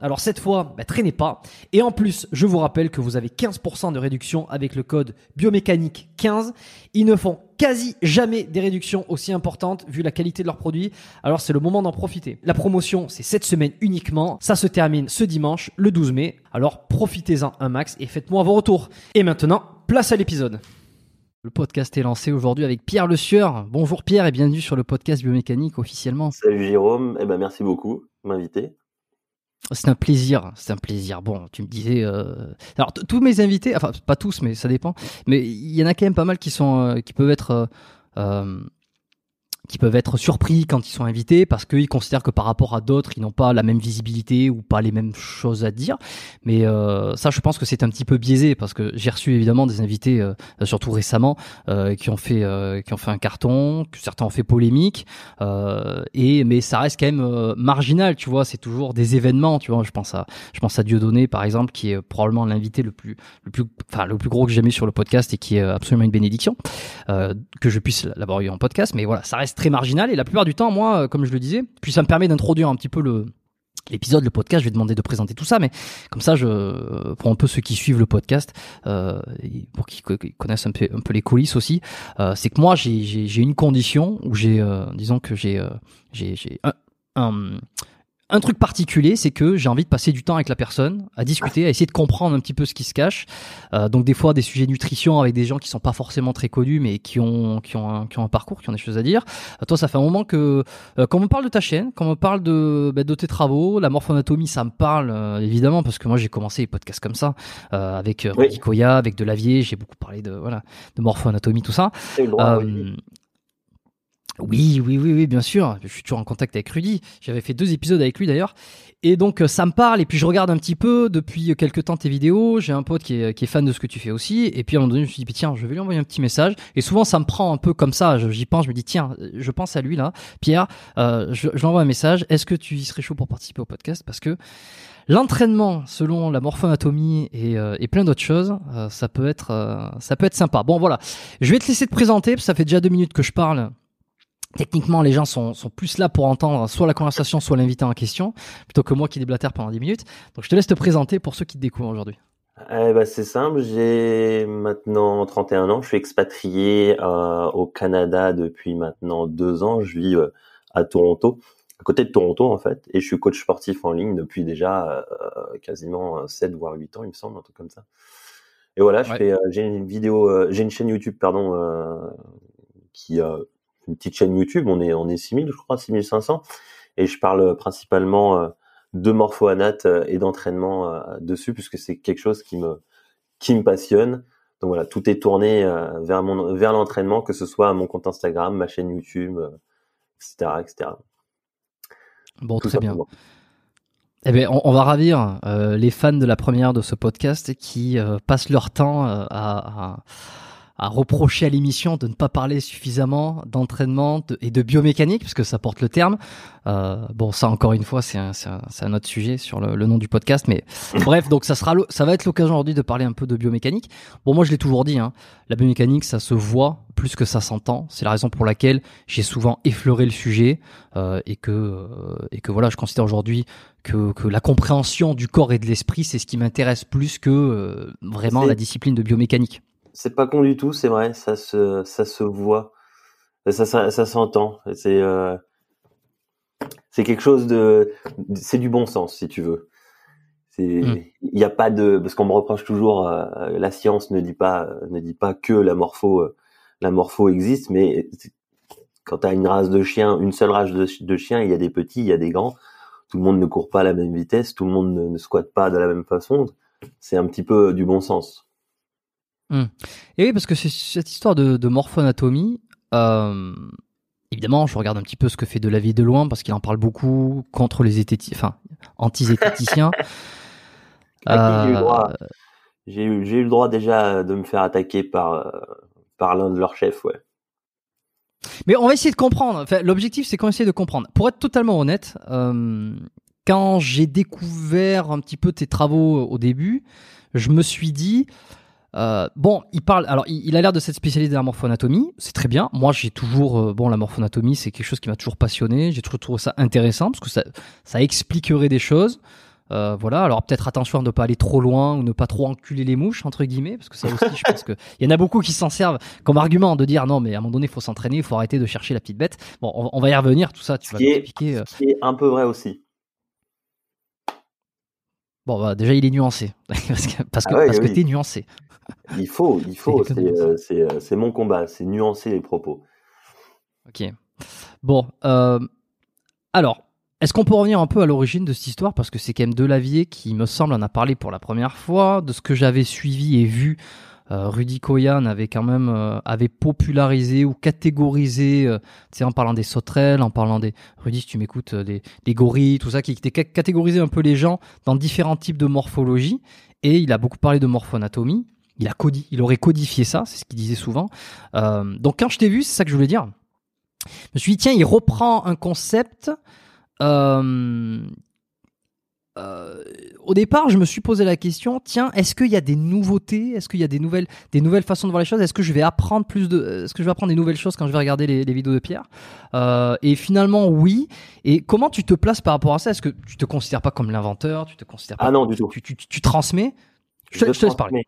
Alors cette fois, bah, traînez pas. Et en plus, je vous rappelle que vous avez 15% de réduction avec le code biomécanique 15. Ils ne font quasi jamais des réductions aussi importantes vu la qualité de leurs produits. Alors c'est le moment d'en profiter. La promotion, c'est cette semaine uniquement. Ça se termine ce dimanche, le 12 mai. Alors profitez-en un max et faites-moi vos retours. Et maintenant, place à l'épisode. Le podcast est lancé aujourd'hui avec Pierre Le Sieur. Bonjour Pierre et bienvenue sur le podcast biomécanique officiellement. Salut Jérôme, eh ben merci beaucoup de m'inviter. C'est un plaisir, c'est un plaisir. Bon, tu me disais. euh, Alors tous mes invités, enfin pas tous, mais ça dépend. Mais il y en a quand même pas mal qui sont, euh, qui peuvent être, euh, euh, qui peuvent être surpris quand ils sont invités parce qu'ils considèrent que par rapport à d'autres, ils n'ont pas la même visibilité ou pas les mêmes choses à dire. Mais euh, ça, je pense que c'est un petit peu biaisé parce que j'ai reçu évidemment des invités, euh, surtout récemment, euh, qui ont fait, euh, qui ont fait un carton, que certains ont fait polémique. Euh, et mais ça reste quand même euh, marginal, tu vois. C'est toujours des événements, tu vois. Je pense à, je pense à Dieudonné par exemple, qui est probablement l'invité le plus, le plus, enfin le plus gros que j'ai mis sur le podcast et qui est absolument une bénédiction que je puisse l'avoir eu en podcast. Mais voilà, ça reste très marginal et la plupart du temps, moi, euh, comme je le disais, puis ça me permet d'introduire un petit peu le l'épisode, le podcast, je vais demander de présenter tout ça, mais comme ça, je pour un peu ceux qui suivent le podcast, euh, pour qu'ils co- qu'ils connaissent un peu, un peu les coulisses aussi, euh, c'est que moi j'ai une condition où j'ai, disons que j'ai j'ai un un truc particulier, c'est que j'ai envie de passer du temps avec la personne, à discuter, à essayer de comprendre un petit peu ce qui se cache. Euh, donc des fois des sujets nutrition avec des gens qui sont pas forcément très connus, mais qui ont qui ont un, qui ont un parcours, qui ont des choses à dire. Euh, toi, ça fait un moment que euh, quand on me parle de ta chaîne, quand on me parle de bah, de tes travaux, la morphoanatomie, ça me parle euh, évidemment parce que moi j'ai commencé les podcasts comme ça euh, avec euh, Oui. Rudy Koya, avec Delavier, j'ai beaucoup parlé de voilà de morphoanatomie tout ça. Oui. Oui, oui, oui, oui, bien sûr. Je suis toujours en contact avec Rudy. J'avais fait deux épisodes avec lui d'ailleurs. Et donc euh, ça me parle. Et puis je regarde un petit peu depuis quelques temps tes vidéos. J'ai un pote qui est, qui est fan de ce que tu fais aussi. Et puis à un moment donné, je me suis dit tiens, je vais lui envoyer un petit message. Et souvent ça me prend un peu comme ça. J'y pense. Je me dis tiens, je pense à lui là, Pierre. euh, je, je lui envoie un message. Est-ce que tu y serais chaud pour participer au podcast? Parce que L'entraînement, selon la morphoanatomie et, euh, et plein d'autres choses, euh, ça peut être, euh, ça peut être sympa. Bon, voilà. Je vais te laisser te présenter, parce que ça fait déjà deux minutes que je parle. Techniquement, les gens sont, sont plus là pour entendre soit la conversation, soit l'invité en question, plutôt que moi qui déblatère pendant 10 minutes. Donc je te laisse te présenter pour ceux qui te découvrent aujourd'hui. Eh ben, c'est simple, j'ai maintenant 31 ans, je suis expatrié euh, au Canada depuis maintenant deux ans, je vis euh, à Toronto, à côté de Toronto en fait, et je suis coach sportif en ligne depuis déjà euh, quasiment 7 voire 8 ans il me semble, un truc comme ça. Et voilà, je fais, j'ai une vidéo, j'ai une chaîne YouTube pardon, qui une petite chaîne YouTube, on est on est 6000 je crois, 6500, et je parle principalement de morpho-anat euh, et d'entraînement euh, dessus puisque c'est quelque chose qui me qui me passionne. Donc voilà, tout est tourné euh, vers mon vers l'entraînement, que ce soit mon compte Instagram, ma chaîne YouTube, etc., etc. Bon, très bien. Eh bien, on, va ravir les fans de la première de ce podcast qui passent leur temps à, à reprocher à l'émission de ne pas parler suffisamment d'entraînement et de biomécanique, parce que ça porte le terme. Euh, bon, ça encore une fois, c'est un, un, un, autre sujet sur le, le, nom du podcast, mais bref, donc ça sera, ça va être l'occasion aujourd'hui de parler un peu de biomécanique. Bon, moi je l'ai toujours dit, hein, la biomécanique, ça se voit plus que ça s'entend. C'est la raison pour laquelle j'ai souvent effleuré le sujet euh, et que euh, et que voilà, je considère aujourd'hui que, que la compréhension du corps et de l'esprit, c'est ce qui m'intéresse plus que euh, vraiment la discipline de biomécanique c'est pas con du tout, c'est vrai, ça se, ça se voit, ça, ça, ça s'entend. C'est, euh, c'est quelque chose de, c'est du bon sens si tu veux. C'est, mmh. il n'y a pas de, parce qu'on me reproche toujours, euh, la science ne dit pas, ne dit pas que la morpho, euh, la morpho existe, mais quand tu as une race de chiens, une seule race de, de chiens, il y a des petits, il y a des grands. Tout le monde ne court pas à la même vitesse, tout le monde ne, ne squatte pas de la même façon. C'est un petit peu du bon sens. Hmm. Et oui, parce que c'est cette histoire de, de morphoanatomie. Euh, évidemment, je regarde un petit peu ce que fait de la vie de loin parce qu'il en parle beaucoup contre les éthéticiens, enfin anti-zététiciens. euh... J'ai eu, eu, le droit déjà de me faire attaquer par, euh, par l'un de leurs chefs, ouais. Mais on va essayer de comprendre. Enfin, L'objectif, c'est qu'on essaie de comprendre. Pour être totalement honnête, euh, quand j'ai découvert un petit peu tes travaux au début, je me suis dit, euh, bon, il parle. Alors, il, a l'air de s'être spécialisé dans la morphoanatomie. C'est très bien. Moi, j'ai toujours. Euh, bon, la morphoanatomie, c'est quelque chose qui m'a toujours passionné. J'ai toujours trouvé ça intéressant parce que ça, ça expliquerait des choses. Euh, voilà. Alors, peut-être attention à ne pas aller trop loin ou ne pas trop enculer les mouches entre guillemets, parce que ça aussi, je pense que il y en a beaucoup qui s'en servent comme argument de dire non, mais à un moment donné, il faut s'entraîner, il faut arrêter de chercher la petite bête. Bon, on, va y revenir. Tout ça, tu vas m'expliquer. Ce qui est un peu vrai aussi. Bon, bah, déjà, il est nuancé. parce que, parce que, ah t'es nuancé. Il faut, il faut. Euh, euh, c'est mon combat, c'est nuancer les propos. Ok. Bon, euh, alors, est-ce qu'on peut revenir un peu à l'origine de cette histoire? Parce que c'est quand même Delavier qui, me semble, en a parlé pour la première fois. De ce que j'avais suivi et vu, Rudy Koyan avait quand même avait popularisé ou catégorisé, tu sais, en parlant des sauterelles, en parlant des Rudy, si tu m'écoutes, des, des, gorilles, tout ça, qui, qui catégorisé un peu les gens dans différents types de morphologie. Et il a beaucoup parlé de morphoanatomie. Il, a codi il aurait codifié ça, c'est ce qu'il disait souvent. Euh, donc quand je t'ai vu, c'est ça que je voulais dire. Je me suis dit, tiens, il reprend un concept. Euh, euh, au départ, je me suis posé la question, tiens, est-ce qu'il y a des nouveautés? Est-ce qu'il y a des nouvelles, des nouvelles façons de voir les choses? Est-ce que je vais apprendre plus de, est-ce que je vais apprendre des nouvelles choses quand je vais regarder les, les vidéos de Pierre? Euh, Et finalement, oui. Et comment tu te places par rapport à ça? Est-ce que tu te considères pas comme l'inventeur? Tu te considères pas Ah non, du tout. Tu, tu, tu, transmets? Je, je, te laisse parler.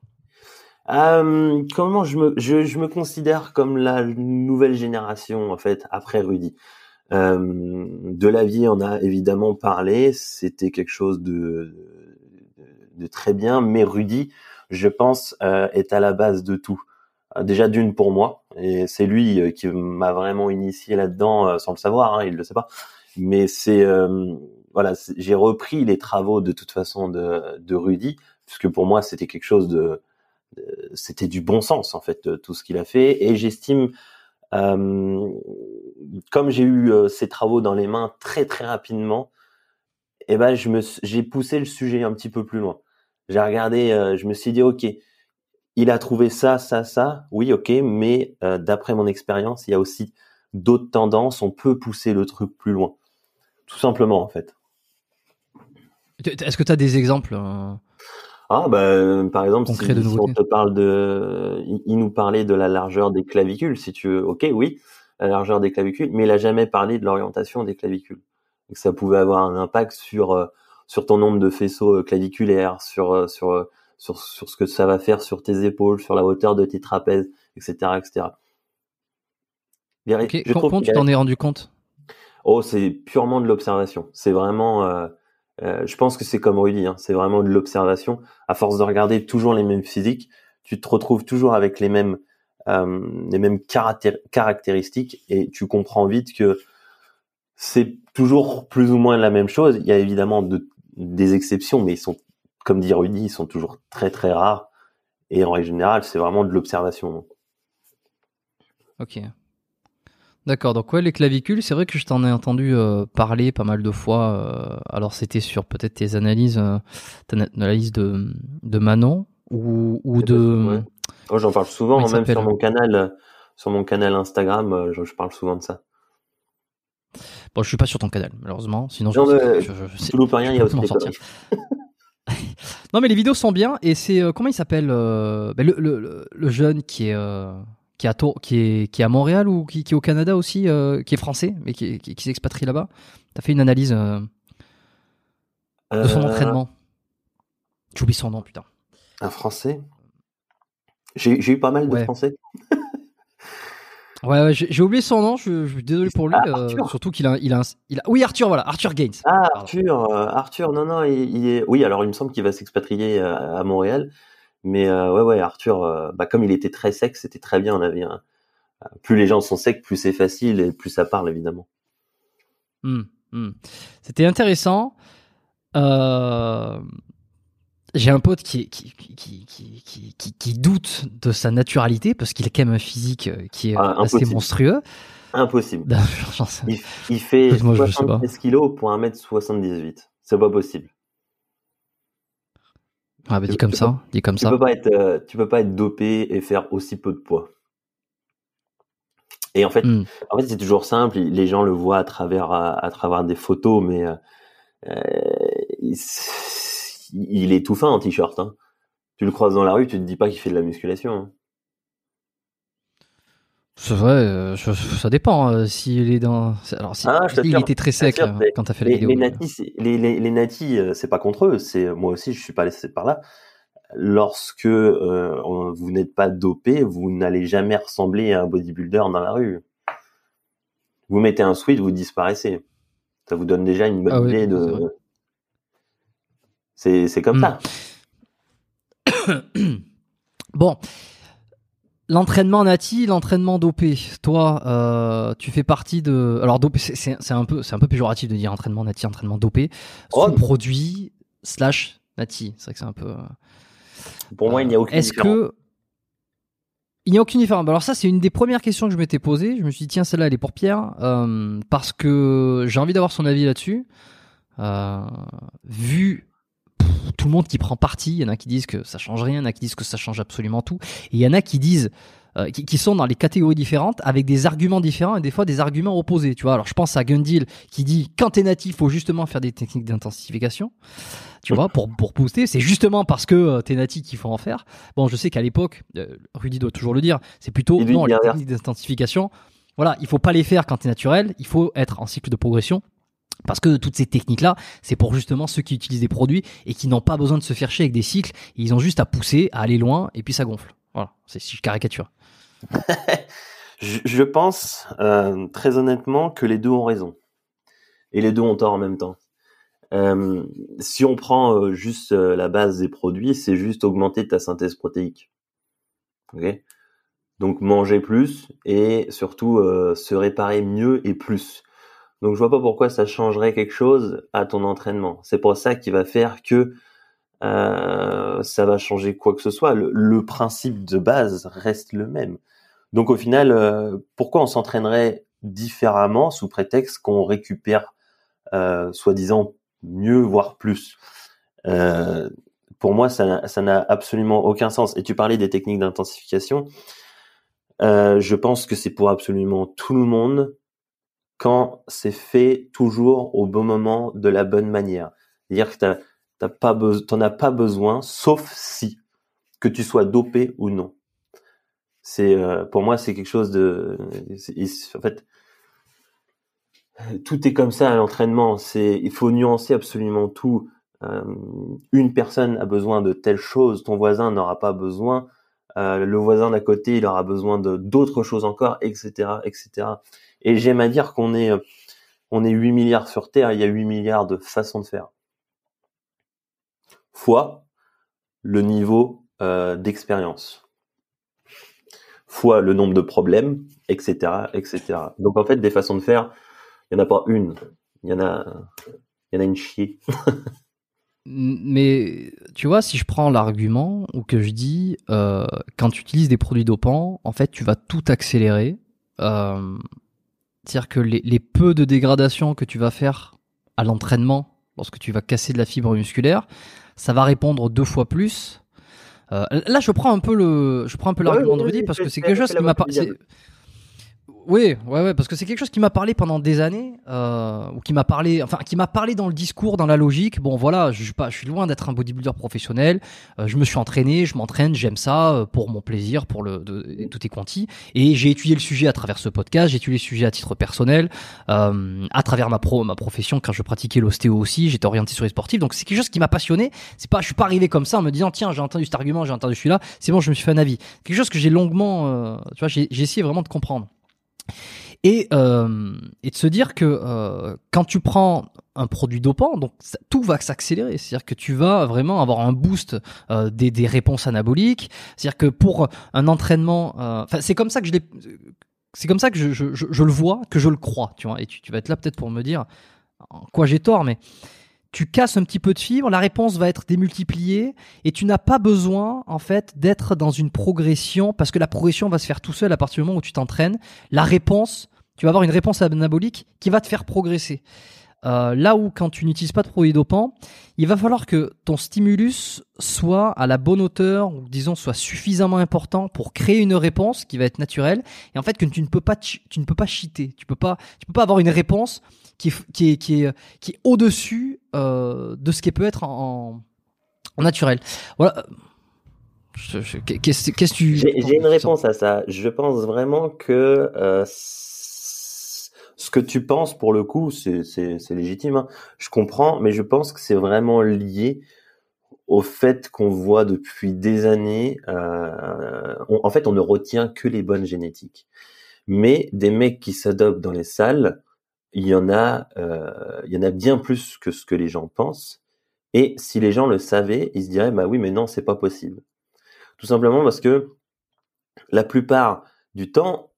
Euh, comment je me, je, je, me considère comme la nouvelle génération en fait après Rudy? Euh, de la vie, on a évidemment parlé, c'était quelque chose de, de, très bien, mais Rudy, je pense, euh, est à la base de tout. Euh, déjà d'une pour moi, et c'est lui qui m'a vraiment initié là-dedans sans le savoir, hein, il le sait pas. Mais c'est voilà, j'ai repris les travaux de toute façon de, de Rudy, puisque pour moi c'était quelque chose de c'était du bon sens en fait tout ce qu'il a fait. Et j'estime euh, comme j'ai eu euh, ces travaux dans les mains très très rapidement et eh ben j'ai poussé le sujet un petit peu plus loin. J'ai regardé euh, je me suis dit ok il a trouvé ça ça ça. Oui ok mais euh, d'après mon expérience il y a aussi d'autres tendances. On peut pousser le truc plus loin. Tout simplement en fait. Est-ce que tu as des exemples ah bah par exemple si, on te parle de, il, nous parlait de la largeur des clavicules, si tu veux. Ok, oui. la largeur des clavicules, mais il a jamais parlé de l'orientation des clavicules. Donc ça pouvait avoir un impact sur euh, sur ton nombre de faisceaux euh, claviculaires, sur euh, sur sur sur ce que ça va faire sur tes épaules, sur la hauteur de tes trapèzes, etc., etc. Ok, comment tu t'en es rendu compte? Oh, c'est purement de l'observation. C'est vraiment, euh, je pense que c'est comme Rudy, hein, c'est vraiment de l'observation. À force de regarder toujours les mêmes physiques, tu te retrouves toujours avec les mêmes euh, les mêmes caractéristiques et tu comprends vite que c'est toujours plus ou moins la même chose. Il y a évidemment de, des exceptions, mais ils sont, comme dit Rudy, ils sont toujours très très rares. Et en règle générale, c'est vraiment de l'observation. Ok. D'accord, donc ouais, les clavicules, c'est vrai que je t'en ai entendu euh, parler pas mal de fois. Euh, alors c'était sur peut-être tes analyses, euh, analyse de, de Manon ou, ou de, Oh, j'en parle souvent, même sur mon canal, euh, sur mon canal Instagram, je, parle souvent de ça. Bon, je suis pas sur ton canal, malheureusement. Sinon, je, je, rien, il y a aussi non, mais les vidéos sont bien. Et c'est comment il s'appelle ben, le, le, le, jeune qui est qui est à qui est qui est à Montréal ou qui, qui est au Canada aussi, qui est français, mais qui, qui, qui s'expatrie là-bas. T'as fait une analyse de son entraînement. J'oublie son nom, putain. Un français j'ai eu pas mal de Français. Ouais, ouais j'ai oublié son nom, je, suis désolé pour lui. Ah, euh, surtout qu'il a, il a, il a, Oui, Arthur, voilà, Arthur Gaines. Ah, Arthur, euh, Arthur, non, non, il, est. Oui, alors il me semble qu'il va s'expatrier euh, à, Montréal. Mais ouais, ouais, Arthur, bah, comme il était très sec, c'était très bien. On avait un... Plus les gens sont secs, plus c'est facile et plus ça parle, évidemment. Hmm, hmm. C'était intéressant. Euh j'ai un pote qui, qui, qui, qui, qui, doute de sa naturalité parce qu'il a quand même un physique euh, qui est ah, assez monstrueux. Impossible. il, fait 73 kilos pour 1m78. C'est pas possible. Ah bah dis comme ça, dis comme tu ça. Peux pas être, euh, tu peux pas être dopé et faire aussi peu de poids. Et en fait, hmm. en fait c'est toujours simple. Les gens le voient à travers à, travers des photos, mais euh, euh il est tout fin en t-shirt. Hein. Tu le croises dans la rue, tu te dis pas qu'il fait de la musculation. Hein. C'est vrai, euh, ça dépend. Euh, s'il est dans. Alors, si, ah, il était très sec euh, quand tu as fait la vidéo. Les natis, les, les, natis c'est pas contre eux. C'est moi aussi, je suis pas laissé par là. Lorsque vous n'êtes pas dopé, vous n'allez jamais ressembler à un bodybuilder dans la rue. Vous mettez un sweat, vous disparaissez. Ça vous donne déjà une bonne ah idée de, c'est comme ça. Hmm. bon. L'entraînement nati, l'entraînement dopé. Toi, euh, tu fais partie de. Alors dopé, c'est un peu, c'est un peu péjoratif de dire entraînement nati, entraînement dopé. Oh. Sous-produit slash nati. C'est vrai que c'est un peu. Euh, Pour moi, il n'y a aucune Est-ce que il n'y a aucune différence? Alors ça, c'est une des premières questions que je m'étais posée. Je me suis dit tiens, celle-là, elle est pour Pierre euh, parce que j'ai envie d'avoir son avis là-dessus. vu tout le monde qui prend parti. Il y en a qui disent que ça change rien, il y en a qui disent que ça change absolument tout. Et il y en a qui disent euh, qui, sont dans les catégories différentes avec des arguments différents et des fois des arguments opposés. Tu vois, alors je pense à Gundil qui dit quand t'es natif, faut justement faire des techniques d'intensification. Tu vois, pour pour booster, c'est justement parce que euh, t'es natif qu'il faut en faire. Bon, je sais qu'à l'époque, euh, Rudy doit toujours le dire, c'est plutôt non les techniques d'intensification. Voilà, il faut pas les faire quand t'es naturel. Il faut être en cycle de progression parce que toutes ces techniques-là, c'est pour justement ceux qui utilisent des produits et qui n'ont pas besoin de se faire chier avec des cycles. Ils ont juste à pousser, à aller loin, et puis ça gonfle. Voilà, c'est si je caricature. je pense euh, très honnêtement que les deux ont raison. Et les deux ont tort en même temps. Euh, si on prend euh, juste la base des produits, c'est juste augmenter ta synthèse protéique. Ok? Donc manger plus et surtout se réparer mieux et plus. Donc je vois pas pourquoi ça changerait quelque chose à ton entraînement. C'est pour ça qu'il va faire que euh, ça va changer quoi que ce soit. Le, principe de base reste le même. Donc au final, euh, pourquoi on s'entraînerait différemment sous prétexte qu'on récupère euh, soi-disant mieux, voire plus? Pour moi, ça n'a absolument aucun sens. Et tu parlais des techniques d'intensification. je pense que c'est pour absolument tout le monde quand c'est fait toujours au bon moment, de la bonne manière. C'est-à-dire que t'as pas t'en as pas besoin, sauf si que tu sois dopé ou non. C'est pour moi c'est quelque chose de en fait tout est comme ça à l'entraînement. C'est il faut nuancer absolument tout. une personne a besoin de telle chose, ton voisin n'aura pas besoin. Euh, le voisin d'à côté, il aura besoin de d'autres choses encore, etc., etc. Et j'aime à dire qu'on est, on est 8 milliards sur Terre, il y a 8 milliards de façons de faire. Fois le niveau euh, d'expérience. Fois le nombre de problèmes, etc., etc. Donc en fait, des façons de faire, il n'y en a pas une. Il y en a, il y en a une chier. Mais tu vois, si je prends l'argument ou que je dis, euh, quand tu utilises des produits dopants, en fait, tu vas tout accélérer. Euh, C'est-à-dire que les, les, peu de dégradation que tu vas faire à l'entraînement, lorsque tu vas casser de la fibre musculaire, ça va répondre deux fois plus. Euh, là, je prends un peu le, je prends un peu l'argument de Rudy parce que c'est quelque chose qui m'a. Oui, ouais, ouais, parce que c'est quelque chose qui m'a parlé pendant des années, euh, ou qui m'a parlé, enfin, qui m'a parlé dans le discours, dans la logique. Bon, voilà, je suis pas, je suis loin d'être un bodybuilder professionnel. Euh, je me suis entraîné, je m'entraîne, j'aime ça euh, pour mon plaisir, pour le, de, tout est conti. Et j'ai étudié le sujet à travers ce podcast, j'ai étudié le sujet à titre personnel, euh, à travers ma pro, ma profession quand je pratiquais l'ostéo aussi, j'étais orienté sur les sportifs. Donc c'est quelque chose qui m'a passionné. C'est pas, je suis pas arrivé comme ça en me disant tiens, j'ai entendu cet argument, j'ai entendu celui-là, c'est bon, je me suis fait un avis. Quelque chose que j'ai longuement, euh, tu vois, j'ai essayé vraiment de comprendre. Et, euh, et de se dire que euh, quand tu prends un produit dopant, donc tout va s'accélérer. C'est-à-dire que tu vas vraiment avoir un boost euh, des, réponses anaboliques. C'est-à-dire que pour un entraînement, c'est comme ça que je c'est comme ça que je, le vois, que je le crois. Tu vois, et tu, tu vas être là peut-être pour me dire en quoi j'ai tort, mais tu casses un petit peu de fibre, la réponse va être démultipliée et tu n'as pas besoin en fait d'être dans une progression parce que la progression va se faire tout seul à partir du moment où tu t'entraînes. La réponse, tu vas avoir une réponse anabolique qui va te faire progresser. Euh, là où quand tu n'utilises pas de produits il va falloir que ton stimulus soit à la bonne hauteur ou disons soit suffisamment important pour créer une réponse qui va être naturelle et en fait que tu ne peux pas tu ne peux pas cheater, tu peux pas tu peux pas avoir une réponse qui est, qui est, qui est, qui est au-dessus euh, de ce qui peut être en, en naturel. Voilà. Qu'est-ce que tu. J'ai une réponse à ça. Je pense vraiment que euh, ce que tu penses, pour le coup, c'est légitime. Hein. Je comprends, mais je pense que c'est vraiment lié au fait qu'on voit depuis des années. Euh, en fait, on ne retient que les bonnes génétiques. Mais des mecs qui s'adoptent dans les salles, il y en a, euh, il y en a bien plus que ce que les gens pensent. Et si les gens le savaient, ils se diraient, bah oui, mais non, c'est pas possible. Tout simplement parce que la plupart du temps,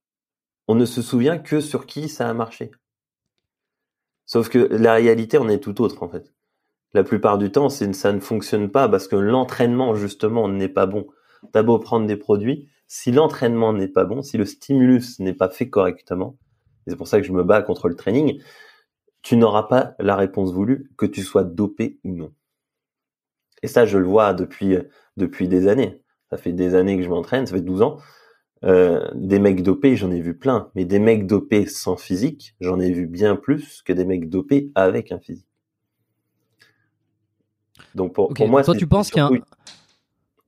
on ne se souvient que sur qui ça a marché. Sauf que la réalité en est tout autre, en fait. La plupart du temps, ça ne fonctionne pas parce que l'entraînement, justement, n'est pas bon. T'as beau prendre des produits, si l'entraînement n'est pas bon, si le stimulus n'est pas fait correctement, c'est pour ça que je me bats contre le training, tu n'auras pas la réponse voulue, que tu sois dopé ou non. Et ça, je le vois depuis, depuis des années. Ça fait des années que je m'entraîne, ça fait 12 ans. Euh, des mecs dopés, j'en ai vu plein. Mais des mecs dopés sans physique, j'en ai vu bien plus que des mecs dopés avec un physique. Donc pour, pour moi, toi, tu penses qu'il y a un...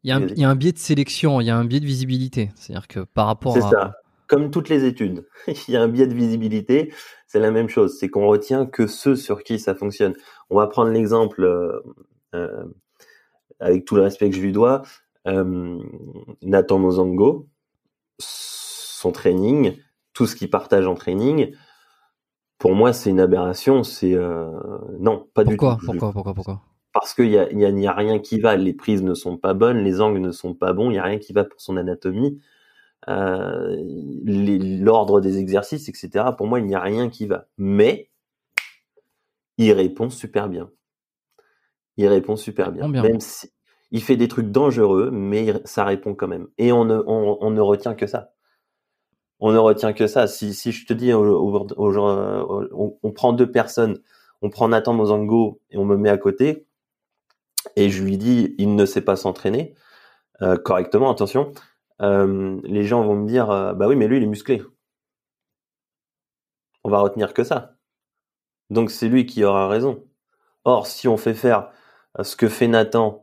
Il y, a un, il y, a un, biais de sélection, il y a un biais de visibilité. C'est-à-dire que par rapport à. Comme toutes les études, il y a un biais de visibilité, c'est la même chose, c'est qu'on retient que ceux sur qui ça fonctionne. On va prendre l'exemple, euh, euh avec tout le respect que je lui dois, euh, Nathan Mozango, son training, tout ce qu'il partage en training, pour moi c'est une aberration, c'est non, pas du tout. Pourquoi? Pourquoi? Pourquoi? Parce qu'il n'y a, y a, y a rien qui va, les prises ne sont pas bonnes, les angles ne sont pas bons, il n'y a rien qui va pour son anatomie. Euh, l'ordre des exercices, etc. Pour moi, il n'y a rien qui va. Mais il répond super bien. Il répond super bien. Même si il fait des trucs dangereux, mais ça répond quand même. Et on ne, on, ne retient que ça. On ne retient que ça. Si, si je te dis, on, on, prend deux personnes, on prend Nathan Mozango et on me met à côté, et je lui dis, il ne sait pas s'entraîner euh, correctement, attention, euh, les gens vont me dire euh, bah oui mais lui il est musclé. On va retenir que ça. Donc c'est lui qui aura raison. Or si on fait faire euh, ce que fait Nathan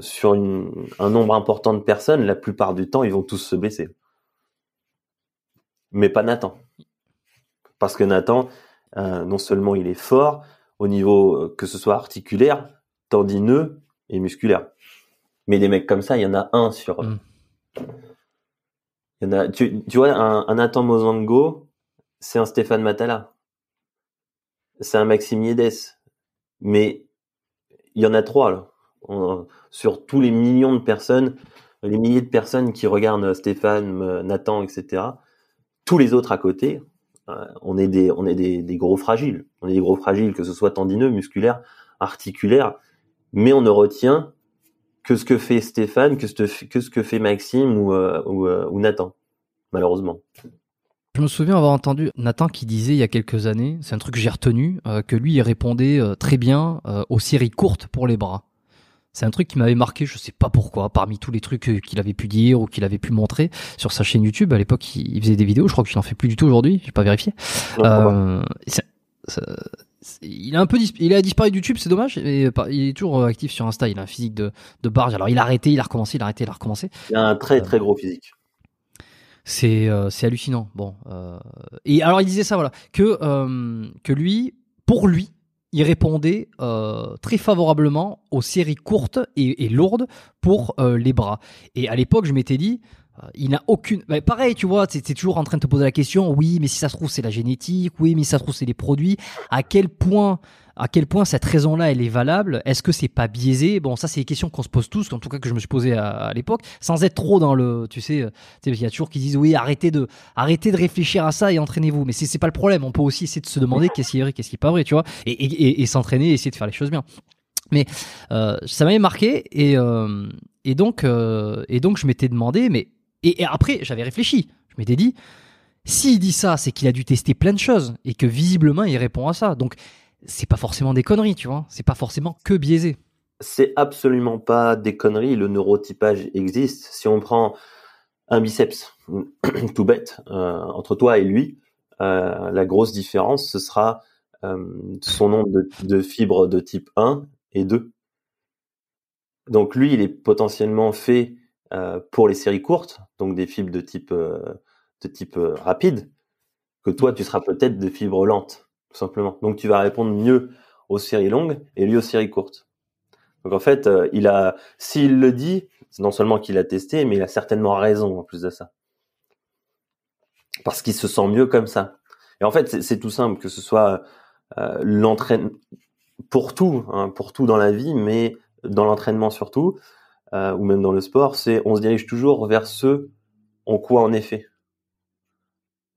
sur un nombre important de personnes, la plupart du temps, ils vont tous se blesser. Mais pas Nathan. Parce que Nathan, non seulement il est fort au niveau que ce soit articulaire, tendineux et musculaire. Mais des mecs comme ça, il y en a un sur. Mm. Tu, vois, un, Nathan Mozango, c'est un Stéphane Matala. C'est un Maxime Yedes. Mais il y en a trois, là sur tous les millions de personnes, les milliers de personnes qui regardent Stéphane, euh, Nathan, etc. Tous les autres à côté, euh, on est des, on est des, gros fragiles. On est des gros fragiles, que ce soit tendineux, musculaire, articulaire, mais on ne retient que ce que fait Stéphane, que ce, que, ce que fait Maxime ou, euh, ou, Nathan, malheureusement. Je me souviens avoir entendu Nathan qui disait il y a quelques années, c'est un truc que j'ai retenu, que lui il répondait très bien aux séries courtes pour les bras. C'est un truc qui m'avait marqué, je sais pas pourquoi, parmi tous les trucs euh, qu'il avait pu dire ou qu'il avait pu montrer sur sa chaîne YouTube. À l'époque, il faisait des vidéos. Je crois qu'il n'en fait plus du tout aujourd'hui. J'ai pas vérifié. Euh, il a un peu il a disparu de YouTube, c'est dommage. Et il est toujours euh, actif sur Insta. Il a un physique de, de barge. Alors il a arrêté, il a recommencé, il a arrêté, il a recommencé. Il a un très très gros physique. C'est c'est hallucinant. Bon. et alors il disait ça voilà que que lui, pour lui, il répondait euh, très favorablement aux séries courtes et, lourdes pour euh, les bras. Et à l'époque, je m'étais dit, euh, il n'a aucune. Bah, pareil, tu vois, tu es toujours en train de te poser la question. Oui, mais si ça se trouve, c'est la génétique. Oui, mais si ça se trouve, c'est les produits. À quel point à quel point cette raison-là elle est valable? Est-ce que c'est pas biaisé? Bon, ça c'est des questions qu'on se pose tous, en tout cas que je me suis posé à, l'époque, sans être trop dans le, tu sais, il y a toujours qui disent oui, arrêtez de, arrêtez de réfléchir à ça et entraînez-vous. Mais c'est pas le problème. On peut aussi essayer de se demander qu'est-ce qui est vrai, qu'est-ce qui est pas vrai, tu vois, et, et, et, s'entraîner, essayer de faire les choses bien. Mais euh, ça m'avait marqué et euh, et donc euh, et donc je m'étais demandé, mais et, après j'avais réfléchi, je m'étais dit. S'il dit ça, c'est qu'il a dû tester plein de choses et que visiblement il répond à ça. Donc c'est pas forcément des conneries, tu vois. C'est pas forcément que biaisé. C'est absolument pas des conneries. Le neurotypage existe. Si on prend un biceps, tout bête, euh, entre toi et lui, euh, la grosse différence, ce sera euh, son nombre de, fibres de type 1 et 2. Donc lui, il est potentiellement fait pour les séries courtes, donc des fibres de type, de type rapide, que toi, tu seras peut-être de fibres lentes tout simplement. Donc tu vas répondre mieux aux séries longues et lui aux séries courtes. Donc en fait, euh, il a, s'il le dit, c'est non seulement qu'il a testé, mais il a certainement raison en plus de ça, parce qu'il se sent mieux comme ça. Et en fait, c'est tout simple, que ce soit euh, l'entraînement pour tout, hein, pour tout dans la vie, mais dans l'entraînement surtout, euh, ou même dans le sport, c'est on se dirige toujours vers ce en quoi en effet.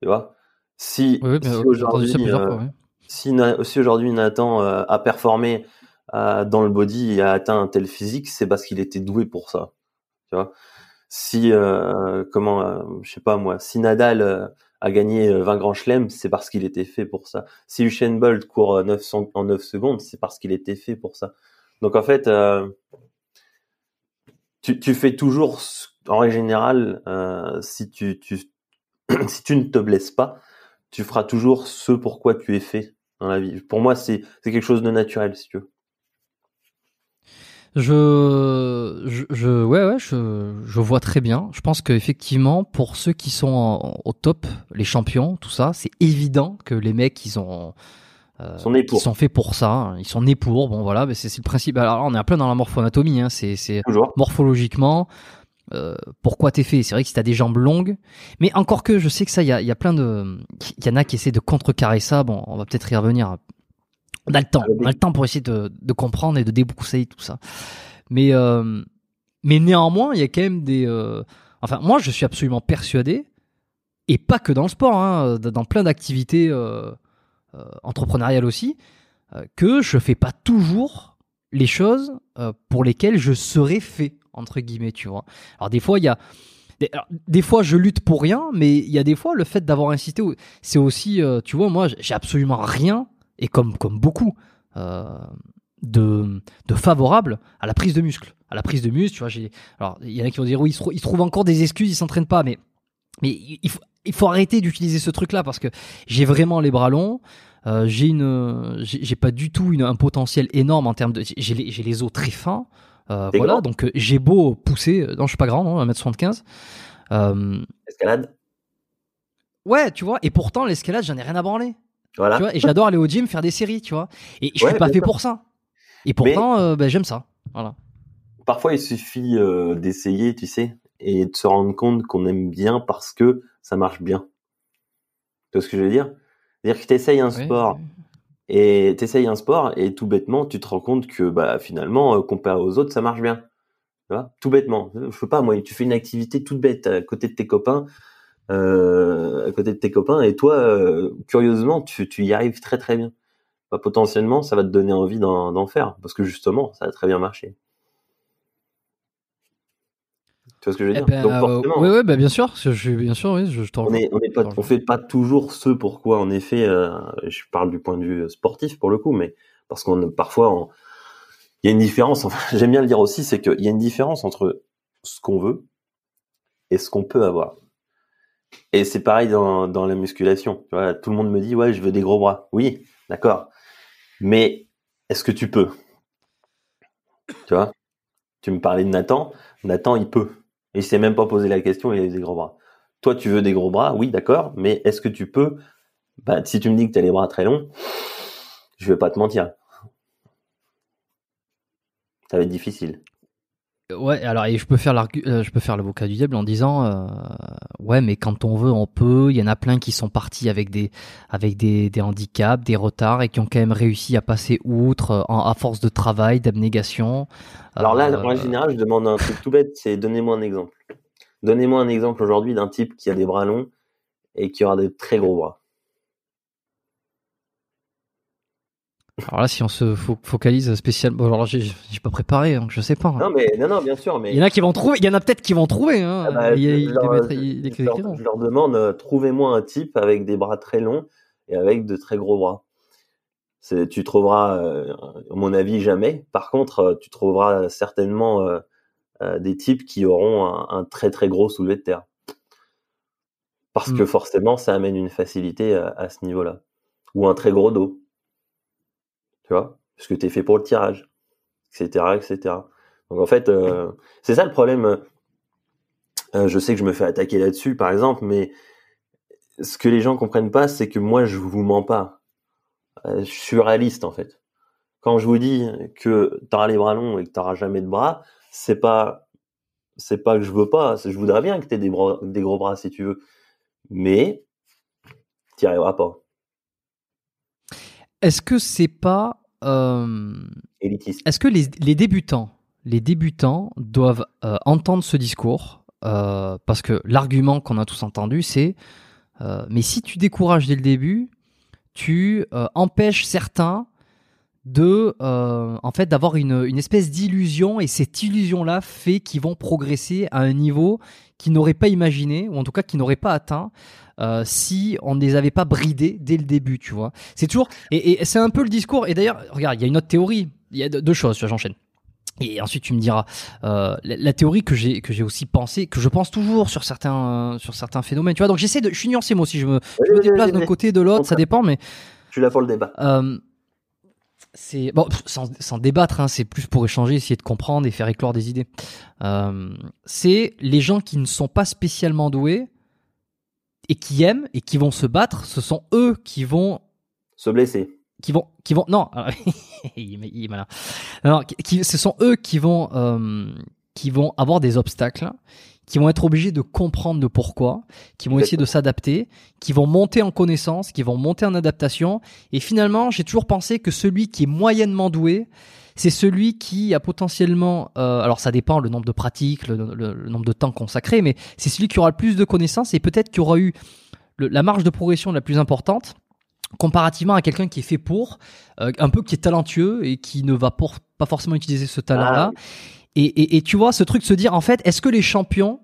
Tu vois? Si, aujourd'hui, si, aujourd'hui Nathan euh, a performé euh, dans le body et a atteint un tel physique, c'est parce qu'il était doué pour ça. Tu vois? Si euh, comment je sais pas moi, si Nadal a gagné 20 grands chelems, c'est parce qu'il était fait pour ça. Si Usain Bolt court 900, en 9 secondes, c'est parce qu'il était fait pour ça. Donc en fait, tu, fais toujours, en règle générale, si tu, si tu ne te blesses pas, tu feras toujours ce pour quoi tu es fait dans la vie. Pour moi, c'est quelque chose de naturel, si tu veux. Je, je, ouais, ouais, je, je vois très bien. Je pense qu'effectivement, pour ceux qui sont au top, les champions, tout ça, c'est évident que les mecs, ils ont, euh, sont, nés pour. ils sont faits pour ça. Hein. Ils sont nés pour. Bon, voilà, mais c'est le principe. Alors, on est un peu dans la morphoanatomie. Hein. C'est morphologiquement, euh, pourquoi t'es fait? C'est vrai que si t'as des jambes longues, mais encore que je sais que ça, il y a, y a, plein de, il y en a qui essaient de contrecarrer ça. Bon, on va peut-être y revenir. On a le temps, on a le temps pour essayer de, de comprendre et de débroussailler tout ça. Mais, euh, mais néanmoins, il y a quand même des. Euh, enfin, moi, je suis absolument persuadé, et pas que dans le sport, hein, dans plein d'activités euh, entrepreneuriales aussi, que je fais pas toujours les choses pour lesquelles je serais fait entre guillemets, tu vois. Alors des fois, il y a des, fois, je lutte pour rien, mais il y a des fois, le fait d'avoir insisté, c'est aussi, euh, tu vois, moi, j'ai absolument rien, et comme, comme beaucoup, euh, de, de favorable à la prise de muscle. À la prise de muscle, tu vois. Alors, il y en a qui vont dire, oui, ils, se, trouvent encore des excuses, ils s'entraînent pas, mais, mais il, faut, il faut arrêter d'utiliser ce truc-là parce que j'ai vraiment les bras longs. Euh, j'ai une, j'ai pas du tout une, un potentiel énorme en termes de, j'ai les, les os très fins. voilà, donc j'ai beau pousser, non, je suis pas grand, non, 1m75. Escalade Ouais, tu vois, et pourtant, l'escalade, j'en ai rien à branler. Voilà. Tu vois, et j'adore aller au gym, faire des séries, tu vois. Et je suis pas fait pour ça. Et pourtant, ben, j'aime ça. Voilà. Parfois, il suffit d'essayer, tu sais, et de se rendre compte qu'on aime bien parce que ça marche bien. Tu vois ce que je veux dire? C'est-à-dire que tu essayes un sport et tu un sport et tout bêtement, tu te rends compte que bah, finalement, euh, comparé aux autres, ça marche bien. Tu vois? Tout bêtement. Je sais pas, moi, tu fais une activité toute bête à côté de tes copains, euh, à côté de tes copains, et toi, euh, curieusement, tu, tu y arrives très très bien. Bah, potentiellement, ça va te donner envie d'en faire parce que justement, ça a très bien marché. Tu vois ce que je veux eh dire ben, Donc, forcément, bah, bien sûr. Je, bien sûr, oui, je, on est, on est pas, on fait pas toujours ce pourquoi, en effet, euh, je parle du point de vue sportif pour le coup, mais parce qu'on parfois, il y a une différence. Enfin, j'aime bien le dire aussi, c'est qu'il y a une différence entre ce qu'on veut et ce qu'on peut avoir. Et c'est pareil dans, dans la musculation. Tu vois, tout le monde me dit, ouais, je veux des gros bras. Oui, d'accord. Mais est-ce que tu peux? Tu vois? Tu me parlais de Nathan. Nathan, il peut. Il s'est même pas posé la question, il a des gros bras. Toi, tu veux des gros bras, oui, d'accord, mais est-ce que tu peux bah, Si tu me dis que tu as les bras très longs, je vais pas te mentir. Ça va être difficile. Ouais, alors et je peux faire euh, je peux faire l'avocat du diable en disant euh, ouais, mais quand on veut, on peut. Il y en a plein qui sont partis avec des avec des, des handicaps, des retards et qui ont quand même réussi à passer outre euh, à force de travail, d'abnégation. Alors là, en général, je demande un truc tout bête, c'est donnez-moi un exemple. Donnez-moi un exemple aujourd'hui d'un type qui a des bras longs et qui aura des très gros bras. Alors là, si on se focalise spécialement, alors j'ai pas préparé, donc je sais pas. Non mais non non bien sûr, mais il y en a qui vont trouver, il y en a peut-être qui vont trouver. Hein. Ah bah, je, leur, demande, euh, trouvez-moi un type avec des bras très longs et avec de très gros bras. Tu trouveras, euh, à mon avis, jamais. Par contre, euh, tu trouveras certainement des types qui auront un, très très gros soulevé de terre. Parce que mm. forcément, ça amène une facilité à ce niveau-là. Ou un très gros dos tu vois, parce que tu es fait pour le tirage, etc., etc. Donc en fait, euh, c'est ça le problème. Euh, je sais que je me fais attaquer là-dessus, par exemple, mais ce que les gens comprennent pas, c'est que moi, je vous mens pas. Euh, je suis réaliste, en fait. Quand je vous dis que tu auras les bras longs et que tu n'auras jamais de bras, c'est pas c'est pas que je veux pas, je voudrais bien que tu aies des, des gros bras si tu veux, mais tu n'y arriveras pas. Est-ce que c'est pas euh, Est-ce que les, débutants, les débutants doivent euh, entendre ce discours euh, parce que l'argument qu'on a tous entendu, c'est mais si tu décourages dès le début, tu empêches certains de en fait d'avoir une, une, espèce d'illusion et cette illusion là fait qu'ils vont progresser à un niveau qu'ils n'auraient pas imaginé ou en tout cas qu'ils n'auraient pas atteint euh, si on ne les avait pas bridés dès le début, tu vois. C'est toujours et, c'est un peu le discours. Et d'ailleurs, regarde, il y a une autre théorie. Il y a deux choses. J'enchaîne. Et ensuite, tu me diras euh, la, théorie que j'ai que j'ai aussi pensé, que je pense toujours sur certains sur certains phénomènes. Tu vois, donc j'essaie de, je suis nuancé moi aussi. Je me, je me déplace d'un côté de l'autre, ça dépend, mais. Je suis là pour le débat. Euh, c'est bon, sans, sans débattre, hein, c'est plus pour échanger, essayer de comprendre et faire éclore des idées. Euh, c'est les gens qui ne sont pas spécialement doués et qui aiment et qui vont se battre, ce sont eux qui vont se blesser. Qui vont, qui vont, non, il, est, malin. Alors, qui, ce sont eux qui vont, euh, qui vont avoir des obstacles, qui vont être obligés de comprendre le pourquoi, qui vont essayer de s'adapter, qui vont monter en connaissance, qui vont monter en adaptation. Et finalement, j'ai toujours pensé que celui qui est moyennement doué, c'est celui qui a potentiellement, euh, alors ça dépend le nombre de pratiques, le, nombre de temps consacré, mais c'est celui qui aura le plus de connaissances et peut-être qui aura eu la marge de progression la plus importante comparativement à quelqu'un qui est fait pour, euh, un peu qui est talentueux et qui ne va pas forcément utiliser ce talent-là. Ah et, tu vois, ce truc se dire, en fait, est-ce que les champions,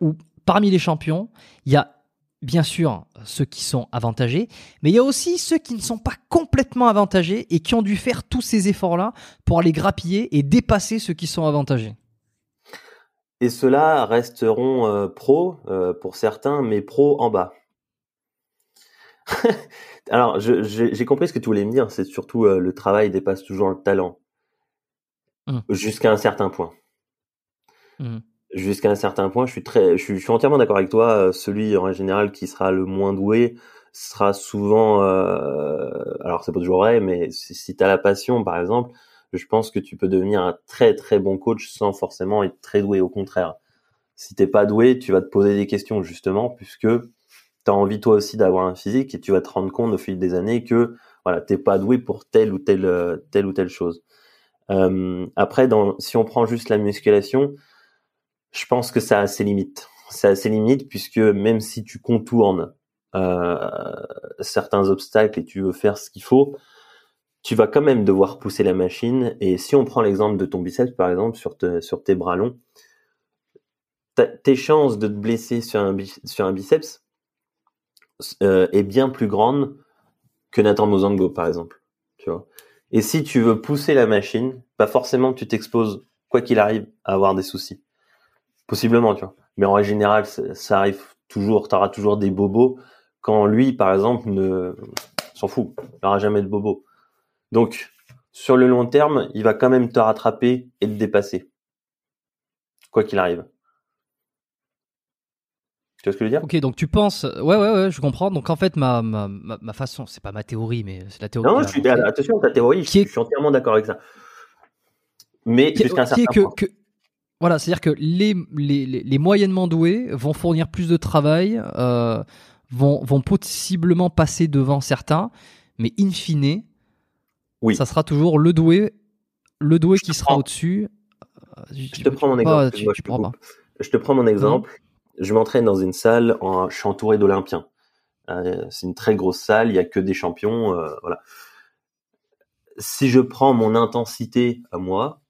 ou parmi les champions, il y a bien sûr ceux qui sont avantagés, mais il y a aussi ceux qui ne sont pas complètement avantagés et qui ont dû faire tous ces efforts-là pour aller grappiller et dépasser ceux qui sont avantagés. Et ceux-là resteront euh, pros euh, pour certains, mais pros en bas. Alors, j'ai compris ce que tu voulais me dire, c'est surtout euh, le travail dépasse toujours le talent. Mmh. jusqu'à un certain point. Mmh. Jusqu'à un certain point, je suis très, je suis, entièrement d'accord avec toi. Celui en général qui sera le moins doué sera souvent, euh, alors c'est pas toujours vrai, mais si, si tu as la passion, par exemple, je pense que tu peux devenir un très très bon coach sans forcément être très doué. Au contraire, si t'es pas doué, tu vas te poser des questions justement, puisque tu as envie toi aussi d'avoir un physique et tu vas te rendre compte au fil des années que voilà, t'es pas doué pour telle ou telle euh, telle ou telle chose. Euh, après, dans, si on prend juste la musculation, je pense que ça a ses limites. Ça a ses limites puisque même si tu contournes euh, certains obstacles et tu veux faire ce qu'il faut, tu vas quand même devoir pousser la machine. Et si on prend l'exemple de ton biceps, par exemple, sur, tes bras longs, tes chances de te blesser sur un, sur un biceps euh, est bien plus grande que Nathan Mozango, par exemple. Tu vois. Et si tu veux pousser la machine, pas forcément tu t'exposes, quoi qu'il arrive, à avoir des soucis. Possiblement, tu vois. Mais en règle générale, ça, arrive toujours, tu auras toujours des bobos, quand lui, par exemple, ne s'en fout, il n'aura jamais de bobos. Donc, sur le long terme, il va quand même te rattraper et te dépasser. Quoi qu'il arrive. Tu vois ce que je veux dire? Ok, donc tu penses, ouais, ouais, ouais, je comprends. Donc en fait, ma, ma, ma façon, c'est pas ma théorie, mais c'est la théorie. Non, je suis, attention, ta théorie, je, suis entièrement d'accord avec ça. Mais jusqu'à un certain point. Que, voilà, c'est-à-dire que les, les, les, moyennement doués vont fournir plus de travail, euh, vont, vont possiblement passer devant certains, mais in fine, oui. ça sera toujours le doué, le doué qui sera au-dessus. Je, te prends mon exemple. je, te prends mon exemple je m'entraîne dans une salle, en, je suis entouré d'Olympiens. Euh, c'est une très grosse salle, il y a que des champions, euh, voilà. Si je prends mon intensité à moi,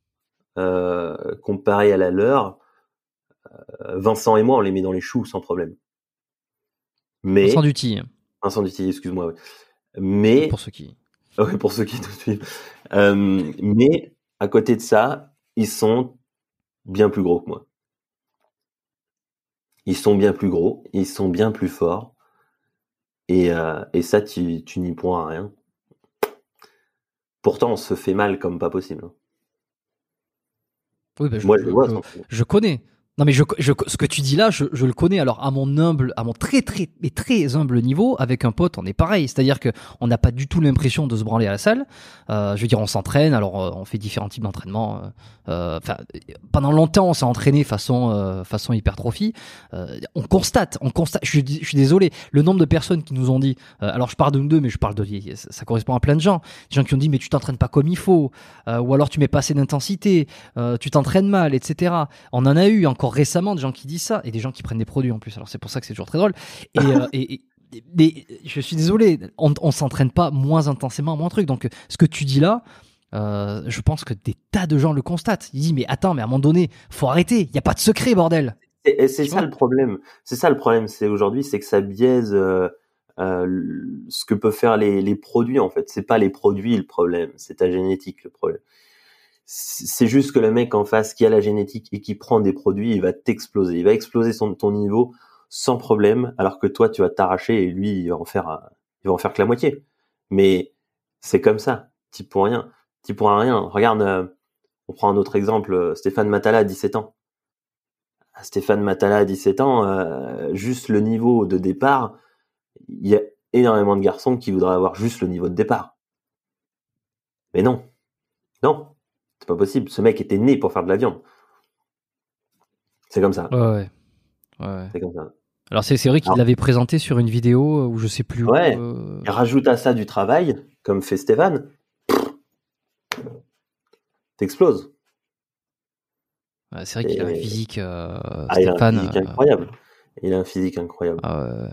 euh, comparé à la leur, Vincent et moi, on les met dans les choux sans problème. Mais Vincent Duty. Vincent Duty, excuse-moi. Mais pour ceux qui. Oui, pour ceux qui suivent. mais à côté de ça, ils sont bien plus gros que moi. Ils sont bien plus gros, ils sont bien plus forts. Et, euh, et ça, tu, tu n'y pourras rien. Pourtant, on se fait mal comme pas possible. Oui, ben je, Moi, je, je, je connais. Non mais je, je, ce que tu dis là, je, je, le connais. Alors à mon humble, à mon très très mais très humble niveau, avec un pote, on est pareil. C'est-à-dire que on n'a pas du tout l'impression de se branler à la salle. Euh, je veux dire, on s'entraîne. Alors euh, on fait différents types d'entraînement. Euh, euh, pendant longtemps, on s'est entraîné façon façon hypertrophie. on constate, on constate. Je, suis désolé. Le nombre de personnes qui nous ont dit. alors je parle de nous deux, mais je parle de ça, ça correspond à plein de gens. Des gens qui ont dit mais tu t'entraînes pas comme il faut, ou alors tu mets pas assez d'intensité, tu t'entraînes mal, etc. On en a eu encore récemment des gens qui disent ça et des gens qui prennent des produits en plus. Alors c'est pour ça que c'est toujours très drôle. Et, euh, et, je suis désolé, on, on s'entraîne pas moins intensément, moins truc. Donc ce que tu dis là, euh, je pense que des tas de gens le constatent. Ils disent mais attends, mais à un moment donné, faut arrêter. Il y a pas de secret, bordel. Et c'est ça le problème. C'est ça le problème. C'est aujourd'hui, c'est que ça biaise euh, ce que peuvent faire les, les produits en fait. C'est pas les produits le problème, c'est ta génétique le problème c'est juste que le mec en face qui a la génétique et qui prend des produits, il va t'exploser. Il va exploser son, ton niveau sans problème, alors que toi, tu vas t'arracher et lui, il va en faire, il va en faire que la moitié. Mais c'est comme ça. Tu pour rien. Tu pourras rien. Regarde, euh, on prend un autre exemple. Stéphane Matala à 17 ans. Stéphane Matala à 17 ans, euh, juste le niveau de départ, il y a énormément de garçons qui voudraient avoir juste le niveau de départ. Mais non. Non. C'est pas possible. Ce mec était né pour faire de la viande. C'est comme ça. Ouais, ouais. C'est comme ça. Alors c'est vrai qu'il l'avait présenté sur une vidéo où je sais plus. Ouais. Euh... rajoute à ça du travail, comme fait Stéphane. T'exploses. Ouais, c'est vrai qu'il a un physique, euh, ah, Stéphane. Il a un physique euh, incroyable. Il a un physique incroyable. Ah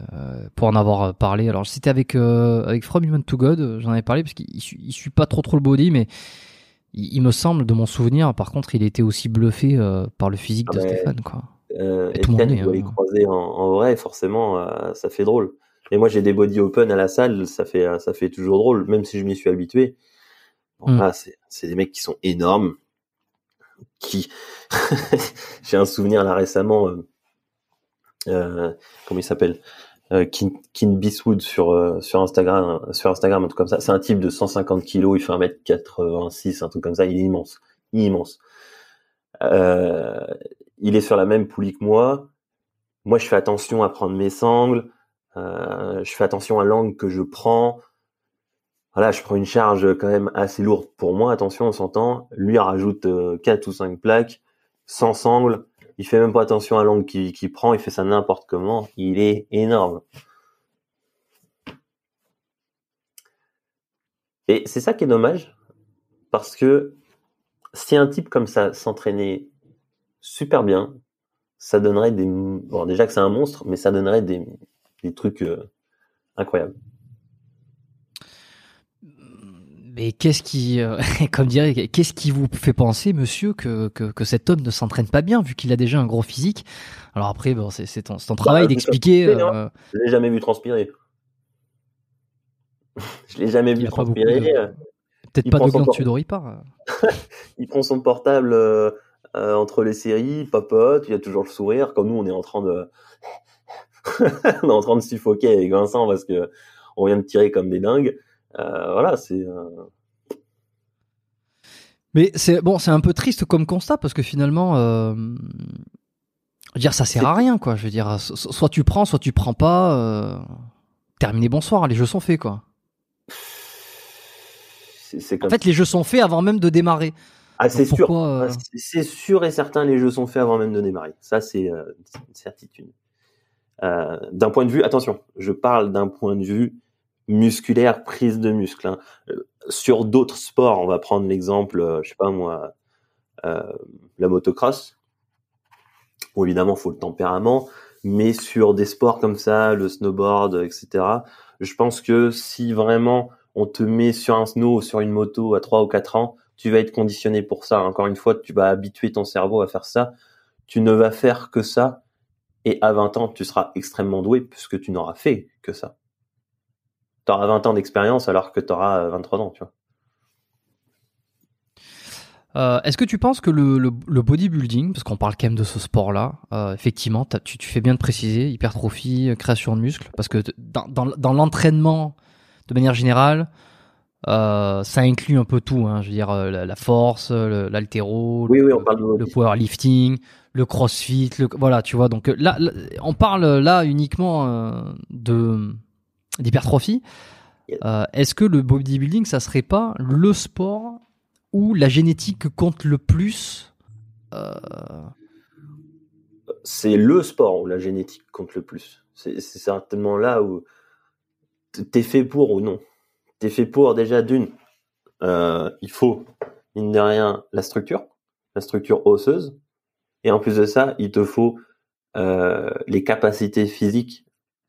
pour en avoir parlé, alors c'était avec euh, avec From Human to God, j'en avais parlé parce qu'il il suit pas trop trop le body, mais il, me semble, de mon souvenir, par contre, il était aussi bluffé euh, par le physique ah de Stéphane. Quoi. Euh, et tout le monde hein. croiser en, vrai, forcément, euh, ça fait drôle. Et moi, j'ai des body open à la salle, ça fait, ça fait toujours drôle, même si je m'y suis habitué. Bon, mm. c'est des mecs qui sont énormes, qui... j'ai un souvenir là récemment, comment il s'appelle? Euh, Kin, Kin sur euh, sur Instagram sur Instagram un truc comme ça c'est un type de 150 kilos il fait 1m86 un truc comme ça il est immense immense. Euh, il est sur la même poulie que moi. Moi, je fais attention à prendre mes sangles. Euh, je fais attention à l'angle que je prends. Voilà, je prends une charge quand même assez lourde pour moi. Attention, on s'entend. Lui rajoute euh, 4 ou 5 plaques, sans sangle. Il fait même pas attention à l'angle qu'il prend. Il fait ça n'importe comment. Il est énorme. Et c'est ça qui est dommage, parce que si un type comme ça s'entraînait super bien, ça donnerait des bon déjà que c'est un monstre, mais ça donnerait des, trucs euh, incroyables. Mais qu'est-ce qui, euh, comme dirait, qu'est-ce qui vous fait penser, monsieur, que, que, que cet homme ne s'entraîne pas bien, vu qu'il a déjà un gros physique? Alors après, bon, c'est, ton, ton travail Bah, d'expliquer. euh, Je l'ai jamais vu transpirer. je l'ai jamais vu pas transpirer. de- Peut-être pas de gland dessus d'Oripar. Il prend son portable euh, euh, entre les séries, il papote, il a toujours le sourire. Comme nous, on est en train de, on est en train de suffoquer avec Vincent parce que on vient de tirer comme des dingues. Euh, voilà, c'est. euh, Mais c'est bon, c'est un peu triste comme constat parce que finalement, euh, je veux dire, ça sert à rien, quoi. Je veux dire, so- so- soit tu prends, soit tu prends pas. Euh, terminé, bonsoir. Les jeux sont faits, quoi. En comme. fait, les jeux sont faits avant même de démarrer. ah, c'est sûr. euh, Ah, c'est- sûr et certain, les jeux sont faits avant même de démarrer. Ça, c'est une certitude. D'un point de vue, attention, je parle d'un point de vue musculaire, prise de muscle. hein. Euh, sur d'autres sports, on va prendre l'exemple, euh, je sais pas moi, euh, la motocross. Bon, évidemment, faut le tempérament, mais sur des sports comme ça, le snowboard, etc. Je pense que si vraiment on te met sur un snow ou sur une moto à 3 ou 4 ans, tu vas être conditionné pour ça. Encore une fois, tu vas habituer ton cerveau à faire ça. Tu ne vas faire que ça. Et à 20 ans, tu seras extrêmement doué puisque tu n'auras fait que ça. Tu auras 20 ans d'expérience alors que tu auras 23 ans, tu vois. Euh, Est-ce que tu penses que le, le, le bodybuilding, parce qu'on parle quand même de ce sport-là, euh, effectivement, tu, tu fais bien de préciser, hypertrophie, euh, création de muscles, parce que dans, dans, dans l'entraînement, de manière générale, euh, ça inclut un peu tout. Hein, je veux dire, la, la force, Oui, le, powerlifting, le crossfit, le, voilà, tu vois. Donc là, là, on parle là uniquement de d'hypertrophie. Euh, Est-ce que le bodybuilding, ça serait pas le sport où la génétique compte le plus euh, c'est le sport où la génétique compte le plus. C'est certainement là où t'es fait pour ou non. T'es fait pour déjà d'une, euh, il faut mine de rien la structure, la structure osseuse, et en plus de ça, il te faut les capacités physiques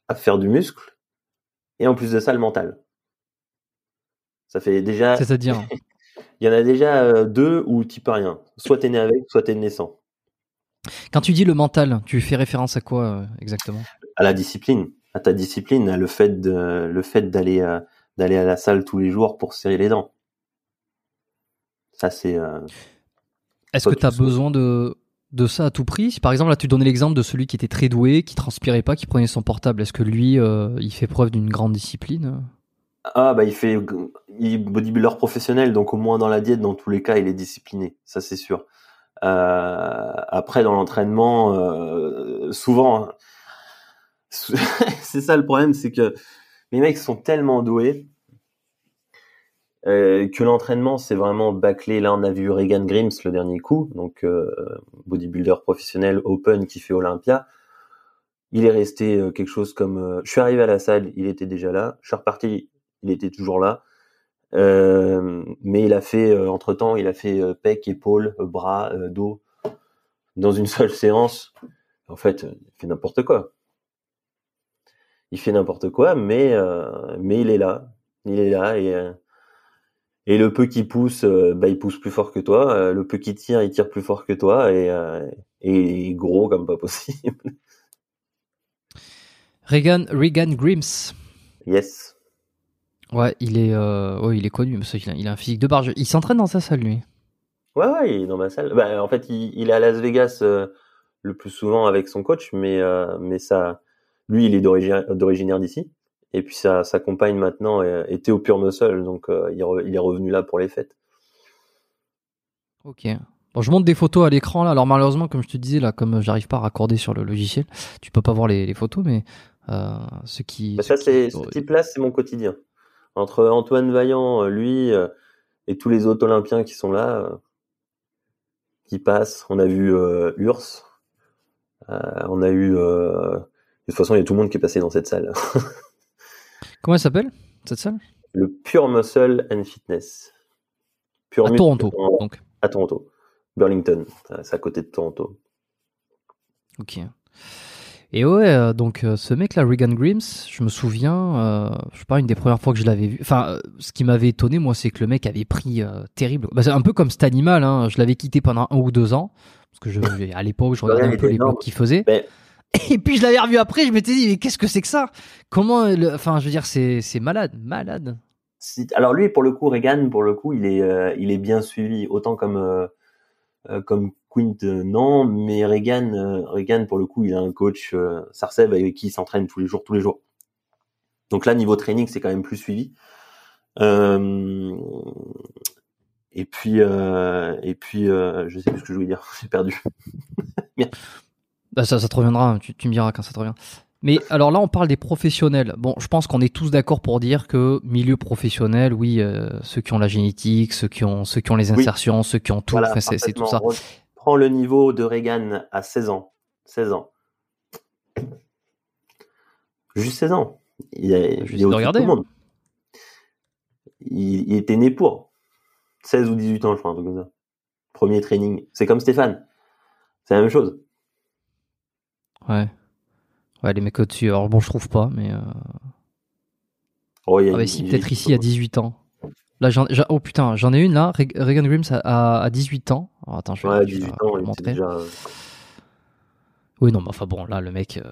à faire du muscle, et en plus de ça, le mental. Ça fait déjà, C'est-à-dire il y en a déjà euh, deux où tu peux rien. Soit t'es né avec, soit t'es né sans. Quand tu dis le mental, tu fais référence à quoi euh, exactement? À la discipline, à ta discipline, à le fait de, le fait d'aller euh, d'aller à la salle tous les jours pour serrer les dents. Ça c'est euh, Est-ce que tu as besoin de, de ça à tout prix par exemple, là, tu donnais l'exemple de celui qui était très doué, qui transpirait pas, qui prenait son portable, est-ce que lui, euh, il fait preuve d'une grande discipline? Ah bah il fait il est bodybuilder professionnel donc au moins dans la diète dans tous les cas il est discipliné ça c'est sûr. Euh, après dans l'entraînement euh, souvent c'est ça le problème c'est que les mecs sont tellement doués euh, que l'entraînement c'est vraiment bâclé. Là, on a vu Regan Grims le dernier coup, donc euh, bodybuilder professionnel open qui fait Olympia. Il est resté euh, quelque chose comme. je suis arrivé à la salle, il était déjà là. Je suis reparti, il était toujours là. Mais il a fait entre temps, il a fait pec, épaule, bras, dos dans une seule séance. En fait, il fait n'importe quoi. Il fait n'importe quoi, mais mais il est là, il est là et et le peu qui pousse, euh, bah, il pousse plus fort que toi. Euh, le peu qui tire, il tire plus fort que toi. Et, euh, et gros comme pas possible. Regan, Regan Grims. yes. Ouais, il est, euh, ouais, il est connu, parce qu'il a, il a un physique de barge. Il s'entraîne dans sa salle, lui. Ouais, ouais, il est dans ma salle. Bah, en fait, il, il est à Las Vegas euh, le plus souvent avec son coach, mais, euh, mais ça, lui, il est d'origine d'originaire d'ici. Et puis sa, sa compagne maintenant euh, était au Pure Muscle, donc euh, il, re- il est revenu là pour les fêtes. Ok. Bon, je monte des photos à l'écran là. Alors malheureusement, comme je te disais là, comme j'arrive pas à raccorder sur le logiciel, tu peux pas voir les, photos, mais euh, ce qui. Bah, ça, c'est ce type-là, c'est mon quotidien. Entre Antoine Vaillant, lui, euh, et tous les autres Olympiens qui sont là, euh, qui passent. On a vu euh, Urs, on a eu. de toute façon, il y a tout le monde qui est passé dans cette salle. Comment elle s'appelle cette salle? Le Pure Muscle and Fitness. Pure à Toronto, donc. À Toronto. Burlington, c'est à côté de Toronto. Ok. Et ouais, euh, donc euh, ce mec là, Regan Grimes, je me souviens, euh, je sais pas, une des premières fois que je l'avais vu. Enfin, ce qui m'avait étonné, moi, c'est que le mec avait pris terrible. Bah, c'est un peu comme cet animal, hein. Je l'avais quitté pendant un ou deux ans parce que je, à l'époque, je regardais un peu les blogs qu'il faisait. Et puis je l'avais revu après, je m'étais dit, mais qu'est-ce que c'est que ça? Comment, enfin, je veux dire, c'est malade, malade. Alors lui, pour le coup, Regan, pour le coup, il est il est bien suivi, autant comme comme Quint, euh, non, mais euh, Regan, pour le coup, il a un coach euh, Sarcev avec qui il s'entraîne tous les jours, tous les jours. Donc là, niveau training, c'est quand même plus suivi. et puis, et puis, je sais plus ce que je voulais dire, j'ai perdu. Bah ça, ça te reviendra, tu, tu me diras quand ça te revient. Mais alors là, on parle des professionnels. Bon, je pense qu'on est tous d'accord pour dire que milieu professionnel, oui, ceux qui ont la génétique, ceux qui ont, ceux qui ont les insertions, ceux qui ont tout, c'est tout ça prends le niveau de Reagan à 16 ans. 16 ans. Juste 16 ans. Il, est, il Tout le monde. Il, était né pour. 16 ou 18 ans, je crois, un truc comme ça. Premier training. C'est comme Stéphane. C'est la même chose. Ouais. Ouais, les mecs au-dessus. Alors bon, je trouve pas, mais. Euh... Oh, ah, bah, si, peut-être ici à 18 ans. Là, j'en, oh putain, j'en ai une là. Regan Grimes a, 18 ans. attends, je vais, ouais, 18 ans, il montrer. Déjà... Euh, oui, non, mais enfin bon, là, le mec, euh,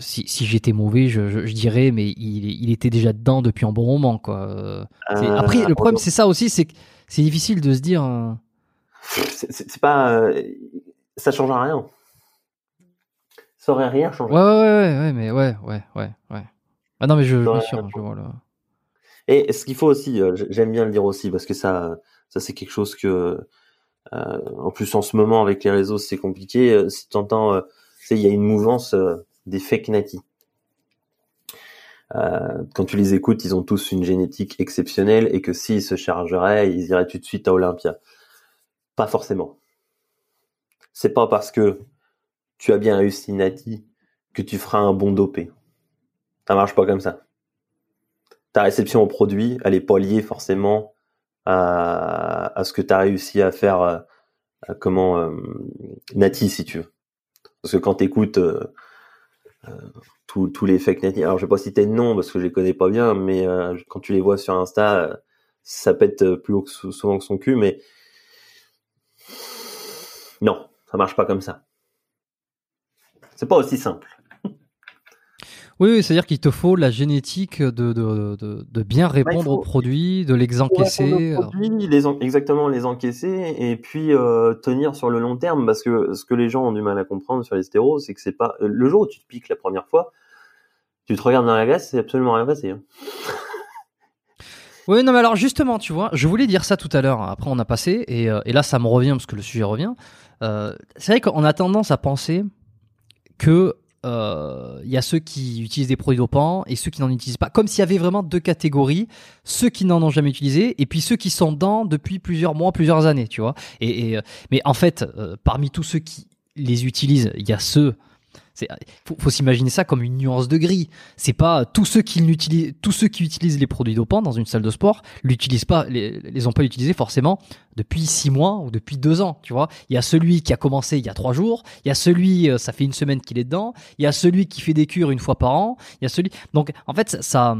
si, si j'étais mauvais, je, je, dirais, mais il, il, était déjà dedans depuis un bon moment, quoi. Euh, après, le problème, c'est ça aussi, c'est que c'est difficile de se dire. C'est, pas, ça change rien. Ça aurait rien changé. Ouais, ouais, ouais, ouais, mais ouais, ouais, ouais, ouais. Ah non, mais je, bien sûr, je vois là. Et ce qu'il faut aussi, euh, j'aime bien le dire aussi, parce que ça, ça c'est quelque chose que, euh, en plus en ce moment avec les réseaux, c'est compliqué. Euh, si tu entends, il y a une mouvance des fake natis. quand tu les écoutes, ils ont tous une génétique exceptionnelle et que s'ils se chargeraient, ils iraient tout de suite à Olympia. Pas forcément. C'est pas parce que tu as bien réussi Nati que tu feras un bon dopé. Ça marche pas comme ça ta réception au produit, elle est pas liée forcément à, ce que tu as réussi à faire, euh, comment, euh, nati, si tu veux. Parce que quand tu écoutes euh, tous les fake nati, alors je vais pas citer de nom parce que je les connais pas bien, mais quand tu les vois sur Insta, ça pète plus souvent que son cul, mais non, ça marche pas comme ça. C'est pas aussi simple. Oui, c'est-à-dire qu'il te faut la génétique de, de, de, de bien bah, répondre aux produits, de les encaisser. Euh. les exactement, les encaisser et puis euh, tenir sur le long terme parce que ce que les gens ont du mal à comprendre sur les stéros, c'est que c'est pas le jour où tu te piques la première fois, tu te regardes dans la glace, c'est absolument rien passé. Hein. Oui, non, mais alors justement, tu vois, je voulais dire ça tout à l'heure. Après, on a passé et, euh, et, là, ça me revient parce que le sujet revient. Euh, c'est vrai qu'on a tendance à penser que il euh, y a ceux qui utilisent des produits dopants et ceux qui n'en utilisent pas. Comme s'il y avait vraiment deux catégories, ceux qui n'en ont jamais utilisé et puis ceux qui sont dedans depuis plusieurs mois, plusieurs années, tu vois. Et, euh, mais en fait, euh, parmi tous ceux qui les utilisent, il y a ceux faut, faut s'imaginer ça comme une nuance de gris. C'est pas tous ceux qui utilisent, tous ceux qui utilisent les produits dopants dans une salle de sport l'utilisent pas, les, les ont pas utilisés forcément depuis six mois ou depuis deux ans. Tu vois, il y a celui qui a commencé il y a trois jours, il y a celui euh, ça fait une semaine qu'il est dedans, il y a celui qui fait des cures une fois par an, il y a celui. Donc en fait ça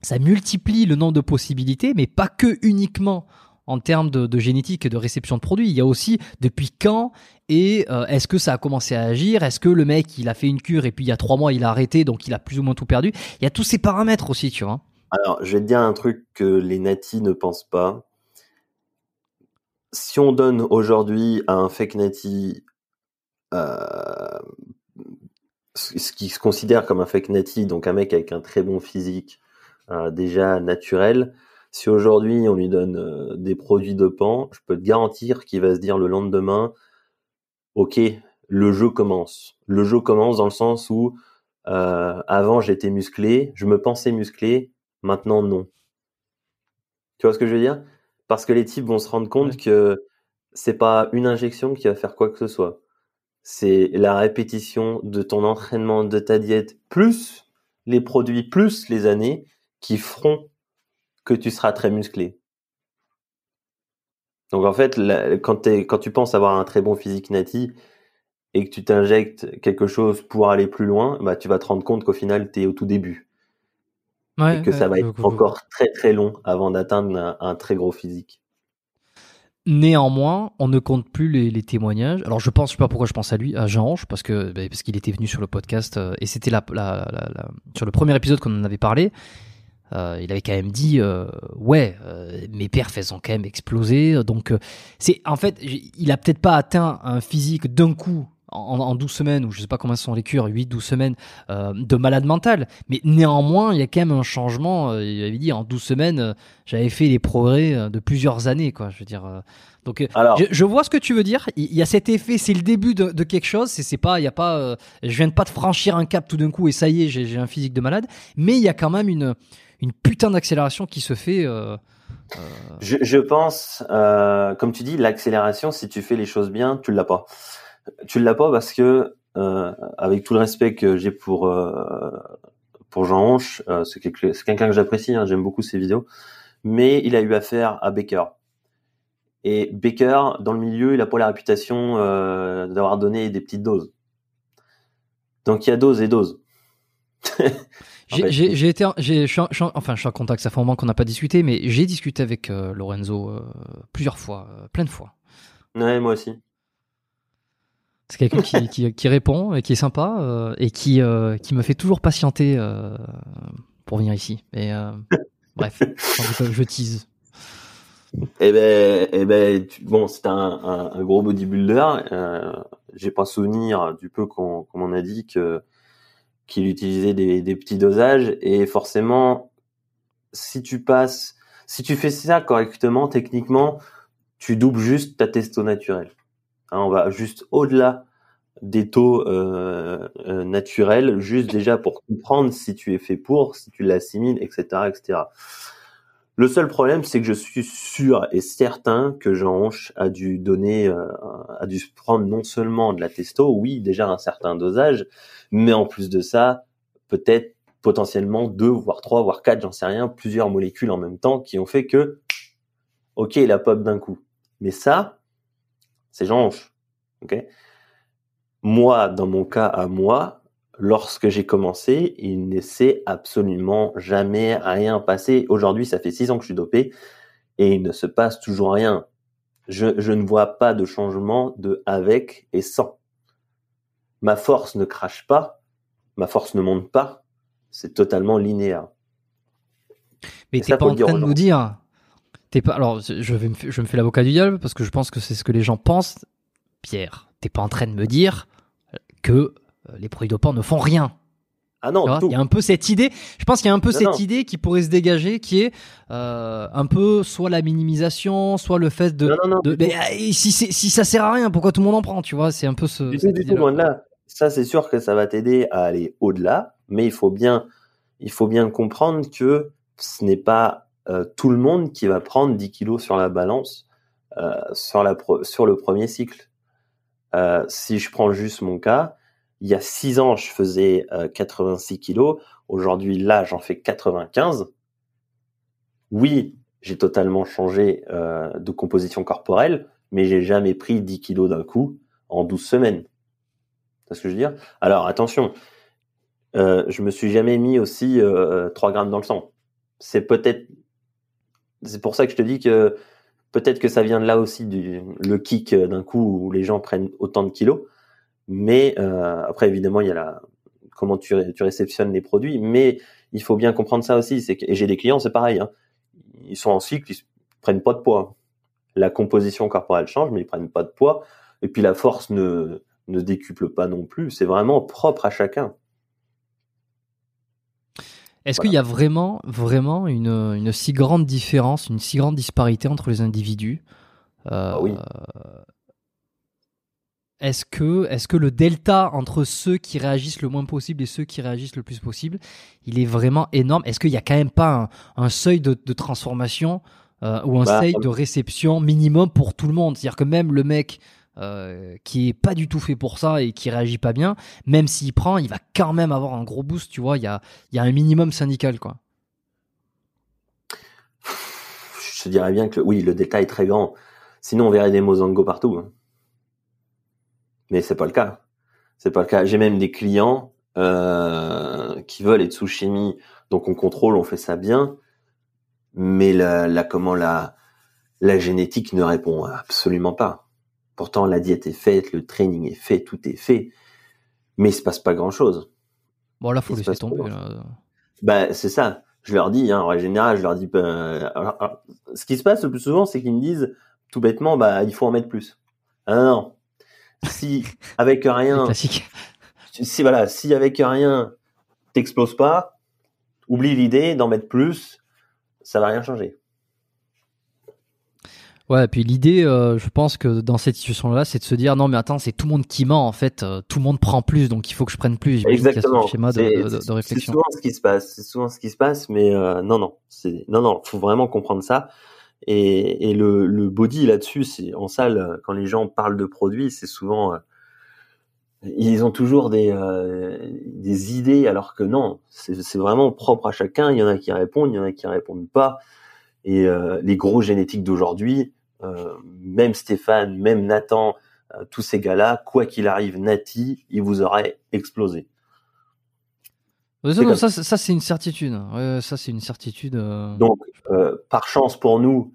ça multiplie le nombre de possibilités, mais pas que uniquement en termes de, génétique et de réception de produits. Il y a aussi depuis quand et euh, est-ce que ça a commencé à agir? Est-ce que le mec il a fait une cure et puis il y a trois mois il a arrêté donc il a plus ou moins tout perdu? Il y a tous ces paramètres aussi, tu vois. Alors je vais te dire un truc que les natis ne pensent pas. Si on donne aujourd'hui à un fake nati euh, ce qui se considère comme un fake nati, donc un mec avec un très bon physique euh, déjà naturel, Si aujourd'hui on lui donne euh, des produits de pan, je peux te garantir qu'il va se dire le lendemain, ok, le jeu commence. Le jeu commence dans le sens où euh, avant j'étais musclé, je me pensais musclé, maintenant non. Tu vois ce que je veux dire? Parce que les types vont se rendre compte que c'est pas une injection qui va faire quoi que ce soit. C'est la répétition de ton entraînement, de ta diète, plus les produits, plus les années qui feront que tu seras très musclé. Donc en fait, quand, quand tu penses avoir un très bon physique nati et que tu t'injectes quelque chose pour aller plus loin, bah, tu vas te rendre compte qu'au final, tu es au tout début. et que ça va être encore très très long avant d'atteindre un, très gros physique. Néanmoins, on ne compte plus les, témoignages. Alors je pense, je sais pas pourquoi je pense à lui, à Jean Ange, parce que bah, parce qu'il était venu sur le podcast euh, et c'était la, la, sur le premier épisode qu'on en avait parlé. Euh, il avait quand même dit euh, ouais mes perfs elles ont quand même explosé donc c'est en fait il a peut-être pas atteint un physique d'un coup en, 12 semaines, ou je sais pas combien sont les cures, 8-12 semaines euh, de malade mental. Mais néanmoins, il y a quand même un changement. Euh, il avait dit en 12 semaines, euh, j'avais fait les progrès de plusieurs années, quoi. Je veux dire. donc, je, vois ce que tu veux dire. Il y a cet effet, c'est le début de, quelque chose. C'est pas, il y a pas, je viens de pas de franchir un cap tout d'un coup et ça y est, j'ai un physique de malade. Mais il y a quand même une, une putain d'accélération qui se fait. Je, je, pense, comme tu dis, l'accélération, si tu fais les choses bien, tu l'as pas. Tu l'as pas parce que, euh, avec tout le respect que j'ai pour euh, Jean Hanche, euh, c'est quelqu'un que j'apprécie, hein, j'aime beaucoup ses vidéos, mais il a eu affaire à Baker. Et Baker, dans le milieu, il a pas la réputation d'avoir donné des petites doses. Donc il y a dose et dose. j'ai été, j'ai, enfin, je suis en contact. Ça fait un moment qu'on n'a pas discuté, mais j'ai discuté avec Lorenzo plusieurs fois, plein de fois. Ouais, moi aussi. C'est quelqu'un qui, qui, qui, répond et qui est sympa euh, et qui, euh, qui me fait toujours patienter euh, pour venir ici. Et bref, je, tease. Eh ben, eh ben, bon, c'est un, un, gros bodybuilder. Euh, J'ai pas souvenir du peu qu'on m'en a dit que qu'il utilisait des, petits dosages et forcément, si tu passes, si tu fais ça correctement, techniquement, tu doubles juste ta testo naturelle. Hein, on va juste au-delà des taux euh, euh, naturels, juste déjà pour comprendre si tu es fait pour, si tu l'assimiles, etc., etc. Le seul problème, c'est que je suis sûr et certain que Jean Hanche a dû donner, euh, a dû prendre non seulement de la testo, oui, déjà un certain dosage, mais en plus de ça, peut-être potentiellement deux, voire trois, voire quatre, j'en sais rien, plusieurs molécules en même temps qui ont fait que, ok, il a pop d'un coup. Mais ça, c'est Jean Ok? Moi, dans mon cas à moi, lorsque j'ai commencé, il ne s'est absolument jamais rien passé. Aujourd'hui, ça fait six ans que je suis dopé et il ne se passe toujours rien. Je, je ne vois pas de changement de avec et sans. Ma force ne crache pas, ma force ne monte pas, c'est totalement linéaire. Mais t'es pas en train de nous dire, t'es pas, alors je, vais me, je me fais l'avocat du diable parce que je pense que c'est ce que les gens pensent. Pierre, t'es pas en train de me dire que euh, les produits dopants ne font rien. Ah non, il y a un peu cette idée. Je pense qu'il y a un peu cette idée qui pourrait se dégager, qui est euh, un peu soit la minimisation, soit le fait de. Non, non, de, mais, euh, si, si ça sert à rien, pourquoi tout le monde en prend Tu vois, c'est un peu ce. Du tout, là. Ça, c'est sûr que ça va t'aider à aller au-delà, mais il faut bien, il faut bien comprendre que ce n'est pas euh, tout le monde qui va prendre 10 kilos sur la balance euh, sur la sur le premier cycle. Euh, si je prends juste mon cas, il y a six ans, je faisais 86 euh, kilos. Aujourd'hui, là, j'en fais 95. Oui, j'ai totalement changé euh, de composition corporelle, mais j'ai jamais pris 10 kilos d'un coup en 12 semaines. Ce que je veux dire? Alors, attention, euh, je me suis jamais mis aussi 3 grammes dans le sang. C'est peut-être... C'est pour ça que je te dis que Peut-être que ça vient de là aussi du le kick euh, d'un coup où les gens prennent autant de kilos. Mais euh, après, évidemment, il y a la comment tu, tu réceptionnes les produits. Mais il faut bien comprendre ça aussi. Que, et j'ai des clients, c'est pareil. Hein. Ils sont en cycle, ils prennent pas de poids. La composition corporelle change, mais ils prennent pas de poids. Et puis la force ne ne décuple pas non plus. C'est vraiment propre à chacun. Est-ce qu'il y a vraiment, vraiment une, une, si grande différence, une si grande disparité entre les individus euh, ah oui. Est-ce que, est que le delta entre ceux qui réagissent le moins possible et ceux qui réagissent le plus possible, il est vraiment énorme? Est-ce qu'il n'y a quand même pas un, seuil de, transformation euh, ou un bah, seuil de réception minimum pour tout le monde? C'est-à-dire que même le mec euh, qui est pas du tout fait pour ça et qui réagit pas bien, même s'il prend, il va quand même avoir un gros boost, tu vois, il y a, un minimum syndical, quoi. Je dirais bien que oui, le détail est très grand. Sinon, on verrait des Mozango partout. Hein. Mais c'est pas le cas. C'est pas le cas. J'ai même des clients euh, qui veulent être sous chimie, donc on contrôle, on fait ça bien, mais la, la comment la génétique ne répond absolument pas. Pourtant, la diète est faite, le training est fait, tout est fait, mais il se passe pas grand chose. Bon, là, faut laisser tomber. Bah, c'est ça. Je leur dis, hein, en général, je leur dis, bah, ce qui se passe le plus souvent, c'est qu'ils me disent, tout bêtement, bah, il faut en mettre plus. Ah non, Si avec rien, si voilà, si avec rien, t'exploses pas, oublie l'idée d'en mettre plus, ça va rien changer. Ouais, et puis l'idée, euh, je pense que dans cette situation-là, c'est de se dire non, mais attends, c'est tout le monde qui ment en fait, euh, tout le monde prend plus, donc il faut que je prenne plus. Exactement. C'est souvent ce qui se passe, c'est souvent ce qui se passe, mais euh, non, non, c'est non, non, faut vraiment comprendre ça. Et, et le, le body là-dessus, c'est en salle quand les gens parlent de produits, c'est souvent ils ont toujours des, des idées, alors que non, c'est vraiment propre à chacun. Il y en a qui répondent, il y en a qui répondent pas. Et les gros génétiques d'aujourd'hui, même Stéphane, même Nathan, euh, tous ces gars-là, quoi qu'il arrive, Nati, il vous aurait explosé. Ça, ça, c'est une certitude. ça, c'est une certitude. Euh, Donc, par chance pour nous,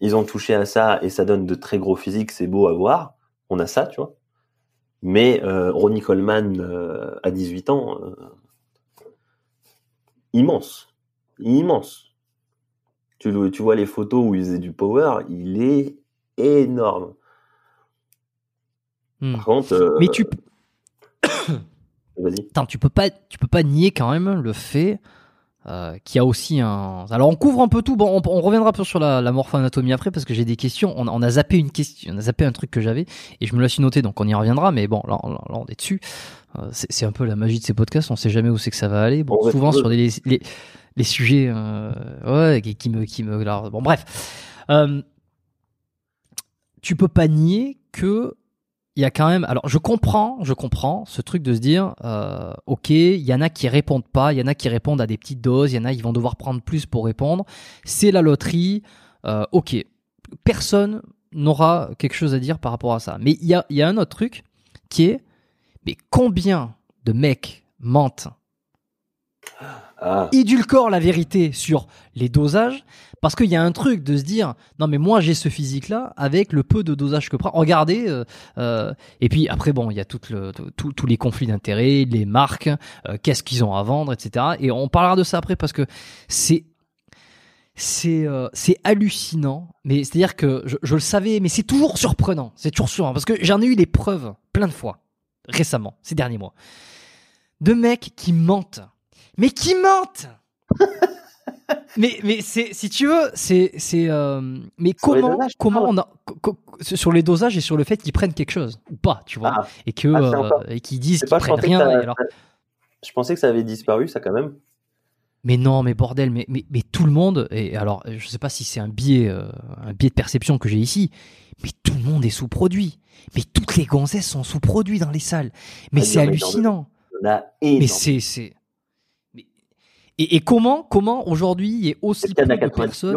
ils ont touché à ça et ça donne de très gros physiques. C'est beau à voir. On a ça, tu vois. Mais Ronnie Coleman, à 18 ans, immense. Immense. Tu, tu vois les photos où il faisait du power, il est énorme. Hmm. Par contre, euh, mais tu vas-y. tu peux pas, tu peux pas nier quand même le fait euh, qu'il y a aussi un. Alors on couvre un peu tout. Bon, on, reviendra peu sur la, la morpho-anatomie après parce que j'ai des questions. On, on, a zappé une question, on a zappé un truc que j'avais et je me l'ai noté, donc on y reviendra. Mais bon, là, on est dessus. Euh, c'est un peu la magie de ces podcasts. On sait jamais où c'est que ça va aller. Bon, souvent sur les, les les sujets euh, qui, me qui me bon bref. Euh, tu peux pas nier que il y a quand même alors je comprends je comprends ce truc de se dire euh, ok il y en a qui répondent pas il y en a qui répondent à des petites doses il y en a qui vont devoir prendre plus pour répondre. C'est la loterie ok personne n'aura quelque chose à dire par rapport à ça. Mais il y a, y a un autre truc qui est mais combien de mecs mentent ah. la vérité sur les dosages parce qu'il y a un truc de se dire non mais moi j'ai ce physique là avec le peu de dosage que prend. Regardez euh, euh, et puis après bon il y a tout le, tous les conflits d'intérêts les marques euh, qu'est-ce qu'ils ont à vendre etc et on parlera de ça après parce que c'est c'est c'est hallucinant. Mais c'est à dire que je, je le savais mais c'est toujours surprenant. C'est toujours surprenant parce que j'en ai eu des preuves plein de fois récemment ces derniers mois de mecs qui mentent mais qui mentent mais mais c'est si tu veux c'est c'est euh, mais comment comment on a sur les dosages et sur le fait qu'ils prennent quelque chose ou pas tu vois ah. et que ah, euh, et qu'ils disent qu'ils prennent rien alors... je pensais que ça avait disparu ça quand même. Mais non mais bordel mais mais, mais tout le monde et alors je sais pas si c'est un biais euh, un biais de perception que j'ai ici mais tout le monde est sous-produit. Mais toutes les gonzesses sont sous-produits dans les salles. Mais ah, c'est hallucinant. mais c'est c'est et, comment, comment aujourd'hui il y a aussi peu de personnes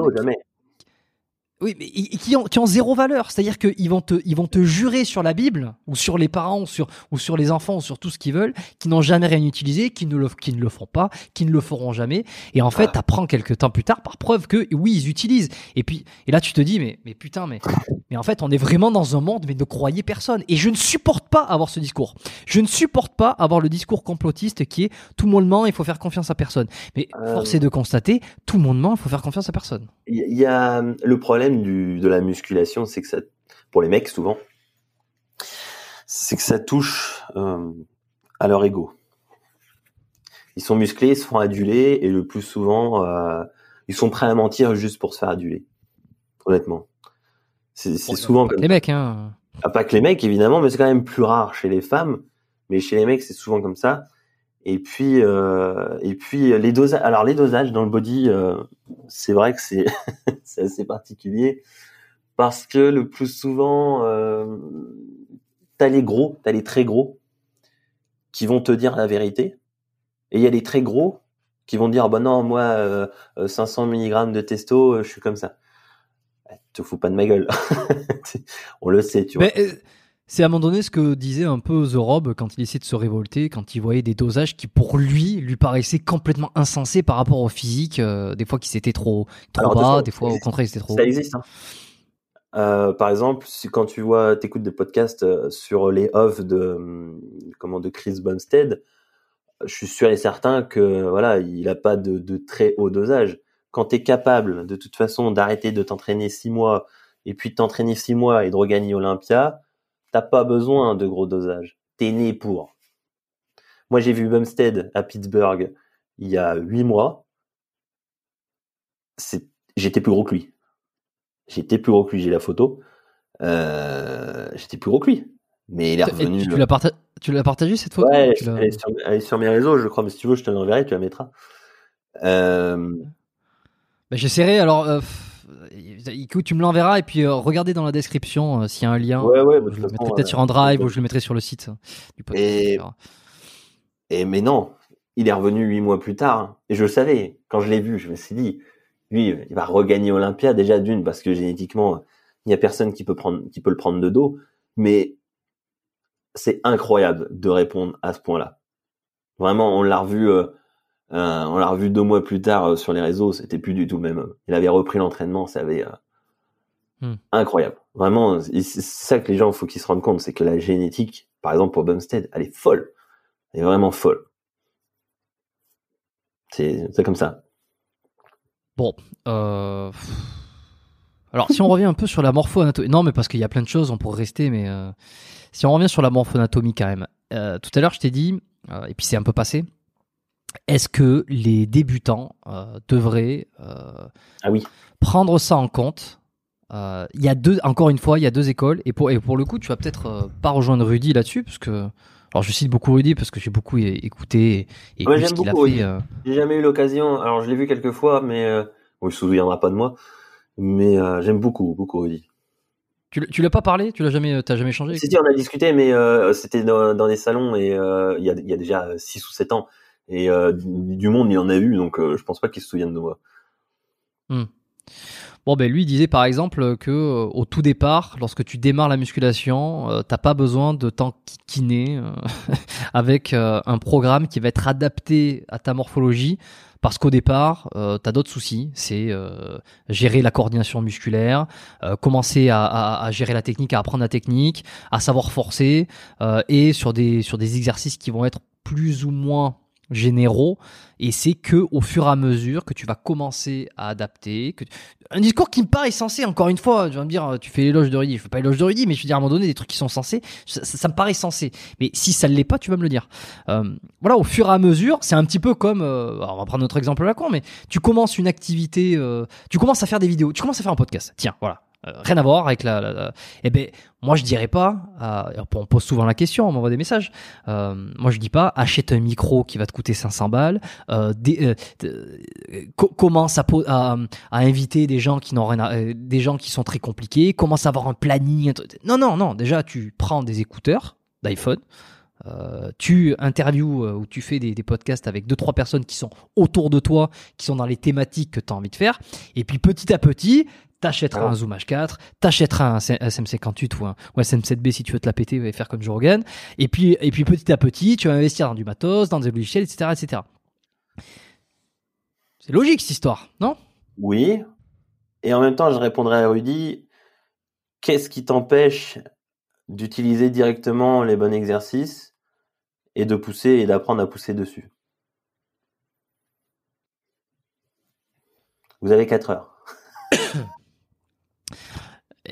oui, mais qui ont, qui ont zéro valeur. C'est-à-dire qu'ils vont te, ils vont te jurer sur la Bible, ou sur les parents, ou sur, ou sur les enfants, ou sur tout ce qu'ils veulent, qui n'ont jamais rien utilisé, qui ne le, qui ne le font pas, qui ne le feront jamais. Et en fait, ah. t'apprends quelques temps plus tard par preuve que oui, ils utilisent. Et puis, et là, tu te dis, mais, mais putain, mais, mais en fait, on est vraiment dans un monde, mais ne croyez personne. Et je ne supporte pas avoir ce discours. Je ne supporte pas avoir le discours complotiste qui est tout le monde ment, il faut faire confiance à personne. Mais euh. force est de constater, tout le monde ment, il faut faire confiance à personne. Il y a le problème du, de la musculation, c'est que ça, pour les mecs souvent, c'est que ça touche euh, à leur ego. ils sont musclés, ils se font aduler et le plus souvent, euh, ils sont prêts à mentir juste pour se faire aduler. Honnêtement, c'est souvent pas les mecs, hein. Ah, pas que les mecs évidemment, mais c'est quand même plus rare chez les femmes. Mais chez les mecs, c'est souvent comme ça. Et puis, euh, et puis les dosages. Alors les dosages dans le body, euh, c'est vrai que c'est c'est assez particulier parce que le plus souvent, euh, t'as les gros, t'as les très gros qui vont te dire la vérité, et il y a les très gros qui vont dire bah non moi 500 euh, mg de testo, euh, je suis comme ça. Eh, te fous pas de ma gueule. On le sait, tu vois. Euh, c'est à un moment donné ce que disait un peu The Rob quand il essayait de se révolter, quand il voyait des dosages qui pour lui lui paraissaient complètement insensés par rapport au physique, des fois qui c'était trop, trop bas, des fois au contraire c'était trop. Ça existe. Hein. Euh, par exemple, quand tu vois, t'écoutes des podcasts euh, sur les off de hum, comment de Chris Bumstead, je suis sûr et certain que voilà, il a pas de, de très haut dosage. Quand tu es capable de toute façon d'arrêter de t'entraîner six mois et puis de t'entraîner six mois et de regagner Olympia, t'as pas besoin de gros dosage. T'es né pour. Moi, j'ai vu Bumstead à Pittsburgh il y a huit mois. J'étais plus gros que lui. J'étais plus gros que lui, j'ai la photo. Euh, j'étais plus gros que lui. Mais il est revenu. tu, l'as tu l'as partagé cette photo? Ouais, elle est, sur, elle est, sur, mes réseaux, je crois. Mais si tu veux, je te l'enverrai, tu la mettras. Euh... Bah, J'essaierai. Alors, euh, écoute, tu me l'enverras et puis euh, regardez dans la description euh, s'il y a un lien. Ouais, ouais. Bah, je le mettrai peut-être sur un drive ou je le mettrai sur le site du podcast. Et, et mais non, il est revenu huit mois plus tard. Et je le savais. Quand je l'ai vu, je me suis dit, lui, il va regagner Olympia déjà d'une parce que génétiquement, il n'y a personne qui peut prendre, qui peut le prendre de dos. Mais c'est incroyable de répondre à ce point-là. Vraiment, on l'a revu, euh, euh, on l'a revu deux mois plus tard euh, sur les réseaux. C'était plus du tout le même. Il avait repris l'entraînement, ça avait hmm. incroyable. Vraiment, c'est ça que les gens, faut qu'ils se rendent compte, c'est que la génétique, par exemple pour Bumstead, elle est folle. Elle est vraiment folle. C'est comme ça. Bon. Euh... Alors, si on revient un peu sur la morpho-anatomie. Non, mais parce qu'il y a plein de choses, on pourrait rester, mais euh, si on revient sur la morpho-anatomie quand même. Euh, tout à l'heure, je t'ai dit, euh, et puis c'est un peu passé, est-ce que les débutants devraient ah oui. prendre ça en compte? Il y a deux, encore une fois, il y a deux écoles, et pour, et pour le coup, tu vas peut-être pas rejoindre Rudy là-dessus, parce que alors je cite beaucoup Rudy parce que j'ai beaucoup écouté et, ouais, qu'il a fait. Euh. J'ai jamais eu l'occasion. Alors je l'ai vu quelques fois, mais euh... bon, il se souviendra pas de moi. Mais euh, j'aime beaucoup, beaucoup Rudy. Tu, l'as pas parlé? Tu l'as jamais, t'as jamais changé? Si, si, on a discuté, mais euh, c'était dans, dans, des salons et il y a, y, a, déjà 6 ou 7 ans. Et du monde, il en a eu, donc je pense pas qu'il se souvienne de moi. Hmm. Bon, ben lui disait par exemple que euh, au tout départ, lorsque tu démarres la musculation, euh, t'as pas besoin de t'enquiquiner euh, avec un programme qui va être adapté à ta morphologie. Parce qu'au départ, euh, tu as d'autres soucis, c'est gérer la coordination musculaire, commencer à, à, à, gérer la technique, à apprendre la technique, à savoir forcer, et sur des sur des exercices qui vont être plus ou moins généraux et c'est que au fur et à mesure que tu vas commencer à adapter que un discours qui me paraît censé encore une fois tu vas me dire tu fais l'éloge de Rudy je fais pas l'éloge de Rudy mais je veux dire à un moment donné des trucs qui sont censés ça, me paraît censé mais si ça ne l'est pas tu vas me le dire. Euh, voilà au fur et à mesure c'est un petit peu comme euh, on va prendre notre exemple là con mais tu commences une activité euh, tu commences à faire des vidéos tu commences à faire un podcast. Tiens voilà euh, rien à voir avec la, la, eh ben moi je dirais pas euh, on pose souvent la question on m'envoie des messages. Euh, moi je dis pas achète un micro qui va te coûter 500 balles euh, commence à, à, à, inviter des gens qui n'ont rien des gens qui sont très compliqués commence à avoir un planning non non non déjà tu prends des écouteurs d'iPhone tu interviews ou tu fais des, des, podcasts avec deux trois personnes qui sont autour de toi, qui sont dans les thématiques que tu as envie de faire, et puis petit à petit, t'achèteras un Zoom H4, t'achèteras un SM58 ou un SM7B si tu veux te la péter et faire comme Joe Rogan. Et puis, et puis petit à petit, tu vas investir dans du matos, dans des logiciels, etc., etc. C'est logique cette histoire, non? Oui. Et en même temps, je répondrai à Rudy, qu'est-ce qui t'empêche d'utiliser directement les bons exercices et de pousser et d'apprendre à pousser dessus? Vous avez 4 heures.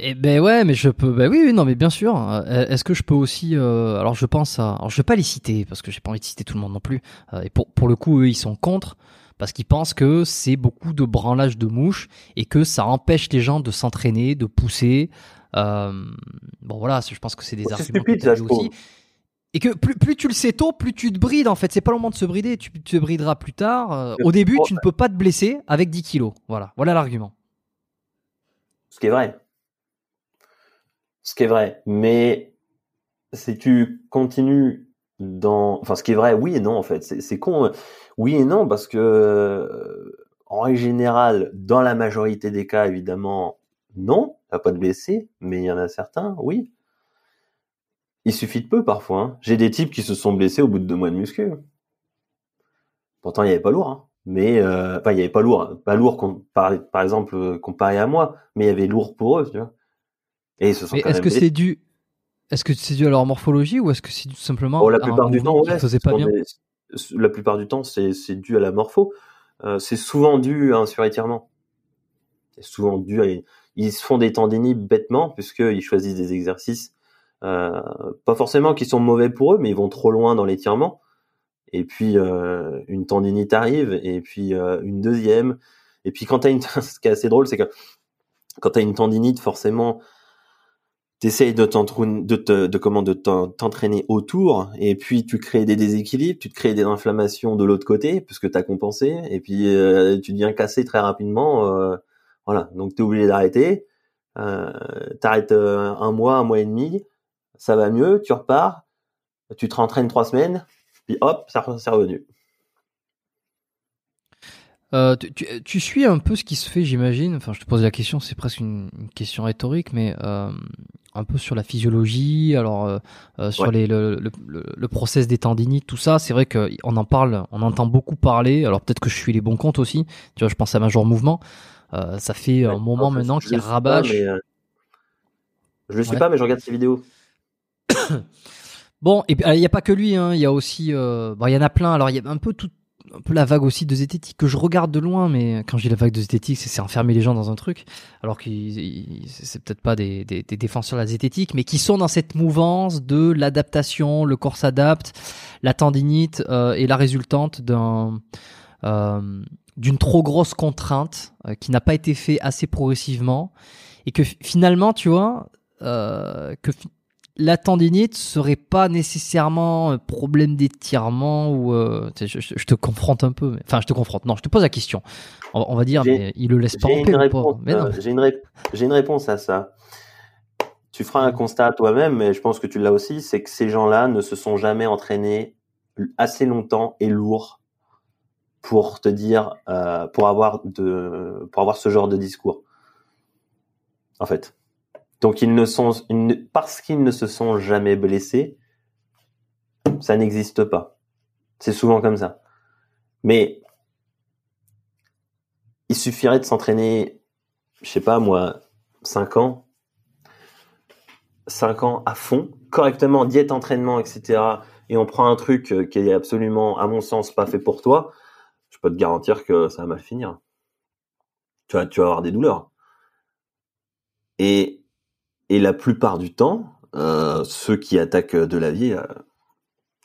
Eh ben ouais, mais je peux. Ben oui, oui, non, mais bien sûr. Euh, est-ce que je peux aussi euh, Alors je pense à. Alors je vais pas les citer parce que j'ai pas envie de citer tout le monde non plus. Euh, et pour pour le coup, eux, ils sont contre parce qu'ils pensent que c'est beaucoup de branlage de mouches et que ça empêche les gens de s'entraîner, de pousser. bon voilà, je pense que c'est des C'est arguments stupide, je trouve. aussi. Et que plus, plus tu le sais tôt, plus tu te brides en fait. C'est pas le moment de se brider, tu tu te brideras plus tard. Au début, tu ne peux pas te blesser avec 10 kilos. Voilà, voilà l'argument. Ce qui est vrai. Ce qui est vrai. Mais si tu continues dans... Enfin, ce qui est vrai, oui et non, en fait. C'est con. hein. Oui et non, parce que, euh, en règle générale, dans la majorité des cas, évidemment, non, t'as pas de blessé, mais il y en a certains, oui. Il suffit de peu, parfois. hein. J'ai des types qui se sont blessés au bout de deux mois de muscu. Pourtant, il n'y avait pas lourd. hein. Mais, euh, enfin, il n'y avait pas lourd. Pas lourd, par, par exemple, euh, comparé à moi, mais il y avait lourd pour eux, tu vois. Et ils se sont Mais quand est-ce que c'est dû est-ce que c'est dû à leur morphologie ou est-ce que c'est tout simplement Oh, la à un plupart du mouvement temps, ouais. faisaient c'est pas bien? La plupart du temps, c'est c'est dû à la morpho. Euh, c'est souvent dû à un surétirement. C'est souvent dû à... Ils se font des tendinites bêtement, puisqu'ils choisissent des exercices, euh, pas forcément qui sont mauvais pour eux, mais ils vont trop loin dans l'étirement. Et puis, euh, une tendinite arrive, et puis euh, une deuxième. Et puis, quand t'as une... Ce qui est assez drôle, c'est que quand t'as une tendinite, forcément, t'essayes de de t'entraîner autour, et puis tu crées des déséquilibres, tu te crées des inflammations de l'autre côté, puisque t'as compensé, et puis euh, tu deviens cassé très rapidement, euh, voilà. Donc t'es obligé d'arrêter, euh, t'arrêtes euh, un mois, un mois et demi, ça va mieux, tu repars, tu te rentraînes trois semaines, puis hop, ça c'est revenu. Euh, tu, tu- tu suis un peu ce qui se fait, j'imagine. Enfin, je te pose la question, c'est presque une, une question rhétorique, mais euh, un peu sur la physiologie, alors euh, euh, sur Ouais. les, le, le, le, le process des tendinites, tout ça. C'est vrai qu'on en parle, on entend beaucoup parler. Alors peut-être que je suis les bons comptes aussi. Tu vois, je pense à Major Mouvement. Euh, ça fait un moment maintenant qu'il suis pas, rabâche. mais, je le suis Ouais. pas, mais je regarde ses vidéos. Bon, et euh, il n'y a pas que lui, hein, il y a aussi, euh, bon, il y en a plein. Alors, il y a un peu tout, un peu la vague aussi de zététique que je regarde de loin, mais quand je dis la vague de zététique, c'est enfermer les gens dans un truc, alors que c'est peut-être pas des, des, défenseurs de la zététique, mais qui sont dans cette mouvance de l'adaptation, le corps s'adapte, la tendinite euh, et la résultante d'un euh, d'une trop grosse contrainte euh, qui n'a pas été fait assez progressivement et que fi- finalement, tu vois, que la tendinite serait pas nécessairement un problème d'étirement ou euh, je, je- je te confronte un peu mais- enfin je te confronte non je te pose la question on, on va dire mais il le laisse pas J'ai en une, paix euh, j'ai une, ré- j'ai une réponse à ça. Tu feras un constat toi-même, mais je pense que tu l'as aussi, c'est que ces gens-là ne se sont jamais entraînés assez longtemps et lourd pour te dire, euh, pour avoir de, pour avoir ce genre de discours. En fait. Donc ils ne sont, parce qu'ils ne se sont jamais blessés, ça n'existe pas. C'est souvent comme ça. Mais il suffirait de s'entraîner, je sais pas moi, 5 ans, 5 ans à fond, correctement, diète, entraînement, etc. Et on prend un truc euh, qui est absolument, à mon sens, pas fait pour toi, je peux te garantir que ça va mal finir. Tu vas, tu vas avoir des douleurs. Et, et la plupart du temps, euh, ceux qui attaquent de la vie, euh,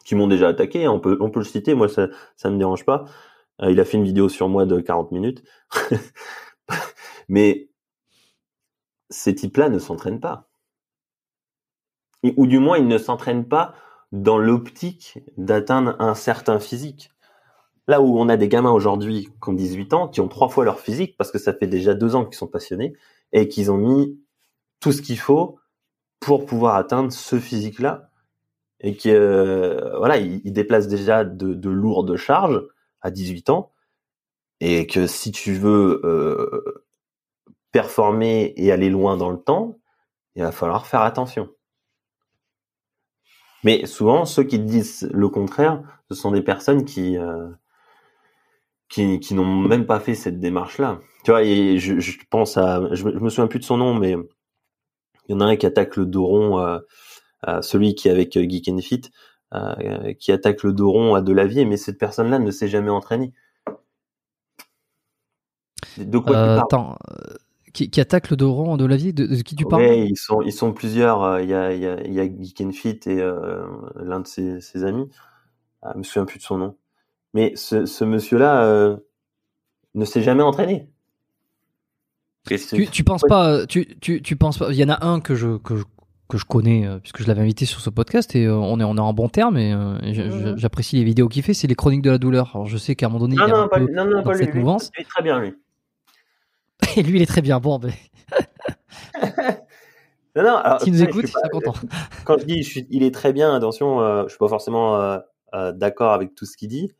qui m'ont déjà attaqué, on peut, on peut le citer, moi ça, ça me dérange pas. Euh, il a fait une vidéo sur moi de 40 minutes. Mais ces types-là ne s'entraînent pas. Ou du moins, ils ne s'entraînent pas dans l'optique d'atteindre un certain physique. Là où on a des gamins aujourd'hui qui ont 18 ans, qui ont trois fois leur physique, parce que ça fait déjà deux ans qu'ils sont passionnés, et qu'ils ont mis tout ce qu'il faut pour pouvoir atteindre ce physique-là, et qui, euh, voilà, ils déplacent déjà de, de lourdes charges à 18 ans, et que si tu veux euh, performer et aller loin dans le temps, il va falloir faire attention. Mais souvent, ceux qui disent le contraire, ce sont des personnes qui euh, qui, n'ont même pas fait cette démarche-là. Tu vois, et je, pense à, je me souviens plus de son nom, mais il y en a un qui attaque le dos rond, euh, celui qui est avec euh, Geek and Fit, euh, qui attaque le dos rond à Delavier, mais cette personne-là ne s'est jamais entraînée. De quoi tu parles? attends qui, qui attaquent le Doron de la vie? De, de qui tu parles? Ils sont, ils sont plusieurs. Il y a, il y a, il y a Geek and Fit et euh, l'un de ses, ses amis. Ah, je me souviens plus de son nom. Mais ce, ce monsieur-là euh, ne s'est jamais entraîné. Tu, tu penses pas, tu, tu, tu penses pas, il y en a un que je, que je, que je connais, euh, puisque je l'avais invité sur ce podcast, et euh, on, est, on est en bon terme, et, euh, et je- je- j'apprécie les vidéos qu'il fait, c'est les chroniques de la douleur. Alors je sais qu'à un moment donné, Non, il est non, un pas, peu lui- non, non, dans pas lui. cette lui. mouvance. Lui, très bien, lui. Et lui, il est très bien. Bon, ben, Non, non, alors, s'il nous je écoute, suis sera content. quand je dis je suis- il est très bien, attention, euh, je suis pas forcément euh, euh, d'accord avec tout ce qu'il dit,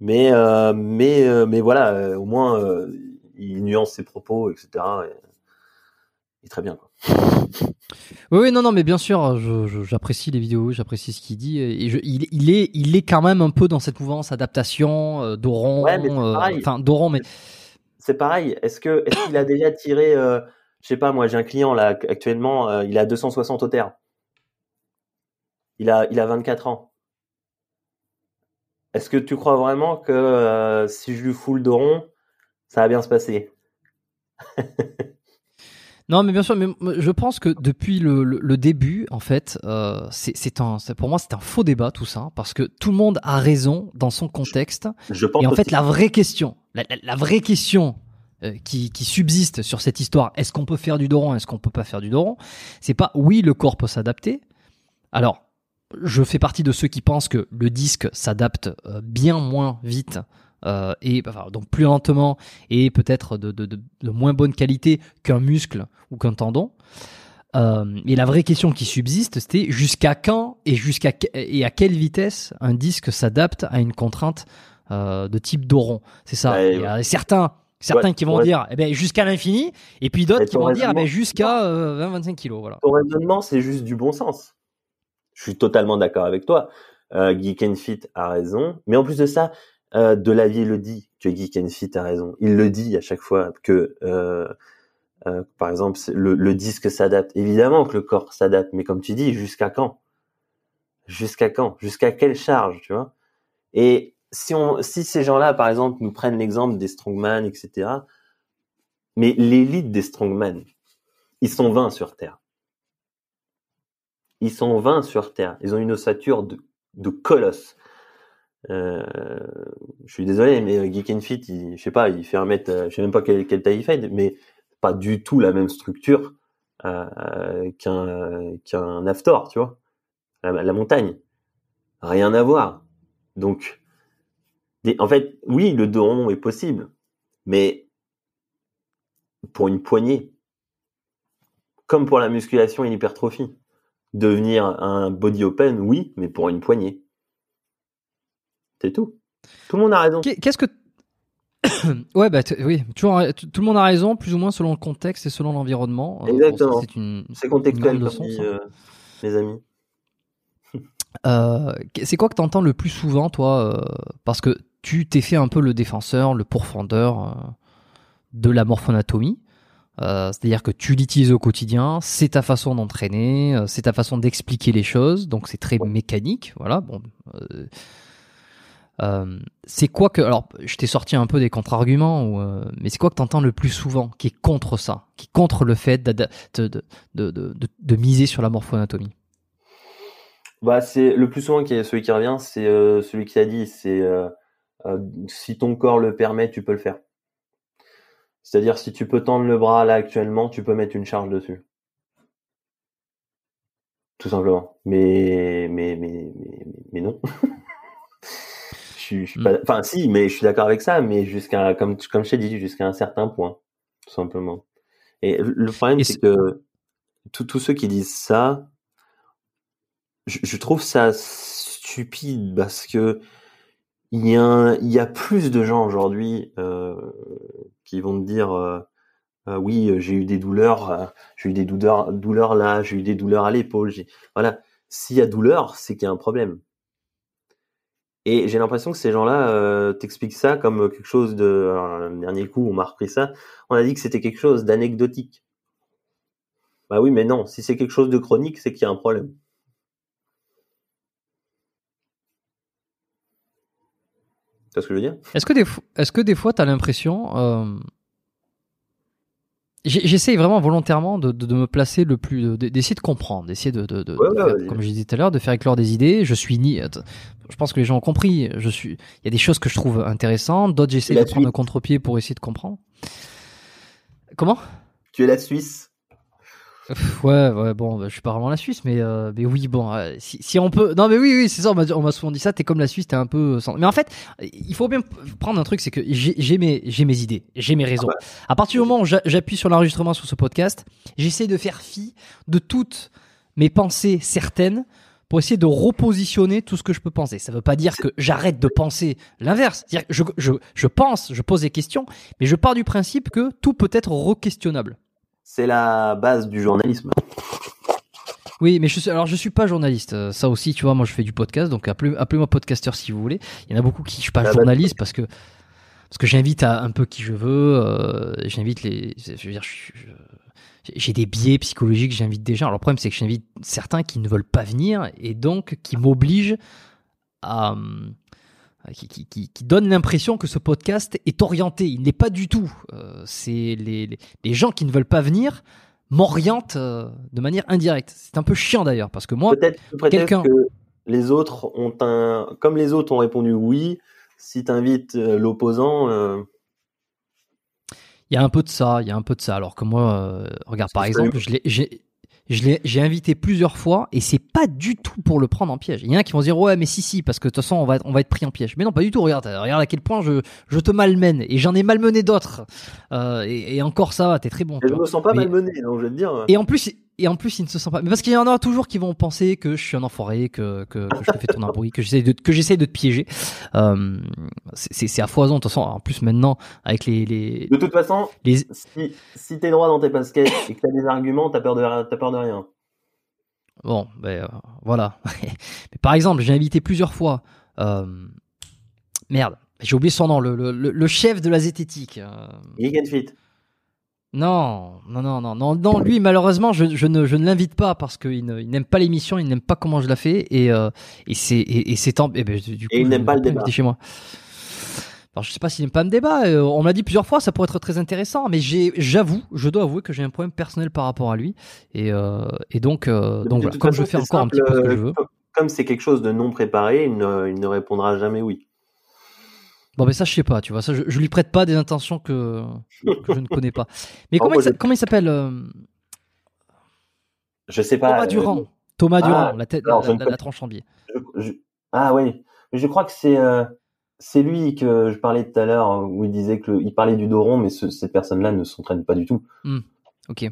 mais euh, mais euh, mais voilà, euh, au moins euh, il nuance ses propos, etc. et- il est très bien. Quoi. Oui, oui, non, non, mais bien sûr, j'apprécie les vidéos, j'apprécie ce qu'il dit, et je, il, il est, il est quand même un peu dans cette mouvance adaptation, euh, Doron, Ouais, euh, pareil. enfin Doron, mais C'est pareil. Est-ce que est-ce qu'il a déjà tiré, euh, je sais pas, moi j'ai un client là actuellement, euh, il a 260 au terre. Il a il a 24 ans. Est-ce que tu crois vraiment que euh, si je lui fous le dos rond, ça va bien se passer Non, mais bien sûr, mais je pense que depuis le, le- le début, en fait, euh, c'est un, pour moi, c'est un faux débat tout ça, parce que tout le monde a raison dans son contexte. Je pense Et en fait, la vraie question, la, la- la vraie question euh, qui, qui subsiste sur cette histoire, est-ce qu'on peut faire du doron, est-ce qu'on peut pas faire du doron C'est pas oui, le corps peut s'adapter. Alors, je fais partie de ceux qui pensent que le disque s'adapte euh, bien moins vite. Euh, et enfin, donc plus lentement et peut-être de, de- de- de moins bonne qualité qu'un muscle ou qu'un tendon. Euh, et la vraie question qui subsiste, c'était jusqu'à quand et jusqu'à et à quelle vitesse un disque s'adapte à une contrainte euh, de type doron. C'est ça. Ouais, certains, certains Ouais, qui vont dire eh ben, jusqu'à l'infini, et puis d'autres qui vont dire eh ben, jusqu'à euh, 20-25 kilos. Voilà. Ton raisonnement, c'est juste du bon sens. Je suis totalement d'accord avec toi. Euh, Geek and Fit a raison. Mais en plus de ça, euh, Delavier le dit que Geek and Fit a raison. Il le dit à chaque fois que, euh, euh, par exemple, le, disque s'adapte. Évidemment que le corps s'adapte, mais comme tu dis, jusqu'à quand? Jusqu'à quand? Jusqu'à quelle charge, tu vois? Et si ces gens-là, par exemple, nous prennent l'exemple des strongman, etc. Mais l'élite des strongman, ils sont 20 sur Terre. Ils sont 20 sur Terre. Ils ont une ossature de, de colosse. Euh, je suis désolé, mais euh, Geek and Fit, il, je sais pas, il fait un mètre, euh, je sais même pas quelle, taille il fait, mais pas du tout la même structure qu'un qu'un Aftor, tu vois, la, montagne, rien à voir. Donc, en fait, oui, le dos rond est possible, mais pour une poignée, comme pour la musculation et l'hypertrophie, devenir un body open, oui, mais pour une poignée. C'est tout. Tout le monde a raison. Qu'est- Qu'est-ce que Ouais, bah oui, toujours, t- tout le monde a raison, plus ou moins selon le contexte et selon l'environnement. Euh, Exactement. c'est une, C'est contextuel, comme dit euh, mes amis. Euh, c'est quoi que t'entends le plus souvent, toi euh, Parce que tu t'es fait un peu le défenseur, le pourfendeur euh, de la morphonatomie. Euh, C'est-à-dire que tu l'utilises au quotidien, c'est ta façon d'entraîner, euh, c'est ta façon d'expliquer les choses, donc c'est très mécanique. Voilà. Bon. Euh, c'est quoi que alors je t'ai sorti un peu des contre-arguments euh, mais c'est quoi que t'entends le plus souvent qui est contre ça qui est contre le fait de, de, de, de, miser sur la morphoanatomie? Bah, c'est le plus souvent qui est celui qui revient, c'est euh, celui qui a dit, c'est euh, euh, si ton corps le permet, tu peux le faire. C'est-à-dire si tu peux tendre le bras là actuellement, tu peux mettre une charge dessus. Tout simplement. Mais mais mais, mais- mais non. je suis, je suis pas, enfin si, mais je suis d'accord avec ça, mais jusqu'à comme comme je t'ai dit, jusqu'à un certain point, tout simplement. Et le- problème c'est que tous ceux qui disent ça, je, je trouve ça stupide parce que il y a, un- il y a plus de gens aujourd'hui euh, qui vont te dire euh, euh, oui j'ai eu des douleurs j'ai eu des douleurs douleurs là j'ai eu des douleurs à l'épaule voilà. S'il y a douleur c'est qu'il y a un problème et j'ai l'impression que ces gens-là euh, t'expliquent ça comme quelque chose de alors, le dernier coup on m'a repris ça. On a dit que c'était quelque chose d'anecdotique. Bah oui mais non. Si c'est quelque chose de chronique c'est qu'il y a un problème. Tu vois ce que je veux dire? Est-ce que des, est-ce que des fois, tu as l'impression. euh, J'essaye vraiment volontairement de, de, me placer le plus, d'essayer de comprendre, d'essayer de, comme je disais tout à l'heure, de faire éclore des idées. Je suis ni, je pense que les gens ont compris. Je suis, il y a des choses que je trouve intéressantes, d'autres j'essaie de prendre un contre-pied pour essayer de comprendre. Comment? Tu es la Suisse. Ouais, ouais, bon, bah, je suis pas vraiment la Suisse, mais, euh, mais oui, bon, euh, si, si, on peut. Non, mais oui, oui, c'est ça, on m'a souvent dit ça, t'es comme la Suisse, t'es un peu. Mais en fait, il faut bien prendre un truc, c'est que j'ai mes, mes idées, j'ai mes raisons. Ah à partir du moment où j'appuie sur l'enregistrement sur ce podcast, j'essaie de faire fi de toutes mes pensées certaines pour essayer de repositionner tout ce que je peux penser. Ça veut pas dire que j'arrête de penser l'inverse. C'est-à-dire je, je pense, je pose des questions, mais je pars du principe que tout peut être re-questionnable. C'est la base du journalisme. Oui, mais je suis, alors je suis pas journaliste. Euh, ça aussi, tu vois, moi je fais du podcast, donc appelez-moi podcasteur si vous voulez. Il y en a beaucoup qui je suis pas ah bah, journaliste parce que parce que j'invite à un peu qui je veux. Euh, j'invite les, je veux dire, j'ai des biais psychologiques. J'invite des gens. Alors le problème c'est que j'invite certains qui ne veulent pas venir et donc qui m'obligent à euh, qui, donne l'impression que ce podcast est orienté. Il n'est pas du tout. Euh, c'est les, gens qui ne veulent pas venir m'orientent euh, de manière indirecte. C'est un peu chiant d'ailleurs parce que moi, peut-être quelqu'un que les autres ont un, comme les autres ont répondu oui, si tu invites l'opposant. Il y a un peu de ça, il y a un peu de ça. Alors que moi, regarde par exemple, j'ai j'ai invité plusieurs fois et c'est pas du tout pour le prendre en piège. Il y en a qui vont dire ouais mais si si parce que de toute façon on va on va être pris en piège. Mais non pas du tout. Regarde regarde à quel point je je te malmène et j'en ai malmené d'autres. Euh, et, encore ça va t'es très bon. je me sens pas malmené donc je vais te dire. Et en plus et en plus, ils ne se sentent pas. Mais parce qu'il y en a toujours qui vont penser que je suis un enfoiré, que, que, que je te fais ton bruit, que j'essaie de, que j'essaie de te piéger. Euh, c'est à foison. De toute façon, en plus maintenant, avec les, les... De toute façon, les... si, si t'es droit dans tes baskets et que t'as des arguments, t'as peur de, as peur de rien. Bon, ben euh, voilà. Mais par exemple, j'ai invité plusieurs fois. Euh... Merde, j'ai oublié son nom, le, le, le, chef de la zététique. Euh... Fit. Non, non, non, non, non, non. Lui, malheureusement, je, je ne, je ne l'invite pas parce qu'il n'aime pas l'émission, il n'aime pas comment je la fais et, euh, et c'est et, et c'est tant. Et, ben, du coup, et il n'aime pas le débat. Chez moi. Alors, je sais pas s'il n'aime pas le débat. Euh, on m'a dit plusieurs fois, ça pourrait être très intéressant, mais j'ai, j'avoue, je dois avouer que j'ai un problème personnel par rapport à lui et, euh, et donc, euh, donc voilà, comme je fais encore un petit peu ce que je veux. Comme c'est quelque chose de non préparé, il ne, il ne répondra jamais oui. Bon, mais ça, je sais pas, tu vois. Ça, je, je lui prête pas des intentions que, que je ne connais pas. Mais comment, il, comment il s'appelle euh... Je sais pas. Thomas euh, Durand. Thomas Durand, ah, la, tête, la, la, tranche en biais. Ah oui. Mais je crois que c'est euh, c'est lui que je parlais tout à l'heure où il disait que il parlait du Doron, mais ce, ces personnes-là ne s'entraînent pas du tout. Mmh. Ok.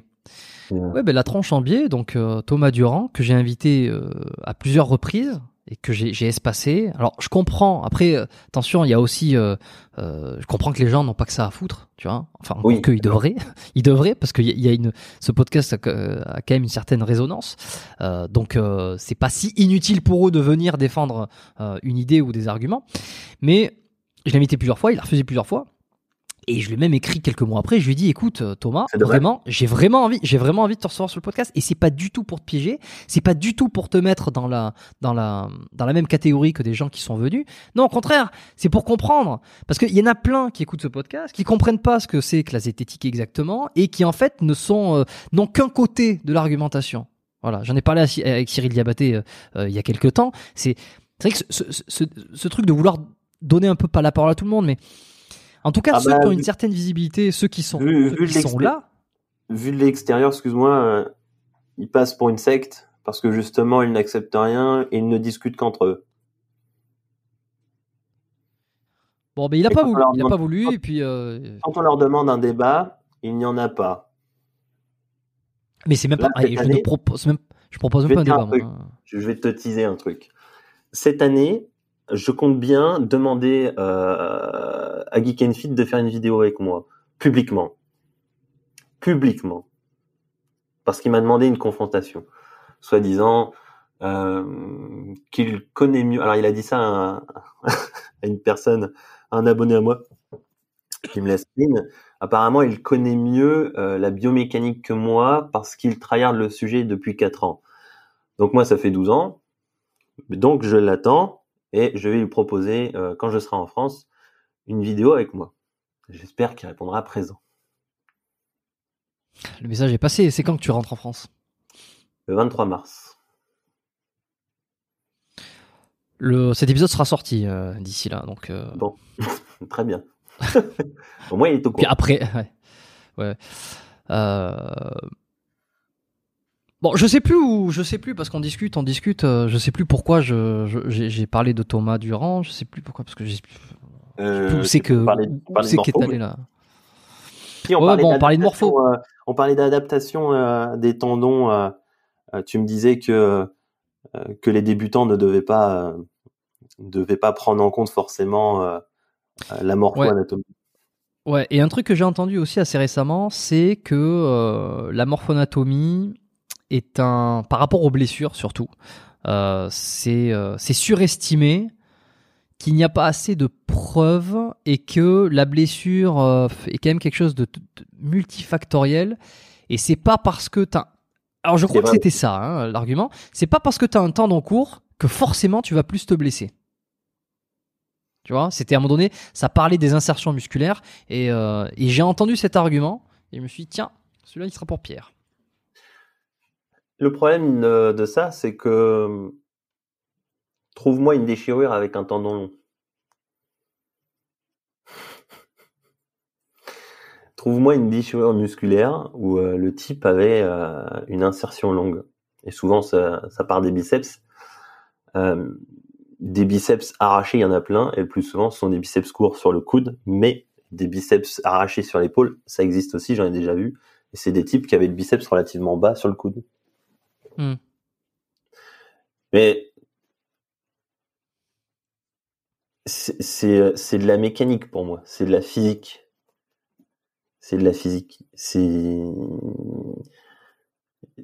Euh, ouais, ben la tranche en biais, donc Thomas Durand, que j'ai invité à plusieurs reprises, et que j'ai espacé. Alors je comprends. Après, euh, attention, il y a aussi, euh, euh, je comprends que les gens n'ont pas que ça à foutre, tu vois. Enfin, oui. qu'ils devraient, ils devraient, parce qu'il y, y, a une, ce podcast a, a, quand même une certaine résonance. Euh, donc c'est pas si inutile pour eux de venir défendre une idée ou des arguments. Mais je l'ai invité plusieurs fois, il a refusé plusieurs fois. Et je lui ai même écrit quelques mois après. Je lui ai dit, écoute, euh, Thomas, vraiment, j'ai vraiment envie, j'ai vraiment envie de te recevoir sur le podcast. Et c'est pas du tout pour te piéger. C'est pas du tout pour te mettre dans la, dans la, dans la même catégorie que des gens qui sont venus. Non, au contraire, c'est pour comprendre. Parce qu'il y en a plein qui écoutent ce podcast, qui comprennent pas ce que c'est que la zététique exactement, et qui en fait ne sont, euh, n'ont qu'un côté de l'argumentation. Voilà. J'en ai parlé avec Cyril Diabaté euh, il y a quelques temps. C'est, c'est vrai que ce, ce, ce, ce truc de vouloir donner un peu pas la parole à tout le monde, mais en tout cas, ah ceux bah, qui ont une certaine visibilité, ceux qui sont, sont là. Vu de l'extérieur, excuse-moi, euh, ils passent pour une secte parce que justement, ils n'acceptent rien et ils ne discutent qu'entre eux. Bon, mais il n'a pas voulu. Il a pas voulu. Et puis, euh, Quand on leur demande un débat, il n'y en a pas. Mais c'est même pas. je, ne propose même, je propose même pas un débat. Je vais te teaser un truc. Cette année, je compte bien demander euh, à Geek and Fit de faire une vidéo avec moi, publiquement. Publiquement. Parce qu'il m'a demandé une confrontation. Soi-disant euh, qu'il connaît mieux. Alors il a dit ça à, une personne, à un abonné à moi, qui me laisse une. Apparemment, il connaît mieux euh, la biomécanique que moi parce qu'il tryhard le sujet depuis 4 ans. Donc moi, ça fait 12 ans. Donc je l'attends et je vais lui proposer, euh, quand je serai en France, une vidéo avec moi. J'espère qu'il répondra présent. Le message est passé. C'est quand que tu rentres en France? Le 23 mars. Le, cet épisode sera sorti euh, d'ici là, donc. euh, Bon, très bien. Au moins, il est au Puis courant. après, ouais. ouais. Euh, Bon, je sais plus où, je sais plus parce qu'on discute, on discute. euh, je sais plus pourquoi je, je- j'ai, parlé de Thomas Durand. Je sais plus pourquoi parce que j'ai Euh, où c'est que parlait de c'est qu'est morpho, allé là. Si, on Ouais, parlait bon, on parlait de d'adaptation, euh, on parlait d'adaptation euh, des tendons. tu me disais que que les débutants ne devaient pas devaient pas prendre en compte forcément la morpho-anatomie. Ouais, et un truc que j'ai entendu aussi assez récemment, c'est que euh, la morphonatomie est un, par rapport aux blessures surtout, euh, c'est euh, c'est surestimé qu'il n'y a pas assez de preuves et que la blessure euh, est quand même quelque chose de, multifactoriel. Et c'est pas parce que t'as alors je crois que c'était ça hein, l'argument. C'est pas parce que t'as un tendon court que forcément tu vas plus te blesser. Tu vois c'était à un moment donné ça parlait des insertions musculaires et, euh, et j'ai entendu cet argument et je me suis dit tiens celui-là il sera pour Pierre Le problème de, de ça, c'est que trouve-moi une déchirure avec un tendon long. Trouve-moi une déchirure musculaire où euh, le type avait euh, une insertion longue. Et souvent, ça, part des biceps. Euh, des biceps arrachés, il y en a plein. Et le plus souvent, ce sont des biceps courts sur le coude. Mais des biceps arrachés sur l'épaule, ça existe aussi, j'en ai déjà vu. C'est des types qui avaient le biceps relativement bas sur le coude. Hmm. Mais c'est c'est de la mécanique pour moi, c'est de la physique. C'est de la physique. C'est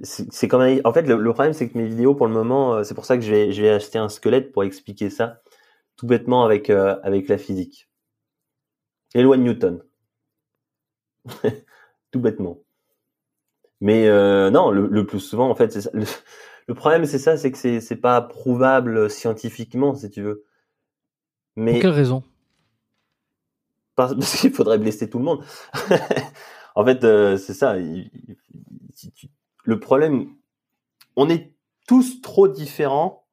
c'est en fait le, problème c'est que mes vidéos pour le moment euh, c'est pour ça que je vais je acheter un squelette pour expliquer ça tout bêtement avec euh, avec la physique. Et loi Newton. tout bêtement. Mais euh, non, le, le plus souvent en fait c'est ça. Le, le problème c'est ça, c'est que c'est c'est pas prouvable scientifiquement si tu veux. Mais pour quelle raison? Parce parce qu'il faudrait blesser tout le monde. en fait, euh, c'est ça. il- il- le problème, on est tous trop différents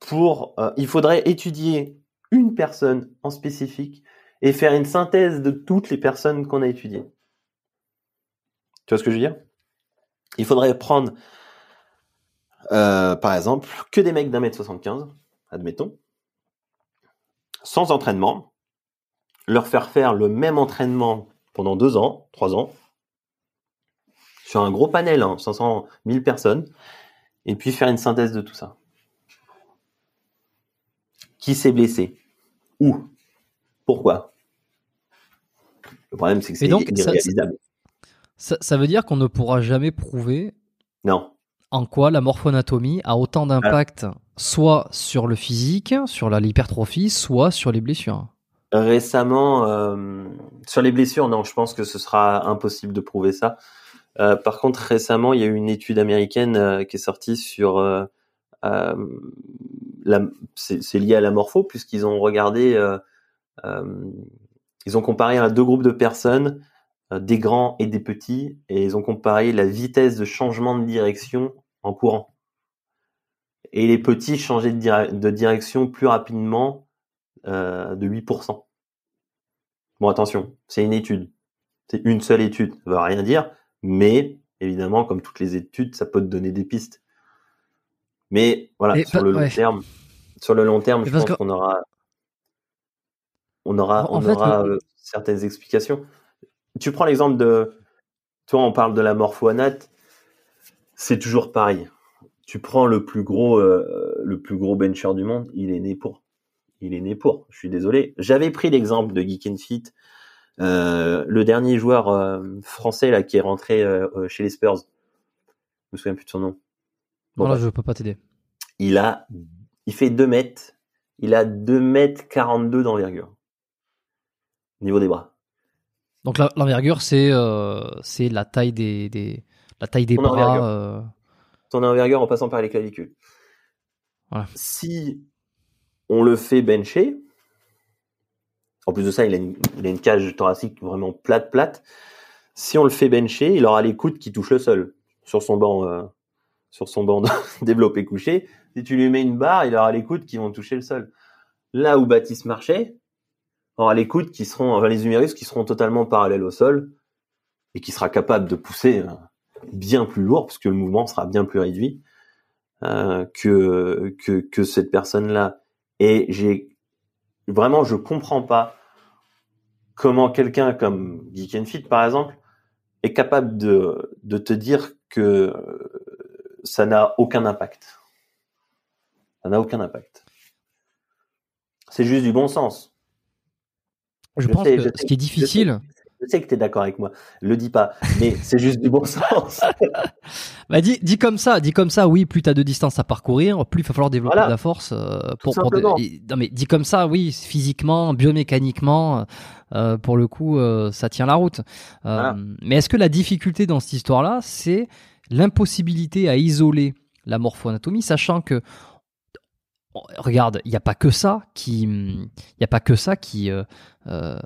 pour. euh, il faudrait étudier une personne en spécifique et faire une synthèse de toutes les personnes qu'on a étudiées. Tu vois ce que je veux dire? Il faudrait prendre, euh, par exemple, que des mecs d'un mètre 75, admettons, sans entraînement, leur faire faire le même entraînement pendant deux ans, trois ans, sur un gros panel, hein, 500 000 personnes, et puis faire une synthèse de tout ça. Qui s'est blessé? Où? Pourquoi? Le problème, c'est que c'est ça- irréalisable. Ça, ça veut dire qu'on ne pourra jamais prouver Non. en quoi la morphonatomie a autant d'impact soit sur le physique, sur l'hypertrophie, soit sur les blessures. Récemment, euh, sur les blessures, non, je pense que ce sera impossible de prouver ça. Euh, par contre, récemment, il y a eu une étude américaine euh, qui est sortie sur c'est lié à la morpho puisqu'ils ont regardé, ils ont comparé à deux groupes de personnes, des grands et des petits, et ils ont comparé la vitesse de changement de direction en courant. Et les petits changeaient de, dire- de direction plus rapidement euh, de 8%. Bon, attention, c'est une étude. C'est une seule étude. Ça veut rien dire, mais évidemment, comme toutes les études, ça peut te donner des pistes. Mais voilà, Et sur pas- le long ouais. terme, sur le long terme, Mais je pense qu'on aura, on aura, En on fait, aura le- euh, certaines explications. Tu prends l'exemple de, toi, on parle de la morphoanate, c'est toujours pareil. Tu prends le plus gros, euh, le plus gros bencher du monde, il est né pour. Il est né pour. Je suis désolé. J'avais pris l'exemple de Geek and Fit, euh, le dernier joueur euh, français là qui est rentré euh, chez les Spurs. Je me souviens plus de son nom. Bon, bref. je peux pas t'aider. Il a, il fait 2 mètres. Il a 2 mètres 42 d'envergure. Au niveau des bras. Donc l'envergure, c'est euh, c'est la taille des, des la taille des Ton bras. envergure. euh, Ton envergure en passant par les clavicules. Voilà. Si on le fait bencher, en plus de ça, il a une, il a une cage thoracique vraiment plate, plate. Si on le fait bencher, il aura les coudes qui touchent le sol sur son banc, euh, sur son banc développé couché. Si tu lui mets une barre, il aura les coudes qui vont toucher le sol. Là où Baptiste marchait, aura les coudes qui seront, enfin les humérus qui seront totalement parallèles au sol et qui sera capable de pousser euh, bien plus lourd parce que le mouvement sera bien plus réduit euh, que, que cette personne-là. Et j'ai vraiment, je comprends pas comment quelqu'un comme Geek Fit par exemple est capable de de te dire que ça n'a aucun impact. Ça n'a aucun impact. C'est juste du bon sens. Je, pense que ce qui est difficile. Je sais, que tu es d'accord avec moi. Le dis pas, mais c'est juste du bon sens. bah dis, dis comme ça, dis comme ça. Oui, plus tu as de distance à parcourir, plus il va falloir développer de la force. Euh, pour, pour non mais dis comme ça, oui, physiquement, biomécaniquement, euh, pour le coup, euh, ça tient la route. Mais est-ce que la difficulté dans cette histoire-là, c'est l'impossibilité à isoler la morpho-anatomie, sachant que regarde, il n'y a pas que ça qui, il y a pas que ça qui, euh, euh,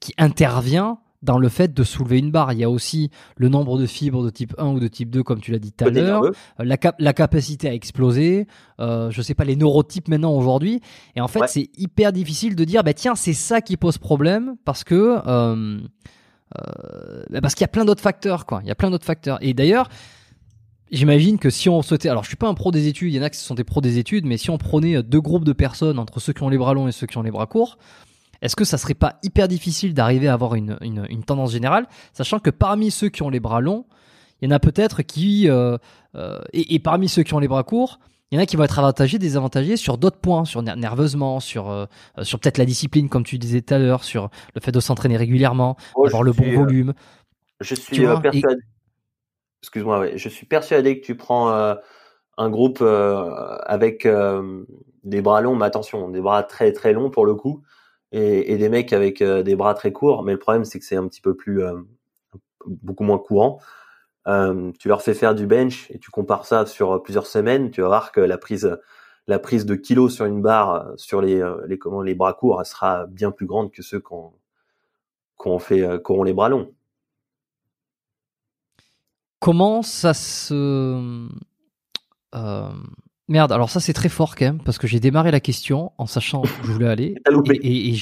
qui intervient dans le fait de soulever une barre. Il y a aussi le nombre de fibres de type 1 ou de type 2, comme tu l'as dit tout à l'heure, la, la, capacité à exploser, euh, je sais pas, les neurotypes maintenant aujourd'hui. Et en fait, c'est hyper difficile de dire, bah tiens, c'est ça qui pose problème parce que euh, bah, parce qu'il y a plein d'autres facteurs, quoi. Il y a plein d'autres facteurs. Et d'ailleurs, J'imagine que si on souhaitait, alors je suis pas un pro des études, il y en a qui sont des pros des études, mais si on prenait deux groupes de personnes entre ceux qui ont les bras longs et ceux qui ont les bras courts, est-ce que ça serait pas hyper difficile d'arriver à avoir une, une, tendance générale, sachant que parmi ceux qui ont les bras longs, il y en a peut-être qui, euh, euh, et, parmi ceux qui ont les bras courts, il y en a qui vont être avantagés, désavantagés sur d'autres points, sur nerveusement, sur euh, sur peut-être la discipline, comme tu disais tout à l'heure, sur le fait de s'entraîner régulièrement, oh, avoir le bon volume. Je suis persuadé excuse-moi, je suis persuadé que tu prends euh, un groupe euh, avec euh, des bras longs, mais attention, des bras très très longs pour le coup, et, des mecs avec des bras très courts. Mais le problème, c'est que c'est un petit peu plus, beaucoup moins courant. tu leur fais faire du bench et tu compares ça sur plusieurs semaines, tu vas voir que la prise, de kilos sur une barre sur les, bras courts, elle sera bien plus grande que ceux qu'on qu'on fait, qui les bras longs. Comment ça se... Euh, merde, alors ça c'est très fort quand même, parce que j'ai démarré la question en sachant où je voulais aller, et, et,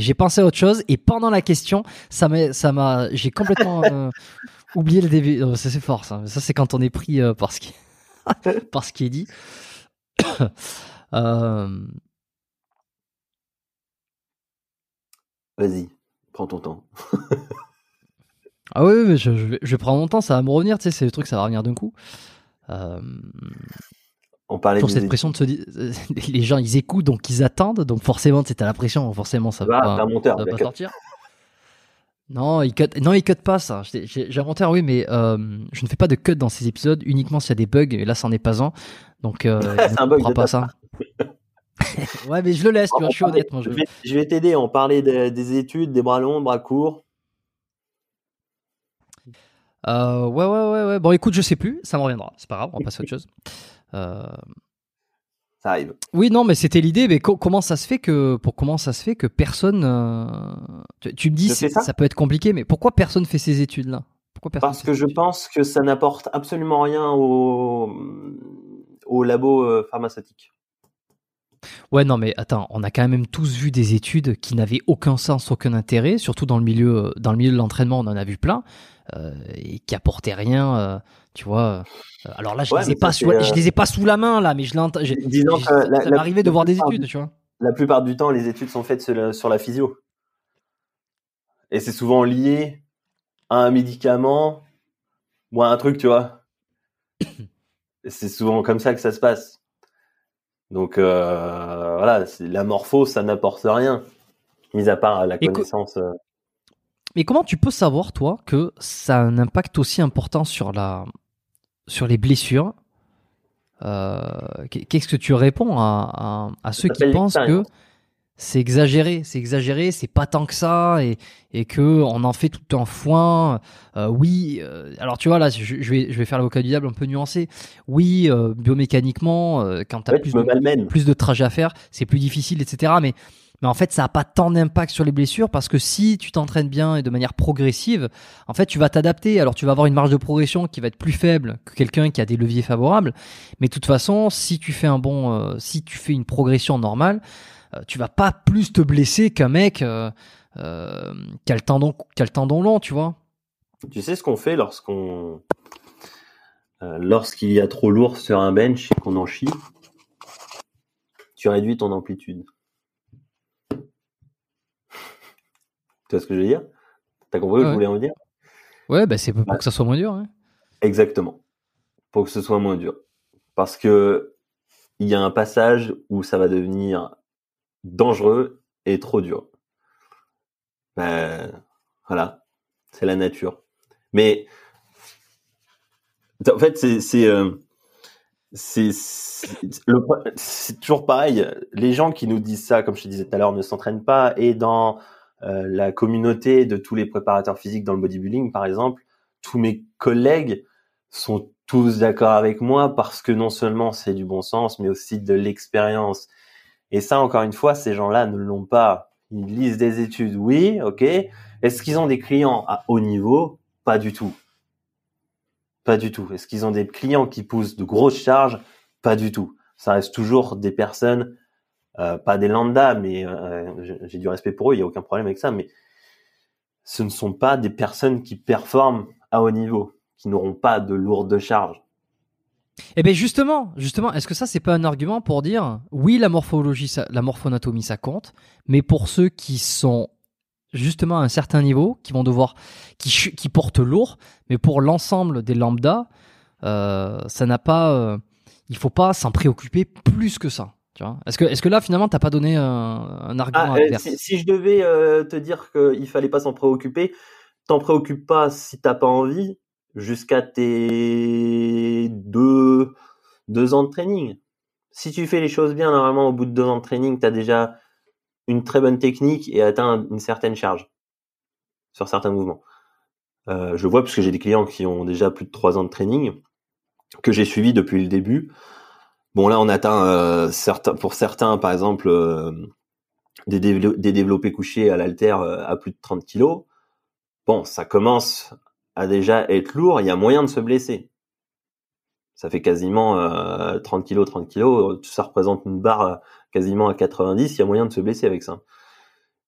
j'ai pensé à autre chose, et pendant la question, ça m'a, j'ai complètement euh, oublié le début. Ça c'est fort ça, ça c'est quand on est pris euh, par, ce qui, par ce qui est dit. Vas-y, prends ton temps. Ah oui, mais je, je, vais, prendre mon temps, ça va me revenir, tu sais, c'est le truc, ça va revenir d'un coup. Euh, on parlait sur cette pression de se dire, les gens ils écoutent donc ils attendent, donc forcément tu à la pression, forcément ça va, pas, monteur, ça va pas sortir. Non, il cut, non, il cut pas ça. J'ai un monteur, oui, mais euh, je ne fais pas de cut dans ces épisodes uniquement s'il y a des bugs, et là c'en est pas un. Donc euh, c'est un bug, pas ça. ouais, mais je le laisse, tu vois, je suis honnête. Moi, je... vais, t'aider, on parlait des études, des bras longs, bras courts. Euh, ouais, ouais, ouais, ouais. Bon, écoute, je sais plus, ça me reviendra. C'est pas grave, on va passer à autre chose. Euh... Ça arrive. Oui, non, mais c'était l'idée. Mais comment ça se fait que, pour comment ça se fait que personne, euh, tu, me dis, ça, ça peut être compliqué, mais pourquoi personne fait ces études-là? Pourquoi personne Parce que je pense que ça n'apporte absolument rien au, au labo pharmaceutique. Ouais, non, mais attends, on a quand même tous vu des études qui n'avaient aucun sens, aucun intérêt, surtout dans le milieu, dans le milieu de l'entraînement, on en a vu plein. Euh, et qui apportait rien, euh, tu vois. Euh, alors là, je les ai pas, sous, je les ai pas sous la main là, mais je l'entends. Ça m'arrivait de voir des études, tu vois. La plupart du temps, les études sont faites sur la, physio, et c'est souvent lié à un médicament ou à un truc, tu vois. c'est souvent comme ça que ça se passe. Donc voilà, la morpho, ça n'apporte rien, mis à part la connaissance. Mais comment tu peux savoir, toi, que ça a un impact aussi important sur, la, sur les blessures euh, Qu'est-ce que tu réponds à, à, ceux qui pensent que c'est exagéré, c'est exagéré, c'est pas tant que ça, et, et que on en fait tout un foin. Euh, oui, euh, alors tu vois là, je, vais je vais faire l'avocat du diable un peu nuancé. Oui, biomécaniquement, quand tu as plus, de, plus de trajets à faire, c'est plus difficile, etc. Mais Mais en fait, ça n'a pas tant d'impact sur les blessures parce que si tu t'entraînes bien et de manière progressive, en fait, tu vas t'adapter. Alors, tu vas avoir une marge de progression qui va être plus faible que quelqu'un qui a des leviers favorables. Mais de toute façon, si tu fais un bon, euh, si tu fais une progression normale, euh, tu vas pas plus te blesser qu'un mec euh, euh, qui a le tendon, qui a le tendon long, tu vois. Tu sais ce qu'on fait lorsqu'on lorsqu'il y a trop lourd sur un bench et qu'on en chie, tu réduis ton amplitude. Vois ce que je veux dire? T'as compris ce que je voulais en dire Ouais, bah c'est pour que ça soit moins dur. Hein. Exactement. Pour que ce soit moins dur. Parce que il y a un passage où ça va devenir dangereux et trop dur. Ben, voilà, c'est la nature. Mais en fait, c'est euh, c'est c'est toujours pareil. Les gens qui nous disent ça, comme je te disais tout à l'heure, ne s'entraînent pas. Et dans euh, la communauté de tous les préparateurs physiques dans le bodybuilding, par exemple, tous mes collègues sont tous d'accord avec moi parce que non seulement c'est du bon sens, mais aussi de l'expérience. Et ça, encore une fois, ces gens-là ne l'ont pas. Ils lisent des études, oui, ok. Est-ce qu'ils ont des clients à haut niveau? Pas du tout. Pas du tout. Est-ce qu'ils ont des clients qui poussent de grosses charges? Pas du tout. Ça reste toujours des personnes, euh, pas des lambda, mais euh, j'ai du respect pour eux, il n'y a aucun problème avec ça, mais ce ne sont pas des personnes qui performent à haut niveau, qui n'auront pas de lourdes charges. Eh bien justement, justement, est-ce que ça c'est pas un argument pour dire oui la morphologie, ça, la morphonatomie ça compte, mais pour ceux qui sont justement à un certain niveau, qui vont devoir, qui, portent lourd, mais pour l'ensemble des lambda, euh, ça n'a pas, euh, il faut pas s'en préoccuper plus que ça. Est-ce que, est-ce que là finalement t'as pas donné un, un argument ah, euh, si, si, je devais euh, te dire qu'il fallait pas s'en préoccuper, t'en préoccupes pas si t'as pas envie jusqu'à tes deux deux ans de training. Si tu fais les choses bien, normalement au bout de deux ans de training, t'as déjà une très bonne technique et atteint une certaine charge sur certains mouvements. Euh, je vois parce que j'ai des clients qui ont déjà plus de trois ans de training que j'ai suivi depuis le début. Bon là on atteint euh, pour certains par exemple euh, des, développés couchés à l'altère euh, à plus de 30 kilos. Bon ça commence à déjà être lourd, il y a moyen de se blesser. Ça fait quasiment 30 kilos, 30 kilos, ça représente une barre quasiment à 90, il y a moyen de se blesser avec ça.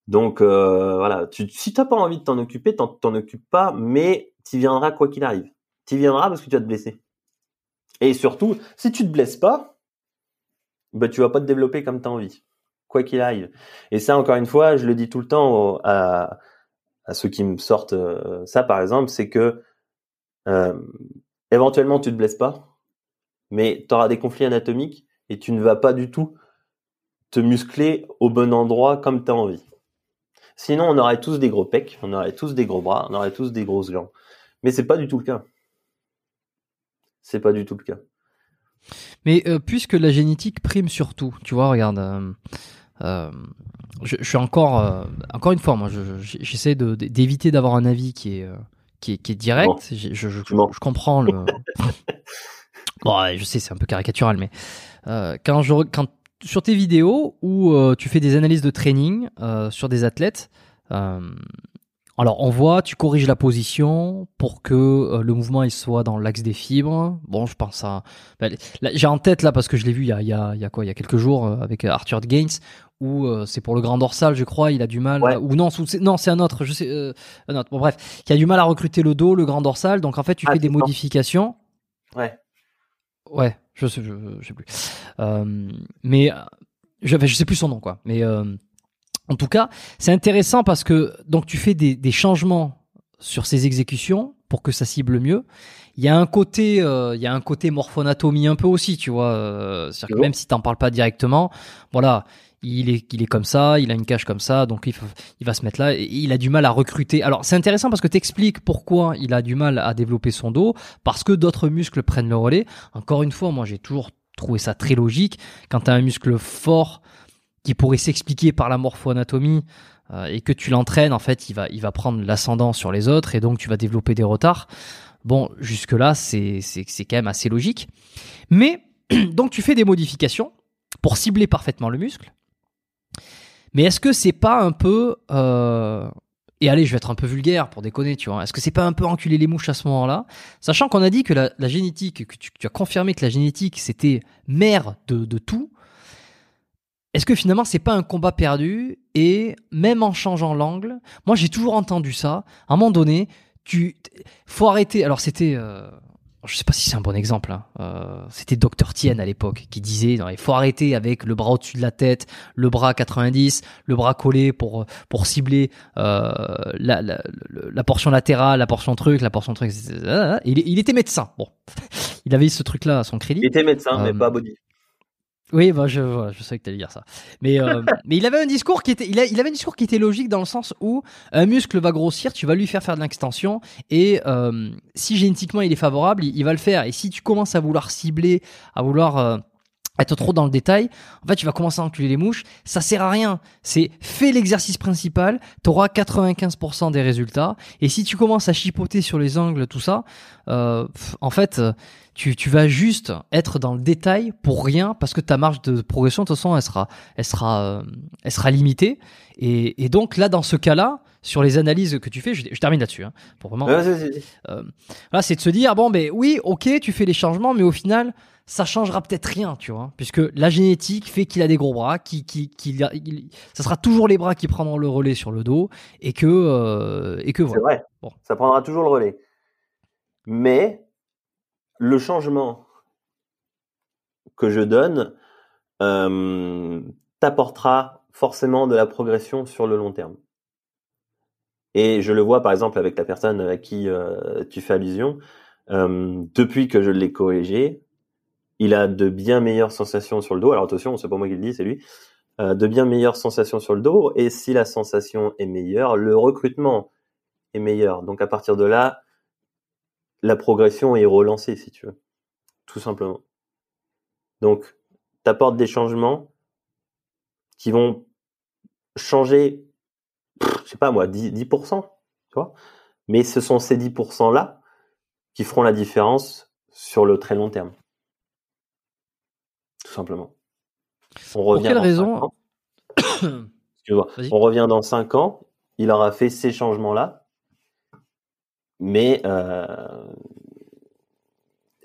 Donc voilà, tu, si t'as pas envie de t'en occuper, t'en, occupes pas, mais tu viendras quoi qu'il arrive. Tu viendras parce que tu vas te blesser. Et surtout, si tu te blesses pas, bah tu vas pas te développer comme tu as envie, quoi qu'il arrive. Et ça, encore une fois, je le dis tout le temps à, ceux qui me sortent euh, ça, par exemple, c'est que euh, éventuellement tu te blesses pas, mais tu auras des conflits anatomiques et tu ne vas pas du tout te muscler au bon endroit comme tu as envie. Sinon, on aurait tous des gros pecs, on aurait tous des gros bras, on aurait tous des grosses jambes. Mais c'est pas du tout le cas. C'est pas du tout le cas. Mais euh, puisque la génétique prime surtout, tu vois, regarde, euh, euh, je, suis encore, encore une fois, moi, j'essaie d'éviter d'avoir un avis qui est, qui est, qui est direct. je, comprends le. bon, je sais, c'est un peu caricatural, mais quand je, quand sur tes vidéos où tu fais des analyses de training sur des athlètes, alors on voit, tu corriges la position pour que le mouvement il soit dans l'axe des fibres. Bon, je pense à, ben, j'ai en tête là parce que je l'ai vu il y a, il y a, il y a quoi, il y a quelques jours avec Arthur Gaines où c'est pour le grand dorsal, je crois, il a du mal, ou non, non, c'est un autre, je sais, un autre. Bon bref, qui a du mal à recruter le dos, le grand dorsal. Donc en fait, tu ah, fais des modifications. Ouais. Ouais, je sais, je, sais plus. Euh, mais je, je sais plus son nom, quoi. Mais euh, en tout cas, c'est intéressant parce que donc tu fais des, des, changements sur ces exécutions pour que ça cible mieux. Il y a un côté, euh, il y a un côté morphonatomie un peu aussi, tu vois. Euh, que même si t'en parles pas directement, voilà, il est, il est comme ça, il a une cage comme ça, donc il, il va se mettre là. Et il a du mal à recruter. Alors c'est intéressant parce que tu expliques pourquoi il a du mal à développer son dos, parce que d'autres muscles prennent le relais. Encore une fois, moi j'ai toujours trouvé ça très logique. Quand tu as un muscle fort qui pourrait s'expliquer par la morphoanatomie euh, et que tu l'entraînes, en fait, il va, il va prendre l'ascendant sur les autres et donc tu vas développer des retards. Bon, jusque-là, c'est quand même assez logique. Mais donc tu fais des modifications pour cibler parfaitement le muscle. Mais est-ce que c'est pas un peu euh, et allez, je vais être un peu vulgaire pour déconner, tu vois. Est-ce que c'est pas un peu enculer les mouches à ce moment-là? Sachant qu'on a dit que la, génétique, que tu, as confirmé que la génétique c'était mère de, de tout. Est-ce que finalement c'est pas un combat perdu et même en changeant l'angle, moi j'ai toujours entendu ça. À un moment donné, tu faut arrêter. Alors c'était euh, je sais pas si c'est un bon exemple, hein. euh, c'était Dr Tien à l'époque qui disait il faut arrêter avec le bras au-dessus de la tête, le bras à 90, le bras collé pour pour cibler euh, la, la, la, portion latérale, la portion truc, la portion truc. Il, il était médecin. Bon, il avait ce truc là à son crédit. Il était médecin, mais euh, pas body. Oui, bah je, je savais que tu allais dire ça. Mais, euh, mais il avait un discours qui était, il, a, il, avait un discours qui était logique dans le sens où un muscle va grossir, tu vas lui faire faire de l'extension et euh, si génétiquement il est favorable, il, va le faire. Et si tu commences à vouloir cibler, à vouloir euh, être trop dans le détail, en fait, tu vas commencer à enculer les mouches. Ça sert à rien. C'est fais l'exercice principal, tu auras 95% des résultats. Et si tu commences à chipoter sur les angles, tout ça, euh, en fait, tu, tu vas juste être dans le détail pour rien parce que ta marge de progression, de toute façon, elle sera, elle sera, euh, elle sera limitée. Et, et donc là, dans ce cas-là, sur les analyses que tu fais, je, termine là-dessus, hein, pour vraiment. Euh, là, c'est de se dire bon, ben oui, ok, tu fais les changements, mais au final ça changera peut-être rien, tu vois, puisque la génétique fait qu'il a des gros bras, qui, qui, qui, ça sera toujours les bras qui prendront le relais sur le dos, et que, euh, et que voilà. C'est vrai. Bon. Ça prendra toujours le relais. Mais le changement que je donne euh, t'apportera forcément de la progression sur le long terme. Et je le vois par exemple avec la personne à qui euh, tu fais allusion. Euh, depuis que je l'ai corrigé, il a de bien meilleures sensations sur le dos. Alors attention, c'est pas moi qui le dis, c'est lui. Euh, de bien meilleures sensations sur le dos. Et si la sensation est meilleure, le recrutement est meilleur. Donc à partir de là, la progression est relancée, si tu veux. Tout simplement. Donc, tu apportes des changements qui vont changer, je sais pas moi, 10%, 10% tu vois. Mais ce sont ces 10% là qui feront la différence sur le très long terme simplement. On revient Pour quelle raison On revient dans 5 ans, il aura fait ces changements-là, mais euh,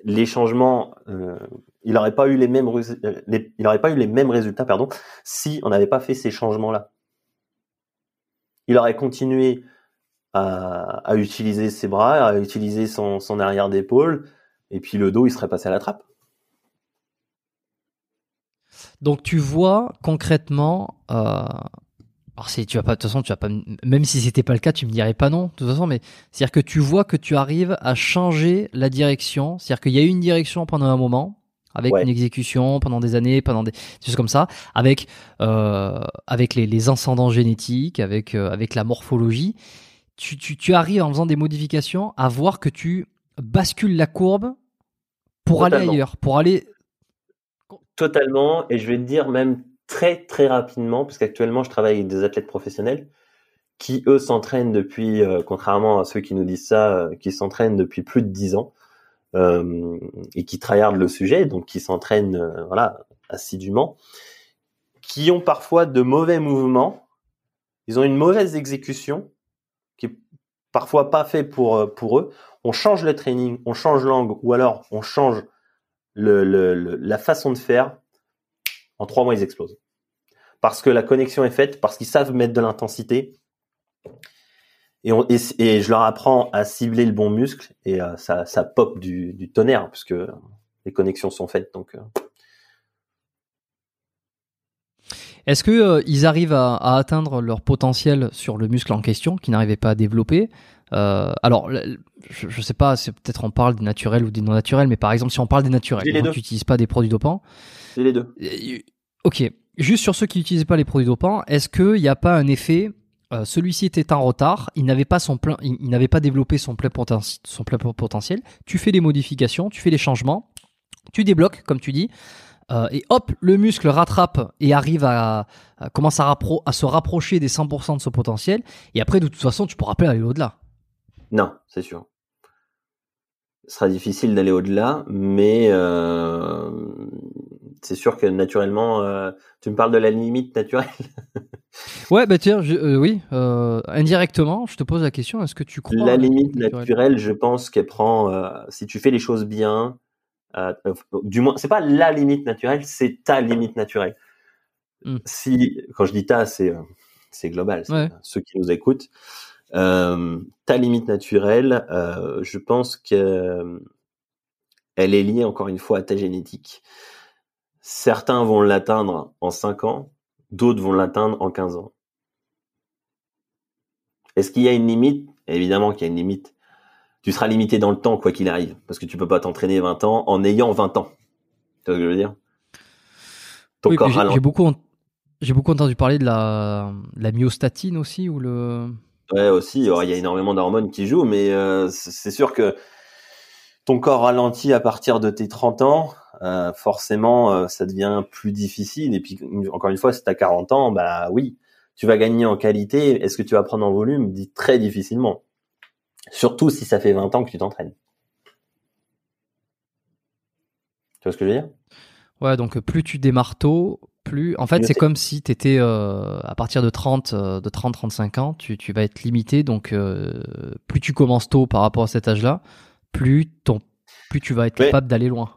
les changements, euh, il n'aurait pas eu les mêmes, il aurait pas eu les mêmes résultats, pardon, si on n'avait pas fait ces changements-là. Il aurait continué à, utiliser ses bras, à utiliser son, son arrière d'épaule, et puis le dos, il serait passé à la trappe. Donc tu vois concrètement, euh, alors si tu vas pas, de toute façon tu vas pas, même si c'était pas le cas, tu me dirais pas non, de toute façon, mais c'est-à-dire que tu vois que tu arrives à changer la direction, c'est-à-dire qu'il y a eu une direction pendant un moment, avec une exécution pendant des années, pendant des, choses comme ça, avec euh, avec les, les génétiques, avec euh, avec la morphologie, tu, tu, tu arrives en faisant des modifications à voir que tu bascules la courbe pour aller ailleurs, pour aller Totalement, et je vais te dire même très très rapidement, parce qu'actuellement je travaille avec des athlètes professionnels qui eux s'entraînent depuis, euh, contrairement à ceux qui nous disent ça, euh, qui s'entraînent depuis plus de 10 ans euh, et qui tryhardent le sujet, donc qui s'entraînent voilà assidûment, qui ont parfois de mauvais mouvements, ils ont une mauvaise exécution qui est parfois pas fait pour pour eux. On change le training, on change l'angle, ou alors on change la façon de faire, en trois mois, ils explosent. Parce que la connexion est faite, parce qu'ils savent mettre de l'intensité. Et, et, je leur apprends à cibler le bon muscle et euh, ça, ça pop du, du, tonnerre, puisque les connexions sont faites. Donc, euh. Est-ce que euh, ils arrivent à, à, atteindre leur potentiel sur le muscle en question, qu'ils n'arrivaient pas à développer? Euh, alors, je, je, sais pas, c'est peut-être on parle des naturels ou des non naturels, mais par exemple, si on parle des naturels, tu n'utilises pas des produits dopants? C'est les deux. Ok. Juste sur ceux qui n'utilisaient pas les produits dopants, est-ce qu'il n'y a pas un effet euh, celui-ci était en retard, il n'avait pas son plein, il, n'avait pas développé son plein, son plein potentiel. Tu fais des modifications, tu fais les changements, tu débloques, comme tu dis, euh, et hop, le muscle rattrape et arrive à, commence à, à, se rapprocher des 100% de son potentiel. Et après, de toute façon, tu pourras pas aller au-delà. Non, c'est sûr. Ce sera difficile d'aller au-delà, mais euh, c'est sûr que naturellement, euh, tu me parles de la limite naturelle. Ouais, bah tiens, je, oui, indirectement, je te pose la question, est-ce que tu crois La limite naturelle, je pense qu'elle prend, si tu fais les choses bien, du moins, c'est pas la limite naturelle, c'est ta limite naturelle. Hmm. Si, quand je dis ta, c'est c'est global, ceux qui nous écoutent. Euh, ta limite naturelle, euh, je pense que elle est liée encore une fois à ta génétique. Certains vont l'atteindre en 5 ans, d'autres vont l'atteindre en 15 ans. Est-ce qu'il y a une limite? Évidemment qu'il y a une limite. Tu seras limité dans le temps quoi qu'il arrive, parce que tu peux pas t'entraîner 20 ans en ayant 20 ans. Tu vois ce que je veux dire? Ton corps J'ai beaucoup, j'ai beaucoup entendu parler de la, la myostatine aussi, ou le. Ouais, aussi, il y a énormément d'hormones qui jouent, mais euh, c'est sûr que ton corps ralentit à partir de tes 30 ans, euh, forcément, euh, ça devient plus difficile. Et puis, encore une fois, si tu as 40 ans, bah oui, tu vas gagner en qualité. Est-ce que tu vas prendre en volume? Dit très difficilement. Surtout si ça fait 20 ans que tu t'entraînes. Tu vois ce que je veux dire? Ouais, donc plus tu démarres tôt, plus. En fait, c'est comme si tu étais euh, à partir de 30, euh, de 30, 35 ans, tu, tu vas être limité. Donc, euh, plus tu commences tôt par rapport à cet âge-là, plus ton, plus tu vas être capable d'aller loin.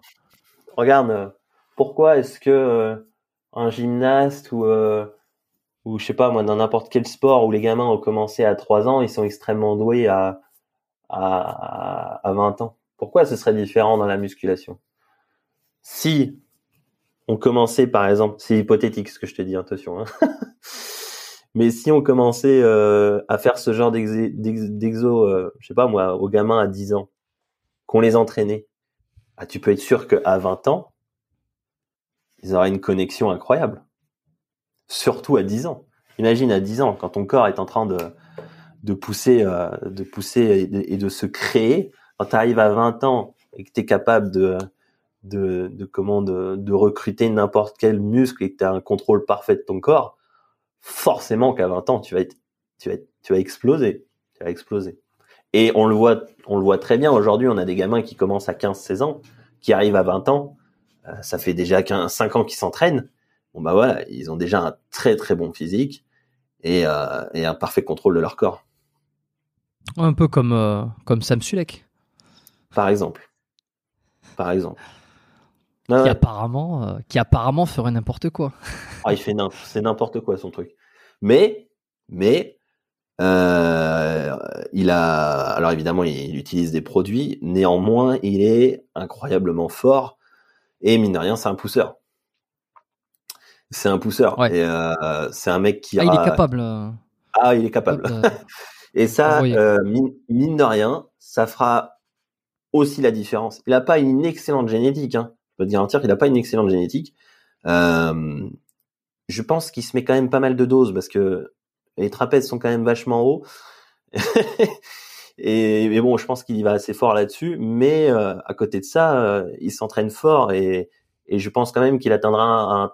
Regarde, pourquoi est-ce que un gymnaste ou ou je sais pas moi dans n'importe quel sport où les gamins ont commencé à 3 ans, ils sont extrêmement doués à à, à 20 ans. Pourquoi ce serait différent dans la musculation? Si on commençait par exemple, c'est hypothétique ce que je te dis, attention. Hein. Mais si on commençait euh, à faire ce genre d'exo, euh, je sais pas moi, aux gamins à 10 ans, qu'on les entraînait, ah, tu peux être sûr qu'à 20 ans, ils auraient une connexion incroyable. Surtout à 10 ans. Imagine à 10 ans, quand ton corps est en train de, de pousser, euh, de pousser et de, se créer, quand tu arrives à 20 ans et que tu es capable de, de, de comment de, recruter n'importe quel muscle et que tu as un contrôle parfait de ton corps, forcément qu'à 20 ans, tu vas être, tu vas tu vas exploser. Tu vas exploser. Et on le voit, on le voit très bien. Aujourd'hui, on a des gamins qui commencent à 15, 16 ans, qui arrivent à 20 ans. Euh, ça fait déjà 15, 5 ans qu'ils s'entraînent. Bon, bah voilà, ils ont déjà un très, très bon physique et, euh, et un parfait contrôle de leur corps. Un peu comme, euh, comme Sam Sulek. Par exemple. Par exemple qui apparemment, euh, qui apparemment ferait n'importe quoi. ah, il fait c'est n'importe quoi son truc. Mais, mais, euh, il a, alors évidemment, il, utilise des produits. Néanmoins, il est incroyablement fort. Et mine de rien, c'est un pousseur. C'est un pousseur. Et euh, c'est un mec qui. Ah, il est capable. Ah, il est capable. et ça, mine, mine, de rien, ça fera aussi la différence. Il n'a pas une excellente génétique. Hein je peux te garantir qu'il n'a pas une excellente génétique. Euh, je pense qu'il se met quand même pas mal de doses parce que les trapèzes sont quand même vachement hauts. et, bon, je pense qu'il y va assez fort là-dessus. Mais euh, à côté de ça, euh, il s'entraîne fort et, je pense quand même qu'il atteindra un,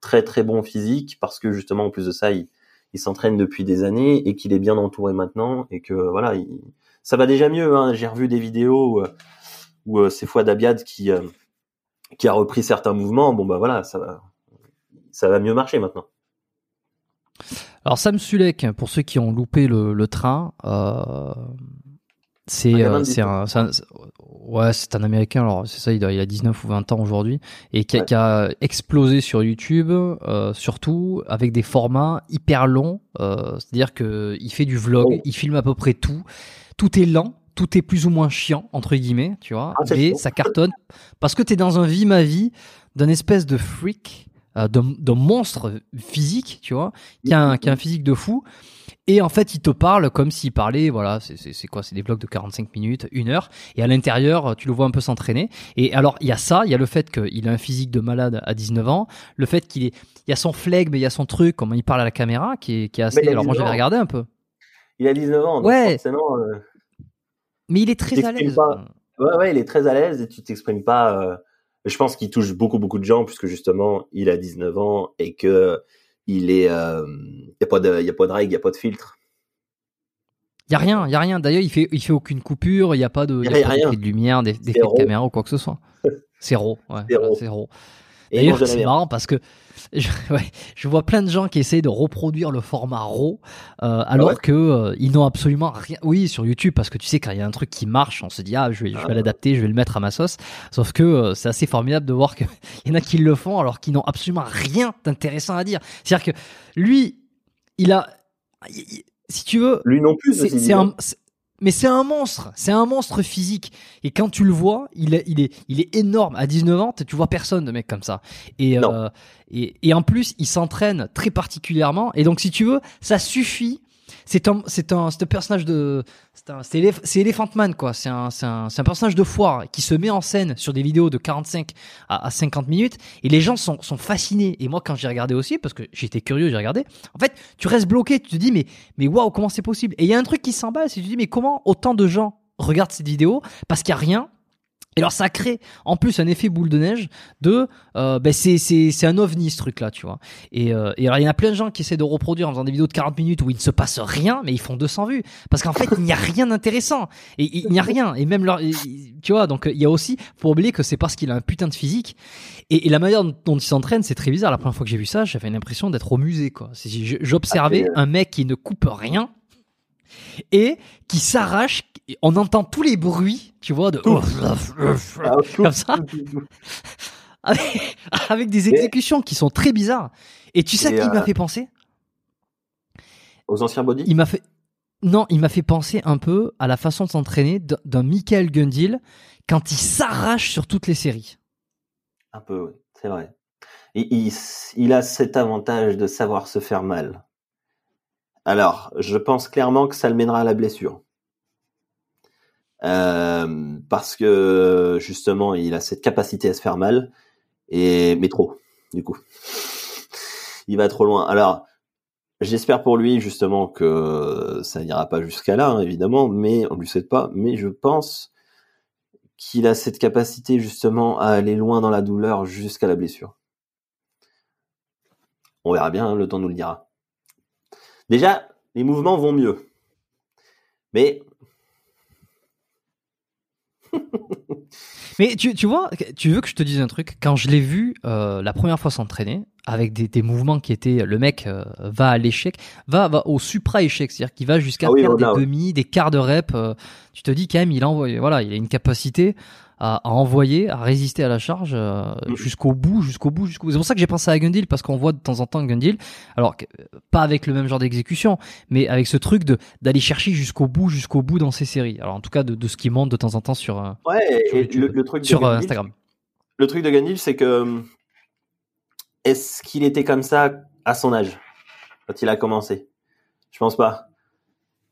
très très bon physique parce que justement, en plus de ça, il, s'entraîne depuis des années et qu'il est bien entouré maintenant et que voilà, ça va déjà mieux. Hein. J'ai revu des vidéos où, où c'est Fouad Abiad qui a repris certains mouvements, bon bah voilà, ça va mieux marcher maintenant. Alors Sam Sulek, pour ceux qui ont loupé le, train, euh, c'est euh, un, ouais c'est un américain. Alors c'est ça il, a 19 ou 20 ans aujourd'hui. Et qui, a explosé sur YouTube euh, surtout avec des formats hyper longs. C'est-à-dire que il fait du vlog oh. il filme à peu près tout. Tout est lent tout est plus ou moins chiant, entre guillemets, tu vois, ah, et ça cartonne. Parce que tu es dans un vie ma vie d'un espèce de freak, euh, d'un monstre physique, tu vois, qui a, un, qui a un physique de fou. Et en fait, il te parle comme s'il parlait, voilà, c'est quoi C'est des vlogs de 45 minutes, une heure. Et à l'intérieur, tu le vois un peu s'entraîner. Et alors, il y a ça, il y a le fait qu'il a un physique de malade à 19 ans, le fait qu'il est, il y a son flegme, mais il y a son truc, comment il parle à la caméra, qui est, qui est assez. Alors moi, j'avais regardé un peu. Il a 19 ans, donc ouais. forcément. Euh, mais il est très à l'aise. Ouais, ouais, il est très à l'aise et tu t'exprimes pas. Euh, je pense qu'il touche beaucoup, beaucoup de gens puisque justement, il a 19 ans et que il est. Euh, n'y a, pas de, y a pas de règles, il n'y a pas de filtre. Il y a rien, il y a rien. D'ailleurs, il fait, il fait aucune coupure. Il n'y a pas de, y a, de lumière, des, de caméra ou quoi que ce soit. C'est raw, ouais, c'est raw. D'ailleurs, c'est marrant parce que je, ouais, je, vois plein de gens qui essayent de reproduire le format RAW euh, alors ah que euh, ils n'ont absolument rien. Oui, sur YouTube parce que tu sais quand il y a un truc qui marche, on se dit ah je vais, je vais ah. l'adapter, je vais le mettre à ma sauce. Sauf que euh, c'est assez formidable de voir qu'il y en a qui le font alors qu'ils n'ont absolument rien d'intéressant à dire. C'est-à-dire que lui, il a, si tu veux, lui non plus. C'est un, mais c'est un monstre, c'est un monstre physique. Et quand tu le vois, il est, il est, il est énorme. À 19 ans, tu vois personne de mec comme ça. Et, euh, et, en plus, il s'entraîne très particulièrement. Et donc, si tu veux, ça suffit c'est un, c'est un, c'est un personnage de, c'est Elephant Man quoi. C'est un, c'est un, un personnage de foire qui se met en scène sur des vidéos de 45 à, 50 minutes et les gens sont, sont fascinés. Et moi, quand j'ai regardé aussi, parce que j'étais curieux, j'ai regardé. En fait, tu restes bloqué, tu te dis mais, mais waouh, comment c'est possible? Et il y a un truc qui s'emballe, c'est tu te dis mais comment autant de gens regardent cette vidéo? Parce qu'il y a rien et alors ça crée en plus un effet boule de neige de euh, ben c'est c'est c'est un ovni ce truc là tu vois. Et, euh, et alors il y a plein de gens qui essaient de reproduire en faisant des vidéos de 40 minutes où il ne se passe rien mais ils font 200 vues. Parce qu'en fait il n'y a rien d'intéressant. Et il n'y a rien. Et même leur tu vois donc il y a aussi faut oublier que c'est parce qu'il a un putain de physique. Et, et la manière dont il s'entraîne c'est très bizarre. La première fois que j'ai vu ça j'avais l'impression d'être au musée quoi. J'observais ah, un mec qui ne coupe rien et qui s'arrache. On entend tous les bruits, tu vois, de ah, comme ça, avec, des exécutions qui sont très bizarres. Et tu sais à qui il m'a euh, fait penser? Aux anciens body. Il m'a fait non, il m'a fait penser un peu à la façon de s'entraîner d'un Michael Gundil quand il s'arrache sur toutes les séries. Un peu, oui, c'est vrai. il a cet avantage de savoir se faire mal. Alors, je pense clairement que ça le mènera à la blessure. Euh, parce que justement, il a cette capacité à se faire mal, et mais trop, du coup. il va trop loin. Alors, j'espère pour lui justement que ça n'ira pas jusqu'à là, hein, évidemment, mais on lui souhaite pas. Mais je pense qu'il a cette capacité justement à aller loin dans la douleur jusqu'à la blessure. On verra bien, hein, le temps nous le dira. Déjà, les mouvements vont mieux. Mais. Mais tu, tu, vois, tu veux que je te dise un truc? Quand je l'ai vu euh, la première fois s'entraîner, avec des, des, mouvements qui étaient. Le mec euh, va à l'échec, va, va au supra-échec, c'est-à-dire qu'il va jusqu'à ah faire des demi, des quarts de rep. Euh, tu te dis quand même, il a, voilà, il a une capacité à, envoyer, à résister à la charge euh, mm. jusqu'au bout, jusqu'au bout, jusqu'au bout. C'est pour ça que j'ai pensé à Gundil parce qu'on voit de temps en temps Gundil, alors pas avec le même genre d'exécution, mais avec ce truc de d'aller chercher jusqu'au bout, jusqu'au bout dans ses séries. Alors en tout cas de, de ce qui monte de temps en temps sur, euh, ouais, le, truc sur euh, Instagram. Le truc de Gundil, c'est que est-ce qu'il était comme ça à son âge quand il a commencé? Je pense pas.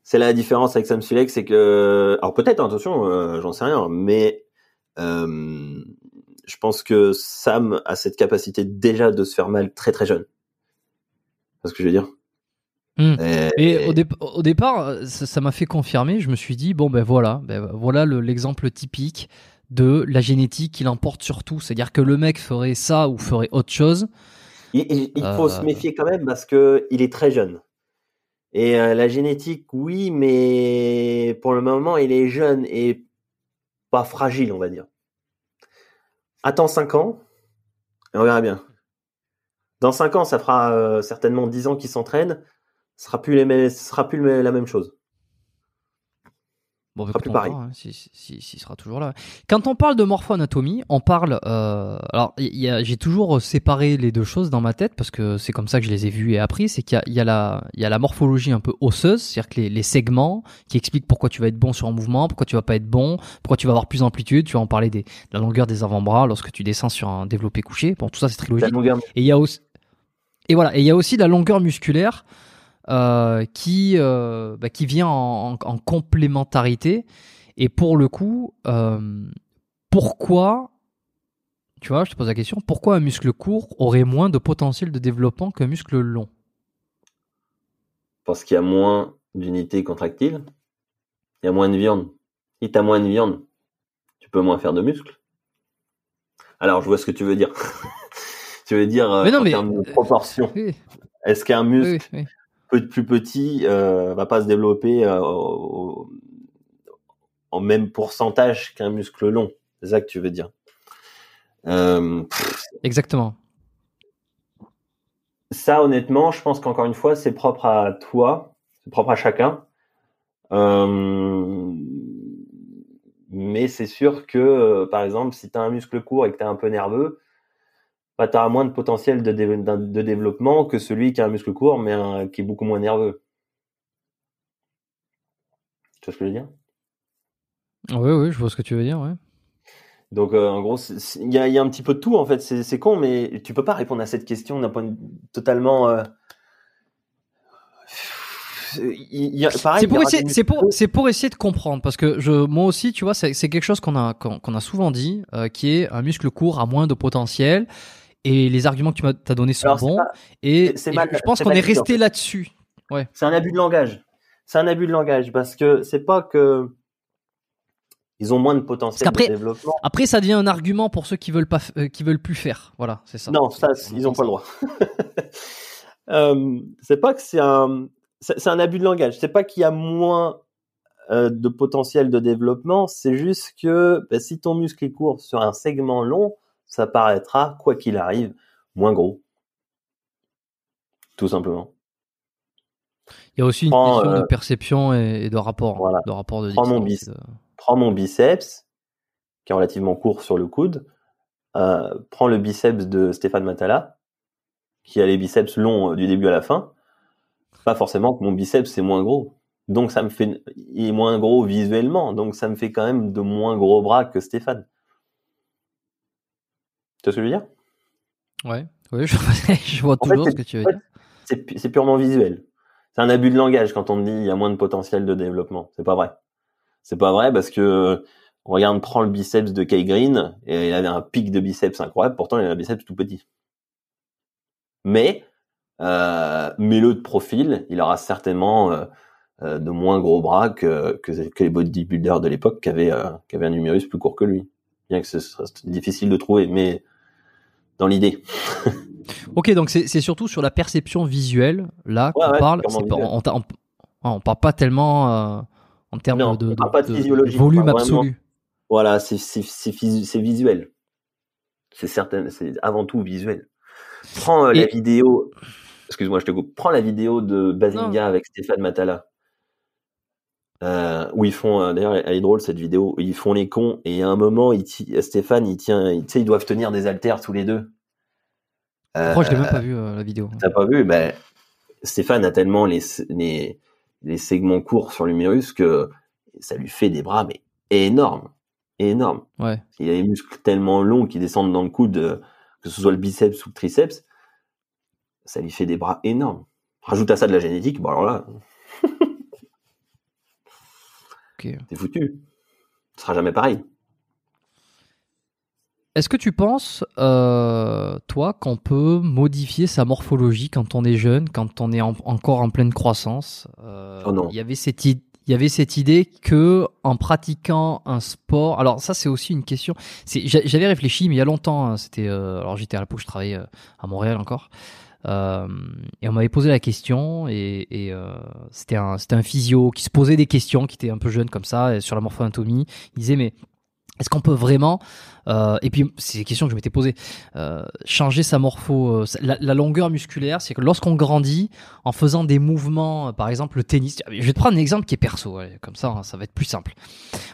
C'est la différence avec Sam Sulek, c'est que alors peut-être attention, j'en sais rien, mais euh, je pense que Sam a cette capacité déjà de se faire mal très très jeune. C'est ce que je veux dire. Hmm. Et, Au, départ, ça m'a fait confirmer. Je me suis dit bon ben voilà, ben voilà l'exemple typique de la génétique qui l'emporte sur tout. C'est-à-dire que le mec ferait ça ou ferait autre chose. Il, faut se euh, méfier quand même parce que il est très jeune. Et euh, la génétique, oui, mais pour le moment, il est jeune et fragile, on va dire. Attends 5 ans, et on verra bien. Dans 5 ans, ça fera euh, certainement 10 ans qu'il s'entraîne, ce sera plus, les, ce sera plus la même chose. Bon, plus pareil. Hein, si, sera toujours là. Quand on parle de morpho-anatomie, on parle. Euh, alors, j'ai toujours séparé les deux choses dans ma tête parce que c'est comme ça que je les ai vues et appris. C'est qu'il y, a, la, il y a la morphologie un peu osseuse, c'est-à-dire que les, segments qui expliquent pourquoi tu vas être bon sur un mouvement, pourquoi tu vas pas être bon, pourquoi tu vas avoir plus d'amplitude. Tu vas en parler des, de la longueur des avant-bras lorsque tu descends sur un développé couché. Bon, tout ça c'est très logique. Et il y a aussi. Et voilà. Et il y a aussi la longueur musculaire euh, qui, euh, bah, qui vient en, complémentarité. Et pour le coup, euh, pourquoi, tu vois, je te pose la question, pourquoi un muscle court aurait moins de potentiel de développement qu'un muscle long? Parce qu'il y a moins d'unités contractiles, il y a moins de viande. Si tu as moins de viande, tu peux moins faire de muscles. Alors, je vois ce que tu veux dire. tu veux dire en termes de proportion. Est-ce qu'un muscle plus petit euh, va pas se développer euh, en même pourcentage qu'un muscle long. C'est ça que tu veux dire. Euh, Exactement. Ça, honnêtement, je pense qu'encore une fois, c'est propre à toi, c'est propre à chacun. Mais c'est sûr que, par exemple, si tu as un muscle court et que tu es un peu nerveux, bah, tu as moins de potentiel de, de, développement que celui qui a un muscle court mais qui est beaucoup moins nerveux. Tu vois ce que je veux dire? Oui, oui, je vois ce que tu veux dire, ouais. Donc, euh, en gros, il y a, un petit peu de tout, en fait. C'est con, mais tu peux pas répondre à cette question d'un point totalement. Euh, c'est pour, essayer, c'est pour, c'est pour essayer de comprendre parce que je, moi aussi, tu vois, c'est, quelque chose qu'on a, qu'on, a souvent dit, euh, qui est un muscle court a moins de potentiel et les arguments que tu m'as as donnés sont bons. et, je pense qu'on est resté là-dessus. Ouais. C'est un abus de langage. C'est un abus de langage parce que c'est pas que ils ont moins de potentiel de développement. Après, ça devient un argument pour ceux qui veulent pas, euh, qui veulent plus faire. Voilà, c'est ça. Non, ça, ils ont pas le droit. euh, c'est pas que c'est un, c'est un abus de langage. C'est pas qu'il y a moins euh, de potentiel de développement, c'est juste que bah, si ton muscle est court sur un segment long, ça paraîtra, quoi qu'il arrive, moins gros. Tout simplement. Il y a aussi une question de euh, perception et, de rapport. Voilà. De rapport de prends, mon biceps, euh. prends mon biceps, qui est relativement court sur le coude. Euh, prends le biceps de Stéphane Matala, qui a les biceps longs du début à la fin pas forcément que mon biceps est moins gros. Donc ça me fait, il est moins gros visuellement, donc ça me fait quand même de moins gros bras que Stéphane. Tu vois ce que je veux dire? Ouais, oui, je, vois toujours ce que tu veux dire. C'est purement visuel. C'est un abus de langage quand on dit il y a moins de potentiel de développement. C'est pas vrai. C'est pas vrai parce que on regarde, prend le biceps de Kai Green et il avait un pic de biceps incroyable. Pourtant, il a un biceps tout petit. Mais euh, mets-le de profil, il aura certainement euh, euh, de moins gros bras que, que, les bodybuilders de l'époque qui avaient, euh, qui avaient un numérus plus court que lui. Bien que ce soit difficile de trouver, mais dans l'idée. ok, donc c'est surtout sur la perception visuelle, là, qu'on parle. on, on, parle pas tellement en termes de, de, volume absolu. Voilà, c'est visuel. C'est certain, c'est avant tout visuel. Prends la vidéo, excuse-moi, je te coupe. Prends la vidéo de Bazinga avec Stéphane Matala. Euh, où ils font, euh, d'ailleurs, elle est drôle cette vidéo, où ils font les cons et à un moment, il Stéphane, il tient, tu sais, ils doivent tenir des haltères tous les deux. Euh, je l'ai même pas vu la vidéo T'as pas vu Ben, Stéphane a tellement les, les, les segments courts sur l'humérus que ça lui fait des bras mais énormes, énormes. Ouais. Il a les muscles tellement longs qui descendent dans le coude, que ce soit le biceps ou le triceps ça lui fait des bras énormes. Rajoute à ça de la génétique, bon alors là, t'es foutu. Ce sera jamais pareil. Est-ce que tu penses, euh, toi, qu'on peut modifier sa morphologie quand on est jeune, quand on est encore en pleine croissance? Euh, oh non. Il y avait cette idée. Il y avait cette idée que en pratiquant un sport, alors ça c'est aussi une question. J'avais réfléchi, mais il y a longtemps. Hein, c'était, euh, alors j'étais à la je travaillais à Montréal encore. Euh, et on m'avait posé la question et, euh, c'était un, un physio qui se posait des questions, qui était un peu jeune comme ça, sur la morphoanatomie. Il disait mais est-ce qu'on peut vraiment, euh, et puis c'est des questions que je m'étais posées, changer sa morpho, la, longueur musculaire, c'est que lorsqu'on grandit, en faisant des mouvements, par exemple le tennis, je vais te prendre un exemple qui est perso, comme ça, hein, ça va être plus simple.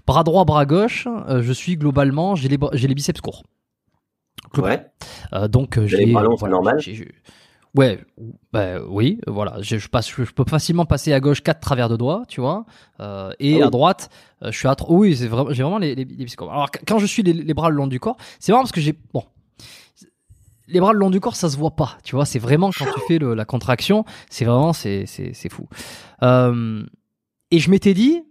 Bras droit, bras gauche, je suis globalement, j'ai les, j'ai les biceps courts. Ouais. donc j'ai les ballons, voilà, normal. Ouais, bah oui, voilà. Je, passe, je, peux facilement passer à gauche quatre travers de doigts, tu vois, euh, et ah à droite, euh, je suis à. Oui, c'est vraiment, j'ai vraiment les, les, les Alors quand je suis les, bras le long du corps, c'est vraiment parce que j'ai bon. Les bras le long du corps, ça se voit pas, tu vois. C'est vraiment quand tu fais le, la contraction, c'est vraiment, c'est, c'est, c'est fou. Euh, et je m'étais dit,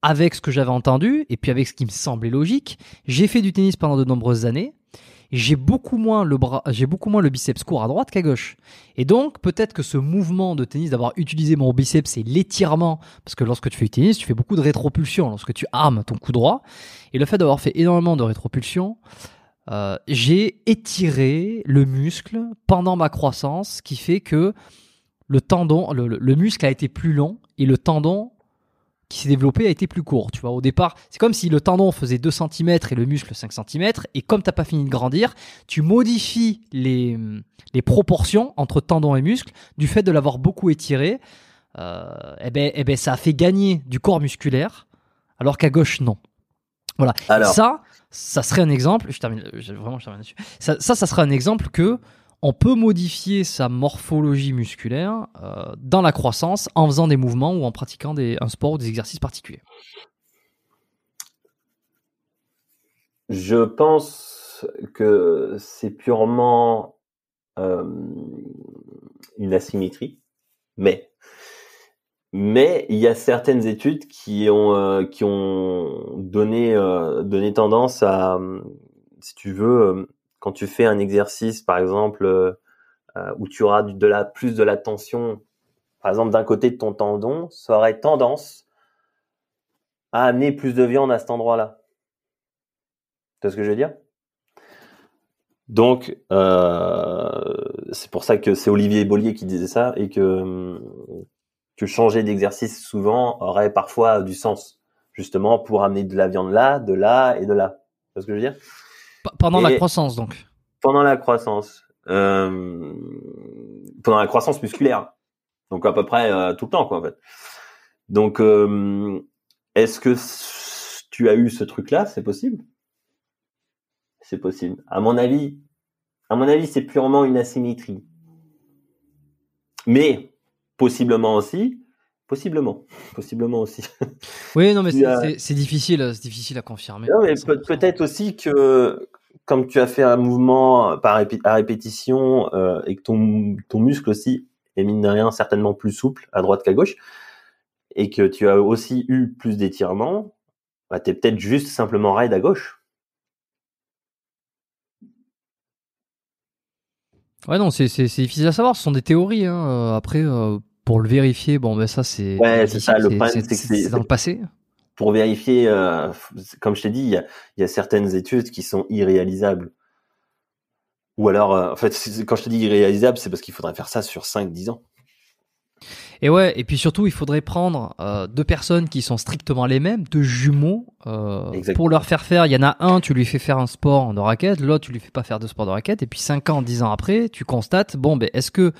avec ce que j'avais entendu, et puis avec ce qui me semblait logique, j'ai fait du tennis pendant de nombreuses années j'ai beaucoup moins le bras, j'ai beaucoup moins le biceps court à droite qu'à gauche. Et donc, peut-être que ce mouvement de tennis, d'avoir utilisé mon biceps et l'étirement, parce que lorsque tu fais du tennis, tu fais beaucoup de rétropulsion lorsque tu armes ton coup droit. Et le fait d'avoir fait énormément de rétropulsion, euh, j'ai étiré le muscle pendant ma croissance, ce qui fait que le tendon, le, muscle a été plus long et le tendon qui s'est développé a été plus court. Tu vois, au départ, c'est comme si le tendon faisait 2 cm et le muscle 5 cm, et comme tu n'as pas fini de grandir, tu modifies les, les proportions entre tendon et muscle du fait de l'avoir beaucoup étiré. Euh, et eh ben, eh ben, ça a fait gagner du corps musculaire, alors qu'à gauche, non. Voilà. Alors... ça, ça serait un exemple. Je termine, vraiment, je termine là-dessus. Ça, ça, ça serait un exemple que on peut modifier sa morphologie musculaire euh, dans la croissance en faisant des mouvements ou en pratiquant des, un sport ou des exercices particuliers. Je pense que c'est purement euh, une asymétrie, mais il y a certaines études qui ont euh, donné tendance à, si tu veux, quand tu fais un exercice, par exemple, euh, euh, où tu auras plus de la tension, par exemple, d'un côté de ton tendon, ça aurait tendance à amener plus de viande à cet endroit-là. Tu vois ce que je veux dire? Donc, euh, c'est pour ça que c'est Olivier Bollier qui disait ça et que, que changer d'exercice souvent aurait parfois du sens, justement pour amener de la viande là, de là et de là. Tu vois ce que je veux dire? Pendant la croissance, donc. Pendant la croissance. Euh, pendant la croissance musculaire. Donc à peu près euh, tout le temps, quoi, en fait. Donc, euh, est-ce que tu as eu ce truc-là? C'est possible? C'est possible. À mon avis, à mon avis, c'est purement une asymétrie. Mais possiblement aussi, possiblement, possiblement aussi. Oui, non, mais c'est difficile, c'est difficile à confirmer. Non, mais peut-être aussi que comme tu as fait un mouvement par à répétition euh, et que ton, ton muscle aussi est mine de rien certainement plus souple à droite qu'à gauche, et que tu as aussi eu plus d'étirements, bah, tu es peut-être juste simplement raide à gauche. Ouais, non, c'est difficile à savoir. Ce sont des théories. Hein. Euh, après, euh, pour le vérifier, bon, ben ça, c'est. Ouais, c'est ça. Le problème, c'est que c'est dans le passé pour vérifier, euh, comme je t'ai dit, il y a, y a, certaines études qui sont irréalisables. Ou alors, euh, en fait, quand je te dis irréalisable, c'est parce qu'il faudrait faire ça sur 5-10 ans. Et ouais, et puis surtout, il faudrait prendre euh, deux personnes qui sont strictement les mêmes, deux jumeaux, pour leur faire faire. Il y en a un, tu lui fais faire un sport de raquette, l'autre, tu lui fais pas faire de sport de raquette, et puis 5 ans, 10 ans après, tu constates, bon, ben, est-ce que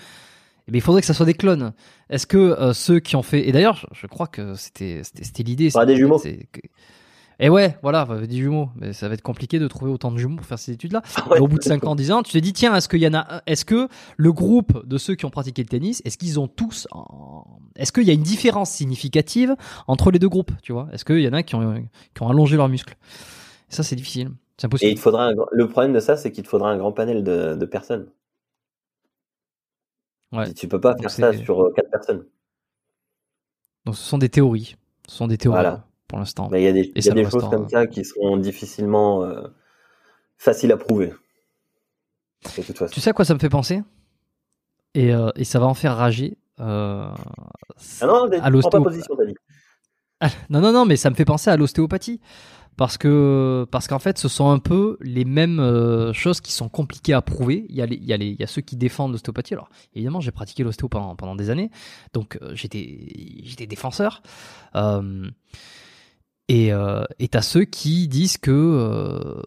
eh il faudrait que ça soit des clones. Est-ce que euh, ceux qui ont fait et d'ailleurs je, crois que c'était c'était l'idée. Pas des jumeaux. Et ouais, voilà, des jumeaux. Mais ça va être compliqué de trouver autant de jumeaux pour faire ces études-là. au bout de 5 ans, 10 ans, tu te dis tiens, est-ce qu'il y en a, est-ce que le groupe de ceux qui ont pratiqué le tennis, est-ce qu'ils ont tous, est-ce qu'il y a une différence significative entre les deux groupes, tu vois? Est-ce qu'il y en a qui ont, qui ont allongé leurs muscles? Ça, c'est difficile. C'est impossible. Et il faudra le problème de ça, c'est qu'il te faudra un grand panel de, de personnes. Ouais. Tu peux pas faire ça sur euh, quatre personnes. Donc ce sont des théories. Ce sont des théories pour l'instant. Mais il y a des, y a des choses comme ça qui seront difficilement euh, faciles à prouver. Tu sais à quoi ça me fait penser? Et, euh, et, ça va en faire rager. ah non, à l'ostéopathie. non, non, non, mais ça me fait penser à l'ostéopathie parce que parce qu'en fait ce sont un peu les mêmes euh, choses qui sont compliquées à prouver. Il y a les, il y a les, il y a ceux qui défendent l'ostéopathie. Alors évidemment j'ai pratiqué l'ostéo pendant, pendant des années, donc euh, j'étais j'étais défenseur. Euh, et euh, t'as ceux qui disent que euh,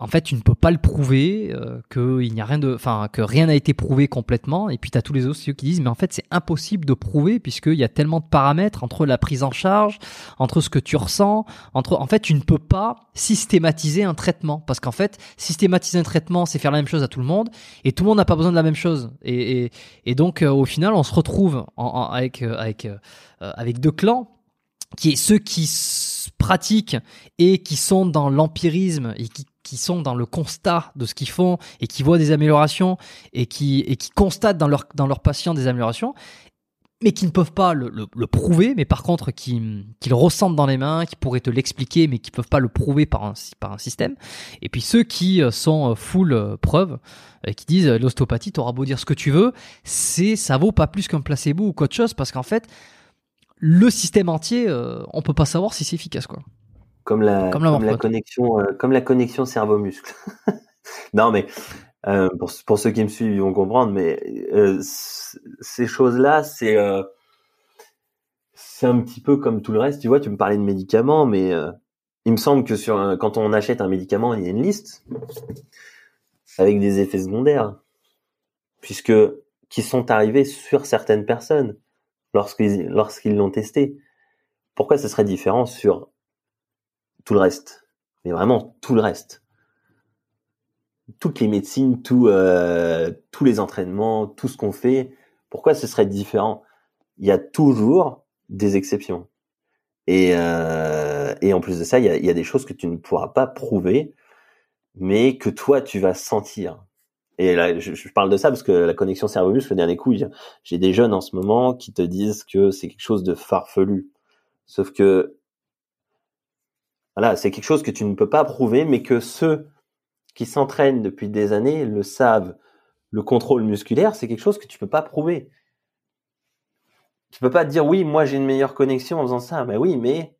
en fait, tu ne peux pas le prouver, euh, que il n'y a rien de, enfin, que rien n'a été prouvé complètement. Et puis tu as tous les autres qui disent, mais en fait, c'est impossible de prouver puisqu'il y a tellement de paramètres entre la prise en charge, entre ce que tu ressens, entre, en fait, tu ne peux pas systématiser un traitement parce qu'en fait, systématiser un traitement, c'est faire la même chose à tout le monde et tout le monde n'a pas besoin de la même chose. Et, et, et donc, euh, au final, on se retrouve en, avec euh, avec euh, avec deux clans qui est ceux qui pratiquent et qui sont dans l'empirisme et qui qui sont dans le constat de ce qu'ils font et qui voient des améliorations et qui, et qui constatent dans leur, dans leurs patients des améliorations, mais qui ne peuvent pas le, prouver, mais par contre qui, qui le ressentent dans les mains, qui pourraient te l'expliquer, mais qui peuvent pas le prouver par un, par un système. Et puis ceux qui euh, sont euh, full euh, preuve, qui disent l'ostéopathie, t'auras beau dire ce que tu veux, c'est ça vaut pas plus qu'un placebo ou qu'autre chose, parce qu'en fait, le système entier, on peut pas savoir si c'est efficace, quoi. Comme la, comme la, connexion, euh, comme la connexion cerveau-muscle. non, mais euh, pour, pour, ceux qui me suivent, ils vont comprendre. Mais euh, ces choses-là, c'est c'est un petit peu comme tout le reste. Tu vois, tu me parlais de médicaments, mais il me semble que sur quand on achète un médicament, il y a une liste avec des effets secondaires, puisque qui sont arrivés sur certaines personnes lorsqu'ils lorsqu'ils l'ont testé. Pourquoi ce serait différent sur tout le reste Mais vraiment tout le reste. Toutes les médecines, tout, euh, tous les entraînements, tout ce qu'on fait, pourquoi ce serait différent? Il y a toujours des exceptions. Et, euh, et en plus de ça, il y a, des choses que tu ne pourras pas prouver, mais que toi, tu vas sentir. Et là, je, je, parle de ça parce que la connexion cerveau-muscle, le dernier coup, j'ai des jeunes en ce moment qui te disent que c'est quelque chose de farfelu. Sauf que, voilà, c'est quelque chose que tu ne peux pas prouver, mais que ceux qui s'entraînent depuis des années le savent. Le contrôle musculaire, c'est quelque chose que tu peux pas prouver. Tu peux pas dire oui, moi j'ai une meilleure connexion en faisant ça. Mais oui, mais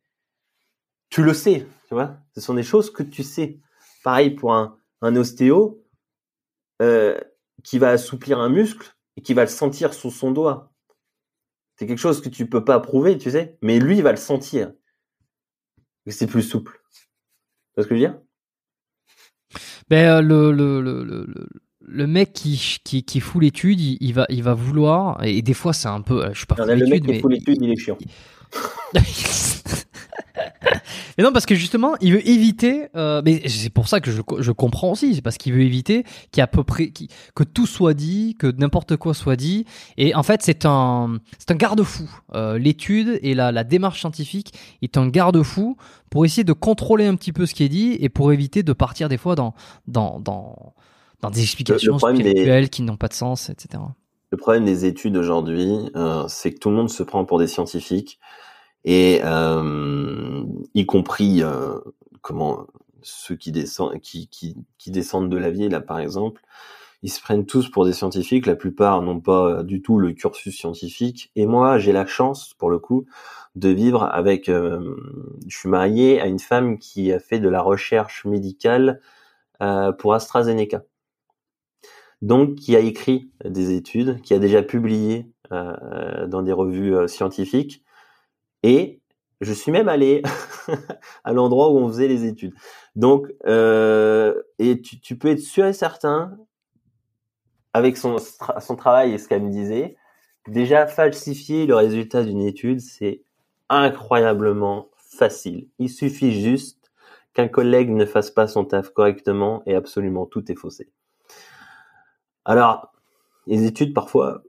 tu le sais, tu vois. Ce sont des choses que tu sais. Pareil pour un, ostéo euh, qui va assouplir un muscle et qui va le sentir sous son doigt. C'est quelque chose que tu peux pas prouver, tu sais. Mais lui, va le sentir. C'est plus souple. Tu vois ce que je veux dire? Ben le, le, le, le, le mec qui, qui, qui fout l'étude, il, il, va, il va vouloir, et des fois c'est un peu, je suis pas Le mec qui fout l'étude, il est chiant. mais non, parce que justement, il veut éviter. Euh, mais c'est pour ça que je, je comprends aussi. C'est parce qu'il veut éviter qu'il à peu près que tout soit dit, que n'importe quoi soit dit. Et en fait, c'est un c'est un garde-fou. Euh, L'étude et la, la démarche scientifique est un garde-fou pour essayer de contrôler un petit peu ce qui est dit et pour éviter de partir des fois dans dans dans dans des explications spirituelles des... qui n'ont pas de sens, etc. Le problème des études aujourd'hui, euh, c'est que tout le monde se prend pour des scientifiques et euh, y compris euh, comment ceux qui descendent qui, qui, qui descendent de la vie là par exemple ils se prennent tous pour des scientifiques. La plupart n'ont pas du tout le cursus scientifique. Et moi j'ai la chance pour le coup de vivre avec euh, je suis marié à une femme qui a fait de la recherche médicale euh, pour AstraZeneca. Donc qui a écrit des études qui a déjà publié euh, dans des revues euh, scientifiques et je suis même allé à l'endroit où on faisait les études. Donc, euh, et tu, peux être sûr et certain, avec son travail et ce qu'elle me disait, déjà falsifier le résultat d'une étude, c'est incroyablement facile. Il suffit juste qu'un collègue ne fasse pas son taf correctement et absolument tout est faussé. Alors, les études, parfois,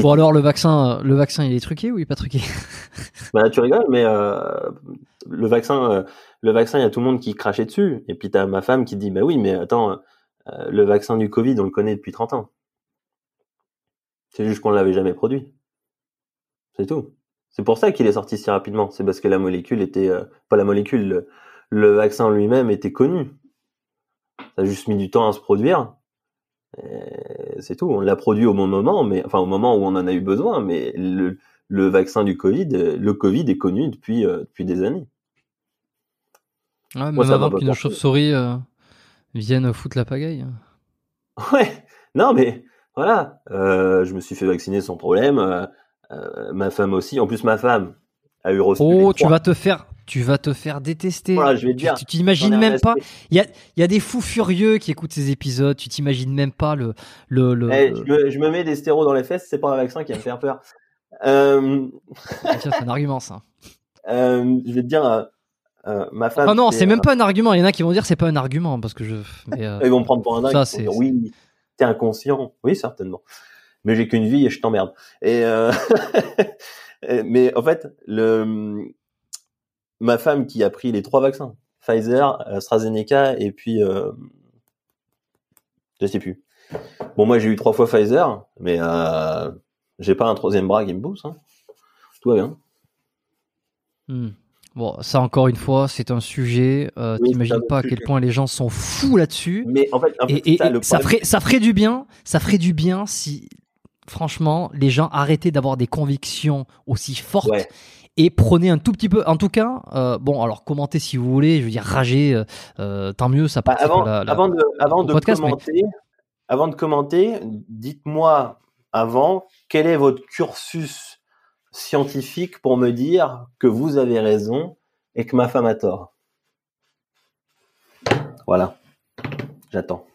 Bon alors le vaccin, le vaccin il est truqué ou il est pas truqué? Bah tu rigoles, mais euh, le vaccin, euh, le vaccin il y a tout le monde qui crachait dessus. Et puis t'as ma femme qui dit bah oui mais attends, euh, le vaccin du Covid on le connaît depuis 30 ans. C'est juste qu'on l'avait jamais produit. C'est tout. C'est pour ça qu'il est sorti si rapidement. C'est parce que la molécule était euh, pas la molécule, le, le vaccin lui-même était connu. Ça a juste mis du temps à se produire c'est tout. On l'a produit au bon moment, mais enfin au moment où on en a eu besoin. Mais le, le vaccin du Covid, le Covid est connu depuis euh, depuis des années. Ouais, Moi, même avant qu'une chauve-souris euh, vienne foutre la pagaille. Ouais. Non, mais voilà. Euh, je me suis fait vacciner sans problème. Euh, euh, ma femme aussi. En plus, ma femme a eu reçu. Oh, tu vas te faire tu vas te faire détester. Voilà, je vais te dire. Tu t'imagines même pas. Il y a, y a des fous furieux qui écoutent ces épisodes. Tu t'imagines même pas le. le, le, hey, je, me, je, me, mets des stéros dans les fesses. C'est pas un vaccin qui va me faire peur. Euh... c'est un argument ça. Euh, je vais te dire. Euh, euh ma femme. Ah non, c'est même pas un argument. Il y en a qui vont dire c'est pas un argument parce que je. Mais, Ils vont me prendre pour un dingue. Ça, c'est. Oui, t'es inconscient. Oui, certainement. Mais j'ai qu'une vie et je t'emmerde. Et mais en fait, le ma femme qui a pris les trois vaccins, Pfizer, AstraZeneca et puis euh, je sais plus. Bon, moi j'ai eu trois fois Pfizer, mais euh, j'ai pas un troisième bras qui me pousse. Hein. Tout va bien. Hmm. Bon, ça encore une fois, c'est un sujet. Euh, oui, T'imagines pas à quel point les gens sont fous là-dessus. Mais en fait, et, et, ça, ça, ferait, ça ferait du bien. Ça ferait du bien si, franchement, les gens arrêtaient d'avoir des convictions aussi fortes ouais et prenez un tout petit peu. En tout cas, euh, bon, alors commentez si vous voulez. Je veux dire, rager, euh, euh tant mieux. Ça. Bah, avant, la, la, avant de, avant de commenter, mais... avant de commenter, dites-moi avant, quel est votre cursus scientifique pour me dire que vous avez raison et que ma femme a tort? Voilà, j'attends.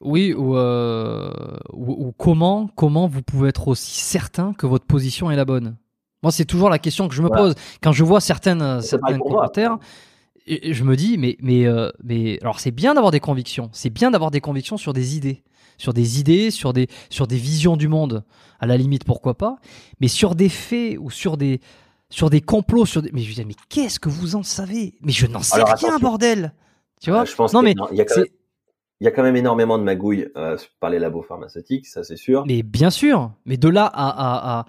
Oui, euh, ou, ou, comment, comment vous pouvez être aussi certain que votre position est la bonne? Moi, c'est toujours la question que je me pose. Quand je vois certaines, certains commentaires. Et je me dis, mais, mais, euh, mais alors c'est bien d'avoir des convictions, c'est bien d'avoir des convictions sur des idées, sur des idées, sur des, sur des visions du monde. À la limite, pourquoi pas. Mais sur des faits ou sur des, sur des complots, sur des... mais je dis, mais qu'est-ce que vous en savez? Mais je n'en sais rien, bordel. Tu vois? Je pense non, mais il y a quand même il y a quand même énormément de magouilles euh, par les labos pharmaceutiques, ça c'est sûr. Mais bien sûr, mais de là à, à, à,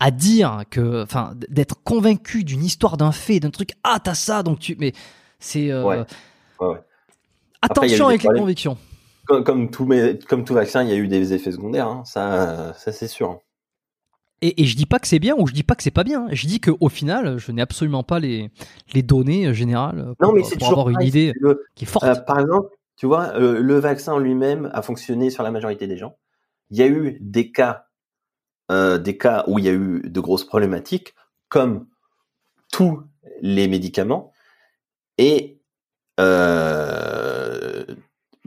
à dire que, enfin, d'être convaincu d'une histoire, d'un fait, d'un truc, ah t'as ça, donc tu, mais c'est euh... ouais. Ouais, ouais. attention avec les convictions. Comme, comme, tout, mais, comme tout vaccin, il y a eu des effets secondaires, hein. ça, ça c'est sûr. Et, et, je dis pas que c'est bien ou je dis pas que c'est pas bien. Je dis qu'au final, je n'ai absolument pas les, les données générales pour, non, mais c'est pour avoir une idée qui est forte. Euh, par exemple, tu vois, euh, le vaccin lui-même a fonctionné sur la majorité des gens. Il y a eu des cas, euh, des cas où il y a eu de grosses problématiques, comme tous les médicaments. Et euh,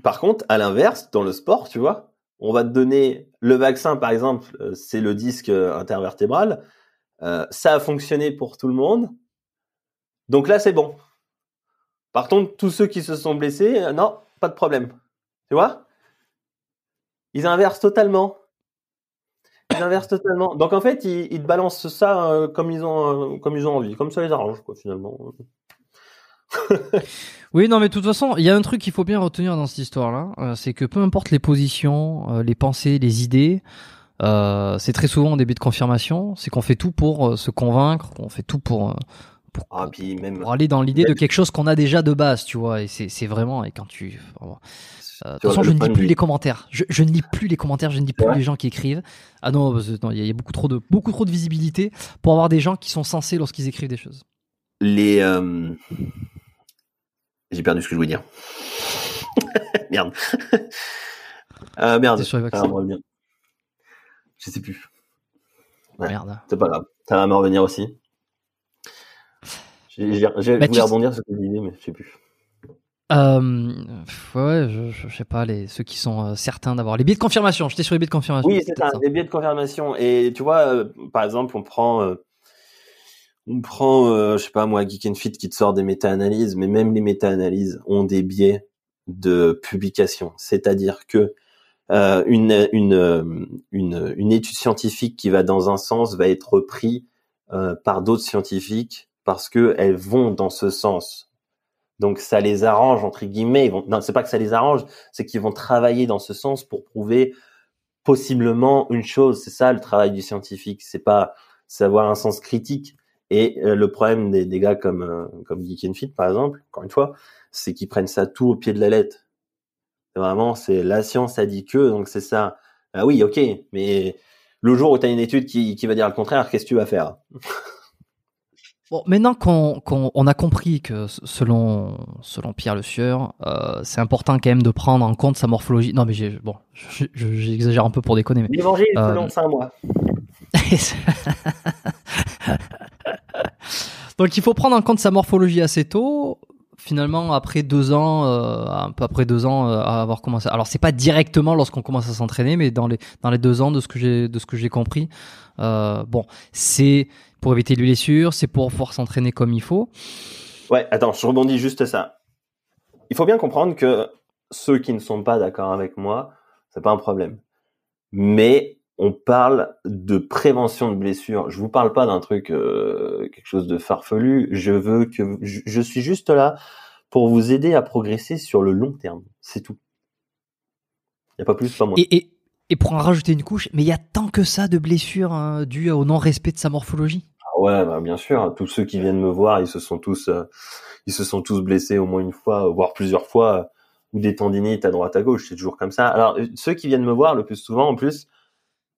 par contre, à l'inverse, dans le sport, tu vois, on va te donner le vaccin, par exemple, euh, c'est le disque intervertébral. Euh, ça a fonctionné pour tout le monde. Donc là, c'est bon. Par contre, tous ceux qui se sont blessés, non, pas de problème. Tu vois? Ils inversent totalement. Totalement. Donc en fait, ils, te balancent ça euh, comme ils ont euh, comme ils ont envie, comme ça les arrange quoi finalement. oui, non, mais de toute façon, il y a un truc qu'il faut bien retenir dans cette histoire-là, euh, c'est que peu importe les positions, les pensées, les idées, c'est très souvent en début de confirmation, c'est qu'on fait tout pour se convaincre, qu'on fait tout pour pour, ah, puis même, pour aller dans l'idée de quelque chose qu'on a déjà de base, tu vois. Et c'est vraiment, et quand tu. Euh, de toute façon, je ne lis plus les commentaires. Je, je, ne lis plus les commentaires, je ne lis plus ouais. les gens qui écrivent. Ah non, il y, y, a beaucoup trop de beaucoup trop de visibilité pour avoir des gens qui sont censés lorsqu'ils écrivent des choses. Les. Euh... J'ai perdu ce que je voulais dire. merde. euh, merde. Sur les. Je sais plus. Ouais, merde. C'est pas grave. Ça va me revenir aussi. J'ai bah, voulu rebondir sur tes idées, mais je sais plus. Euh, ouais, je, je, je, sais pas, les, ceux qui sont euh, certains d'avoir les biais de confirmation. J'étais sur les biais de confirmation. Oui, c'est ça, ça, les biais de confirmation. Et tu vois, euh, par exemple, on prend, euh, on prend, je sais pas moi, Geek and Fit qui te sort des méta-analyses, mais même les méta-analyses ont des biais de publication. C'est-à-dire que une, une, une, une étude scientifique qui va dans un sens va être reprise par d'autres scientifiques parce que elles vont dans ce sens. Donc ça les arrange entre guillemets. Non, c'est pas que ça les arrange, c'est qu'ils vont travailler dans ce sens pour prouver possiblement une chose. C'est ça le travail du scientifique. C'est pas savoir un sens critique. Et euh, le problème des, des gars comme euh, comme Geek and Fit par exemple, encore une fois, c'est qu'ils prennent ça tout au pied de la lettre. Vraiment, c'est la science a dit que, donc c'est ça. Ah oui, ok, mais le jour où tu as une étude qui, qui va dire le contraire, qu'est-ce que tu vas faire? Bon, maintenant qu'on qu on a compris que selon selon Pierre Le Sueur, euh, c'est important quand même de prendre en compte sa morphologie. Non, mais bon, j'exagère un peu pour déconner. Mais l'évangile euh... selon saint moi. Donc il faut prendre en compte sa morphologie assez tôt. Finalement, après deux ans, euh, un peu après deux ans, euh, à avoir commencé. Alors c'est pas directement lorsqu'on commence à s'entraîner, mais dans les dans les deux ans de ce que j'ai de ce que j'ai compris. Euh, bon, c'est pour éviter les blessures, c'est pour pouvoir s'entraîner comme il faut. Ouais, attends, je rebondis juste ça. Il faut bien comprendre que ceux qui ne sont pas d'accord avec moi, c'est pas un problème. Mais on parle de prévention de blessures. Je vous parle pas d'un truc euh, quelque chose de farfelu. Je veux que je, je suis juste là pour vous aider à progresser sur le long terme. C'est tout. Il y a pas plus, pas moins. Et, et, et pour en rajouter une couche, mais il y a tant que ça de blessures hein, dues au non-respect de sa morphologie. Ouais, bah bien sûr. Tous ceux qui viennent me voir, ils se sont tous, euh, ils se sont tous blessés au moins une fois, voire plusieurs fois, ou des tendinites à droite à gauche. C'est toujours comme ça. Alors ceux qui viennent me voir le plus souvent, en plus,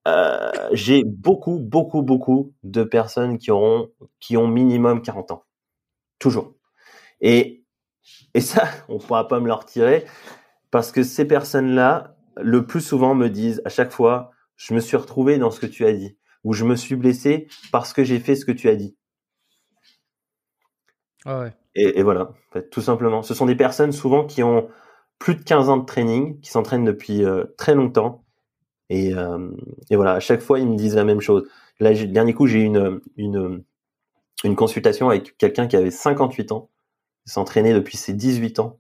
euh, j'ai beaucoup, beaucoup, beaucoup de personnes qui auront, qui ont minimum 40 ans. Toujours. Et, et ça, on pourra pas me le retirer parce que ces personnes-là, le plus souvent me disent à chaque fois, je me suis retrouvé dans ce que tu as dit, ou je me suis blessé parce que j'ai fait ce que tu as dit. Ah ouais. Et, voilà, tout simplement. Ce sont des personnes souvent qui ont plus de 15 ans de training, qui s'entraînent depuis euh, très longtemps. Et, euh, et, voilà, à chaque fois, ils me disent la même chose. Là, le dernier coup, j'ai eu une, une, une consultation avec quelqu'un qui avait 58 ans, qui s'entraînait depuis ses 18 ans.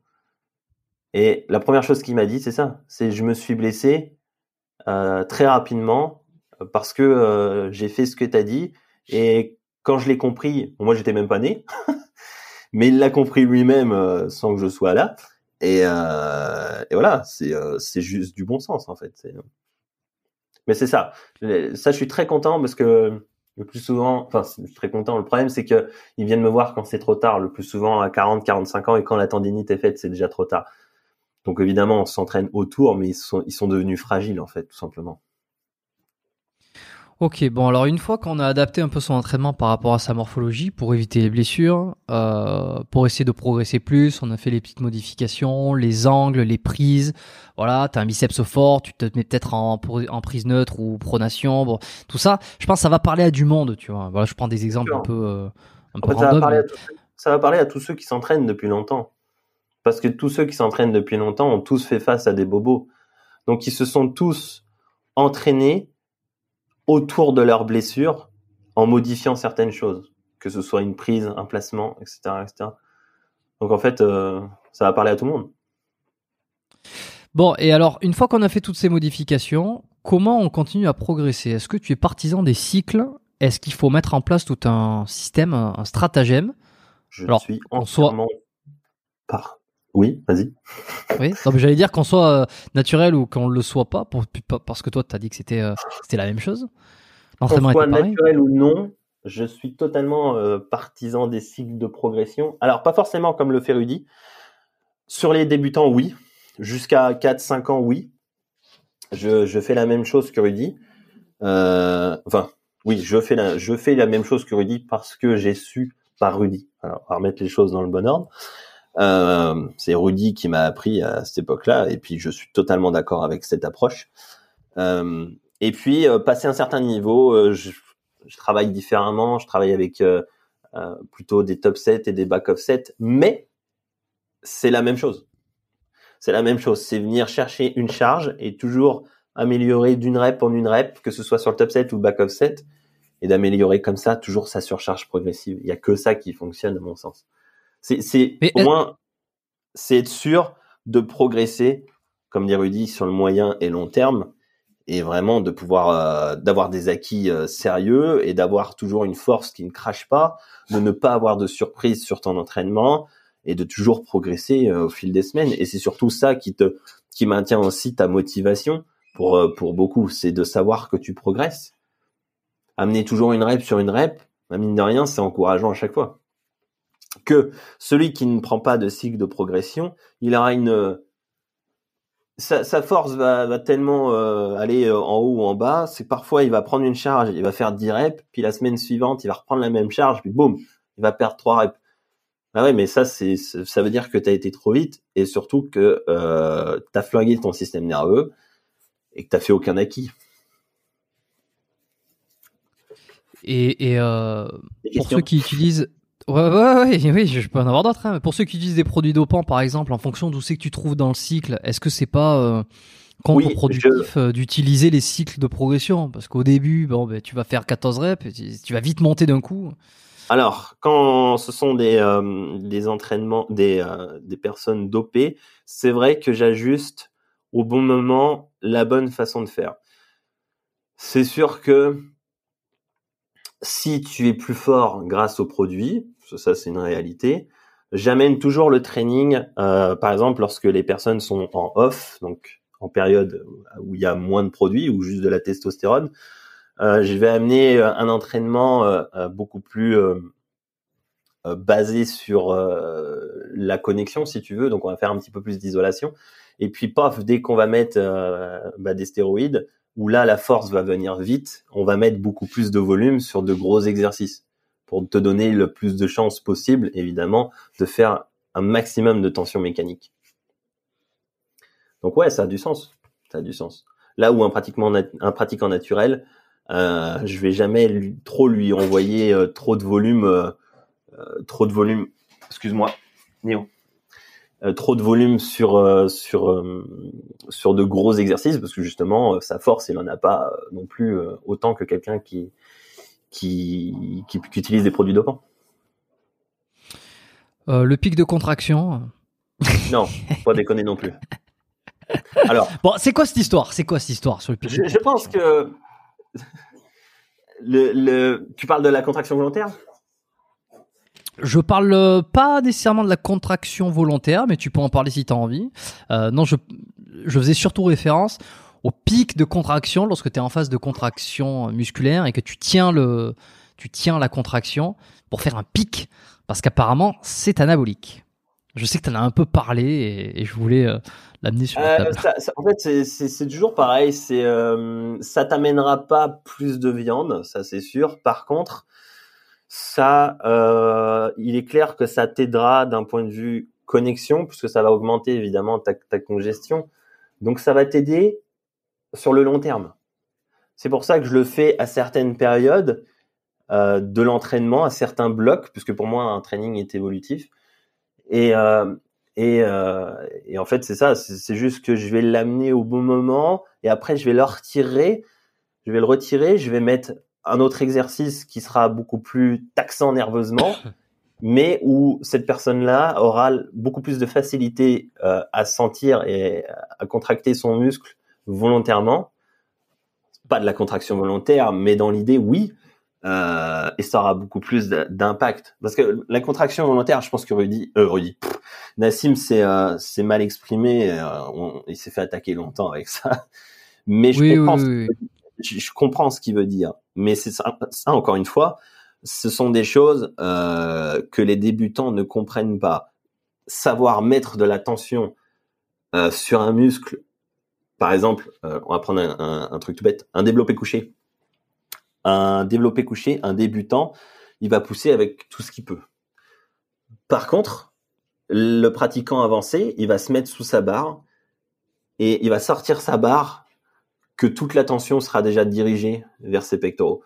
Et la première chose qu'il m'a dit, c'est ça. C'est je me suis blessé euh, très rapidement parce que euh, j'ai fait ce que tu as dit. Et quand je l'ai compris, bon, moi j'étais même pas né, mais il l'a compris lui-même euh, sans que je sois là. Et, euh, voilà, c'est juste du bon sens en fait. Mais c'est ça. Ça, je suis très content parce que le plus souvent, enfin, je suis très content. Le problème, c'est que ils viennent me voir quand c'est trop tard. Le plus souvent à 40, 45 ans et quand la tendinite est faite, c'est déjà trop tard. Donc évidemment, on s'entraîne autour, mais ils sont devenus fragiles en fait, tout simplement. Ok, bon alors une fois qu'on a adapté un peu son entraînement par rapport à sa morphologie pour éviter les blessures, euh, pour essayer de progresser plus, on a fait les petites modifications, les angles, les prises. Voilà, t'as un biceps fort, tu te mets peut-être en, en prise neutre ou pronation. Bon, tout ça, je pense que ça va parler à du monde, tu vois. Voilà, je prends des exemples un peu, euh, un peu ça, va parler à ça va parler à tous ceux qui s'entraînent depuis longtemps, parce que tous ceux qui s'entraînent depuis longtemps ont tous fait face à des bobos, donc ils se sont tous entraînés autour de leurs blessures en modifiant certaines choses, que ce soit une prise, un placement, etc. etc. Donc en fait, euh, ça va parler à tout le monde. Bon, et alors, une fois qu'on a fait toutes ces modifications, comment on continue à progresser? Est-ce que tu es partisan des cycles? Est-ce qu'il faut mettre en place tout un système, un stratagème? Je suis entièrement soit... par oui, vas-y. Oui, j'allais dire qu'on soit euh, naturel ou qu'on le soit pas, pour, parce que toi, tu as dit que c'était euh, c'était la même chose. L'entraînement soit naturel ou non, je suis totalement euh, partisan des cycles de progression. Alors, pas forcément comme le fait Rudy. Sur les débutants, oui. Jusqu'à 4-5 ans, oui. Je, je, fais la même chose que Rudy. enfin, oui, je fais, la, je fais la même chose que Rudy parce que j'ai su par Rudy. Alors, on va remettre les choses dans le bon ordre. Euh, c'est Rudy qui m'a appris à cette époque-là, et puis je suis totalement d'accord avec cette approche. Euh, et puis, euh, passer un certain niveau, euh, je, je, travaille différemment, je travaille avec euh, plutôt des top sets et des back of sets, mais c'est la même chose. C'est la même chose, c'est venir chercher une charge et toujours améliorer d'une rep en une rep, que ce soit sur le top set ou back of set, et d'améliorer comme ça toujours sa surcharge progressive. Il y a que ça qui fonctionne à mon sens. C'est, au moins, c'est être sûr de progresser, comme dit Rudy, sur le moyen et long terme, et vraiment de pouvoir euh, d'avoir des acquis euh, sérieux et d'avoir toujours une force qui ne crache pas, de ne pas avoir de surprise sur ton entraînement et de toujours progresser euh, au fil des semaines. Et c'est surtout ça qui te qui maintient aussi ta motivation pour pour beaucoup, c'est de savoir que tu progresses. Amener toujours une rep sur une rep, mine de rien, c'est encourageant à chaque fois que celui qui ne prend pas de cycle de progression, il aura une sa, force va, tellement euh, aller euh, en haut ou en bas, c'est parfois il va prendre une charge, il va faire 10 reps, puis la semaine suivante, il va reprendre la même charge, puis boum, il va perdre 3 reps. Ah ouais, mais ça c'est ça veut dire que tu as été trop vite et surtout que euh, tu as flingué ton système nerveux et que tu fait aucun acquis. Et, euh, pour ceux qui utilisent Ouais, ouais, oui, je peux en avoir d'autres. Hein. Pour ceux qui utilisent des produits dopants, par exemple, en fonction d'où c'est que tu trouves dans le cycle, est-ce que c'est pas euh, contre-productif euh, d'utiliser les cycles de progression? Parce qu'au début, bon, ben, tu vas faire 14 reps, tu vas vite monter d'un coup. Alors, quand ce sont des, euh, des entraînements, des, des personnes dopées, c'est vrai que j'ajuste au bon moment la bonne façon de faire. C'est sûr que si tu es plus fort grâce au produit, ça c'est une réalité. J'amène toujours le training, euh, par exemple lorsque les personnes sont en off, donc en période où il y a moins de produits ou juste de la testostérone, euh, je vais amener euh, un entraînement beaucoup plus basé sur la connexion, si tu veux. Donc on va faire un petit peu plus d'isolation. Et puis paf, dès qu'on va mettre bah, des stéroïdes, où là la force va venir vite, on va mettre beaucoup plus de volume sur de gros exercices pour te donner le plus de chances possible, évidemment, de faire un maximum de tension mécanique. Donc ouais, ça a du sens. Ça a du sens. Là où un pratiquant naturel, euh, je vais jamais trop lui envoyer euh, trop de volume, euh, trop de volume. Excuse-moi, Néo. trop de volume sur sur sur de gros exercices parce que justement sa force il en a pas non plus autant que quelqu'un qui, qui qui utilise des produits dopants. le pic de contraction. Non, pas déconner non plus. Alors, bon, c'est quoi cette histoire? C'est quoi cette histoire sur le pic je, je pense que le, tu parles de la contraction volontaire? Je parle euh, pas nécessairement de la contraction volontaire, mais tu peux en parler si tu as envie. Euh, non, je, je faisais surtout référence au pic de contraction lorsque tu es en phase de contraction musculaire et que tu tiens le tu tiens la contraction pour faire un pic parce qu'apparemment c'est anabolique. Je sais que tu en as un peu parlé et, je voulais euh, l'amener sur la euh, table. en fait, c'est toujours pareil. C'est euh, ça t'amènera pas plus de viande, ça c'est sûr. Par contre, ça, euh, il est clair que ça t'aidera d'un point de vue connexion, puisque ça va augmenter évidemment ta, ta congestion. Donc ça va t'aider sur le long terme. C'est pour ça que je le fais à certaines périodes euh, de l'entraînement, à certains blocs, puisque pour moi un training est évolutif. Et, euh, et, euh, et, en fait, c'est ça. C'est juste que je vais l'amener au bon moment et après, je vais le retirer. Je vais le retirer. Je vais mettre un autre exercice qui sera beaucoup plus taxant nerveusement, mais où cette personne-là aura beaucoup plus de facilité à sentir et à contracter son muscle volontairement. Pas de la contraction volontaire, mais dans l'idée, oui. Euh, et ça aura beaucoup plus d'impact. Parce que la contraction volontaire, je pense que Rudy, euh, Rudy, Nassim s'est euh, mal exprimé, euh, il s'est fait attaquer longtemps avec ça. Mais je comprends, ce je, comprends ce qu'il veut dire. Mais c'est ça, ça, encore une fois, ce sont des choses euh, que les débutants ne comprennent pas. Savoir mettre de la tension euh, sur un muscle, par exemple, on va prendre un, truc tout bête, un développé couché un développé couché, un débutant, il va pousser avec tout ce qu'il peut. Par contre, le pratiquant avancé, il va se mettre sous sa barre et il va sortir sa barre que toute l'attention sera déjà dirigée vers ses pectoraux.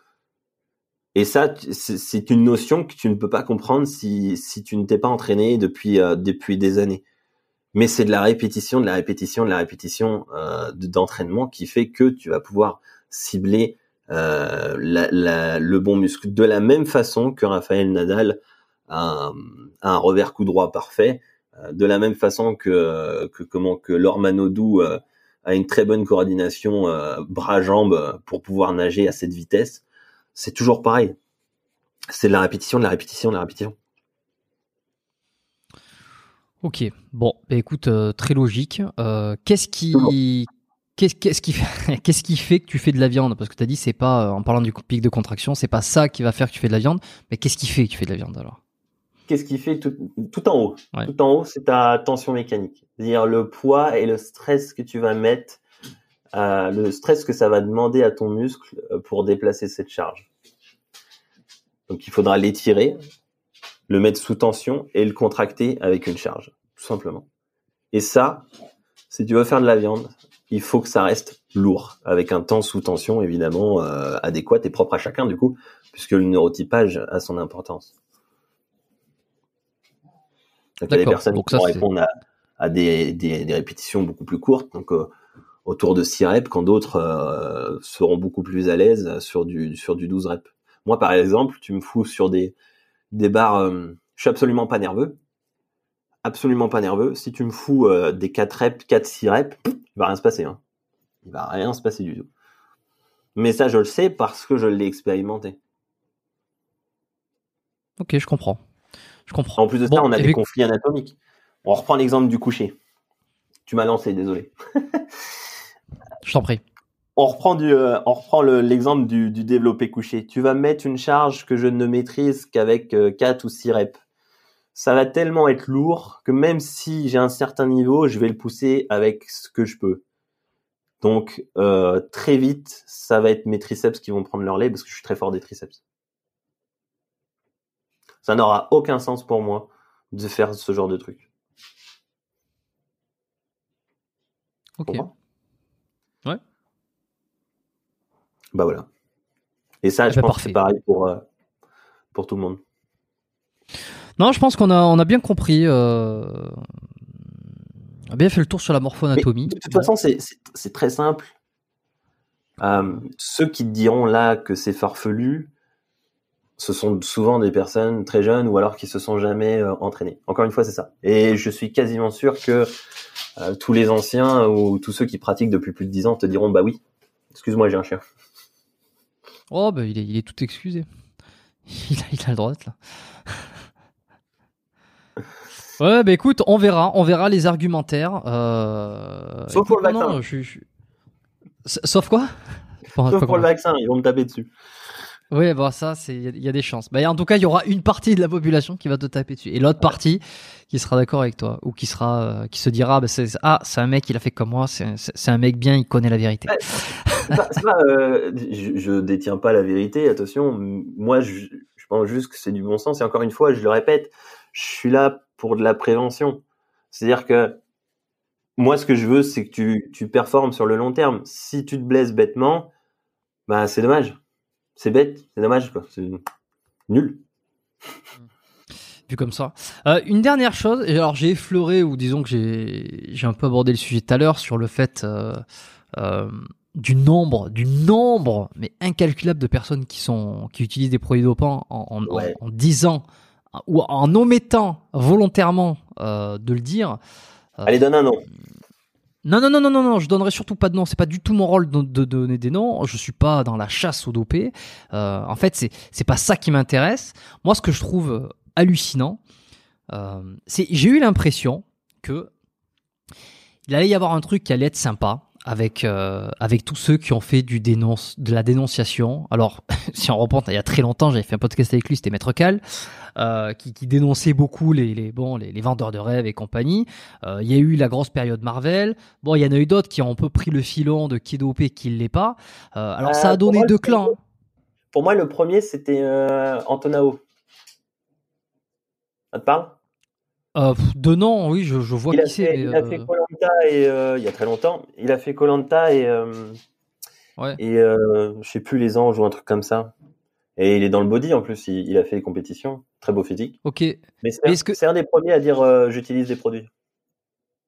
Et ça, c'est une notion que tu ne peux pas comprendre si, si tu ne t'es pas entraîné depuis, euh, depuis des années. Mais c'est de la répétition, de la répétition, de la répétition euh, d'entraînement qui fait que tu vas pouvoir cibler euh, le bon muscle. De la même façon que Raphaël Nadal a un, revers coup droit parfait, euh, de la même façon que, que comment que Laure Manodou euh, a une très bonne coordination bras-jambes pour pouvoir nager à cette vitesse. C'est toujours pareil. C'est de la répétition, de la répétition, de la répétition. Ok, bon, bah, écoute, très logique. Qu'est-ce qui, Qu'est-ce qui, fait, qu'est-ce qui fait que tu fais de la viande? Parce que tu as dit, c'est pas, en parlant du pic de contraction, c'est pas ça qui va faire que tu fais de la viande, mais qu'est-ce qui fait que tu fais de la viande alors? Qu'est-ce qui fait tout, tout en haut? Tout en haut, c'est ta tension mécanique. C'est-à-dire le poids et le stress que tu vas mettre, euh, le stress que ça va demander à ton muscle euh, pour déplacer cette charge. Donc il faudra l'étirer, le mettre sous tension et le contracter avec une charge, tout simplement. Et ça, si tu veux faire de la viande, il faut que ça reste lourd, avec un temps sous tension évidemment euh, adéquat et propre à chacun du coup, puisque le neurotypage a son importance. il y a des personnes qui vont répondre à, des, répétitions beaucoup plus courtes, donc euh, autour de 6 reps, quand d'autres euh, seront beaucoup plus à l'aise sur du, sur du 12 reps. Moi par exemple, tu me fous sur des, des barres, je suis absolument pas nerveux, absolument pas nerveux. Si tu me fous des 4 reps, 4-6 reps, il va rien se passer. Hein. Il va rien se passer du tout. Mais ça, je le sais parce que je l'ai expérimenté. Ok, je comprends. Je comprends. En plus de ça, on a des conflits anatomiques. On reprend l'exemple du coucher. Tu m'as lancé, désolé. je t'en prie. On reprend, du, euh, on reprend l'exemple du, du, développé couché. Tu vas mettre une charge que je ne maîtrise qu'avec 4 euh, ou 6 reps ça va tellement être lourd que même si j'ai un certain niveau, je vais le pousser avec ce que je peux. Donc euh, très vite, ça va être mes triceps qui vont prendre leur lait parce que je suis très fort des triceps. Ça n'aura aucun sens pour moi de faire ce genre de truc. Ok. Ouais. Bah voilà. Et ça, Eh je ben, pense parfait. que c'est pareil pour, euh, pour tout le monde. Non, je pense qu'on a, on a bien compris. Euh... On a bien fait le tour sur la morphoanatomie. De toute façon, c'est- très simple. Euh, ceux qui te diront là que c'est farfelu, ce sont souvent des personnes très jeunes ou alors qui se sont jamais euh, entraînées. Encore une fois, c'est ça. Et je suis quasiment sûr que euh, tous les anciens ou tous ceux qui pratiquent depuis plus de 10 ans te diront bah oui. Excuse-moi, j'ai un chien. Oh, bah, il est, il est tout excusé. Il a, il a le droit d'être là. Ouais, bah écoute, on verra, on verra les argumentaires. Euh... Sauf pour le non, vaccin. non, je- je- S- Sauf quoi? Sauf pour le vaccin, ils vont me taper dessus. Oui, bon, ça, c'est il y a- des chances. Bah, en tout cas, il y aura une partie de la population qui va te taper dessus, et l'autre partie qui sera d'accord avec toi, ou qui sera, euh, qui se dira, bah, ah, c'est un mec, il a fait comme moi, c'est un mec bien, il connaît la vérité. Ouais. Euh, je, je détiens pas la vérité, attention. Moi, je, pense juste que c'est du bon sens. Et encore une fois, je le répète, je suis là pour de la prévention. C'est-à-dire que moi, ce que je veux, c'est que tu, tu performes sur le long terme. Si tu te blesses bêtement, bah c'est dommage. C'est bête, c'est dommage, quoi. C'est nul. vu comme ça. Euh, une dernière chose, alors j'ai effleuré, ou disons que j'ai un peu abordé le sujet tout à l'heure sur le fait euh, du nombre, du nombre, mais incalculable de personnes qui sont qui utilisent des produits dopants en, en, en- Ouais. en disant ou en omettant volontairement euh, de le dire. Euh, Allez, donne un nom. non, non, non, non, non, non, je donnerai surtout pas de nom. C'est pas du tout mon rôle de, de donner des noms. Je suis pas dans la chasse aux dopés. Euh, en fait, c'est c'est pas ça qui m'intéresse. Moi, ce que je trouve hallucinant, c'est j'ai eu l'impression que il allait y avoir un truc qui allait être sympa avec euh, avec tous ceux qui ont fait du dénonce de la dénonciation. Alors, si on reprend, il y a très longtemps, j'avais fait un podcast avec lui, c'était Maître Cal, euh, qui, qui dénonçait beaucoup les, les bon les, les vendeurs de rêves et compagnie. Euh, Il y a eu la grosse période Marvel. Bon, il y en a eu d'autres qui ont un peu pris le filon de qui est dopé, qui l'est pas. Alors, ça a donné moi, deux clans. Pour moi, le premier, c'était Antonao. Ça te parle? Euh, pff, de nom, oui, je, je vois il a qui c'est. fait, mais, il a euh, fait Colanta et euh, il y a très longtemps. Il a fait Colanta et euh, Ouais. et je sais plus les anges ou un truc comme ça. Et il est dans le body en plus. Il, il a fait les compétitions, très beau physique. Ok, Mais c'est un, que- des premiers à dire j'utilise des produits.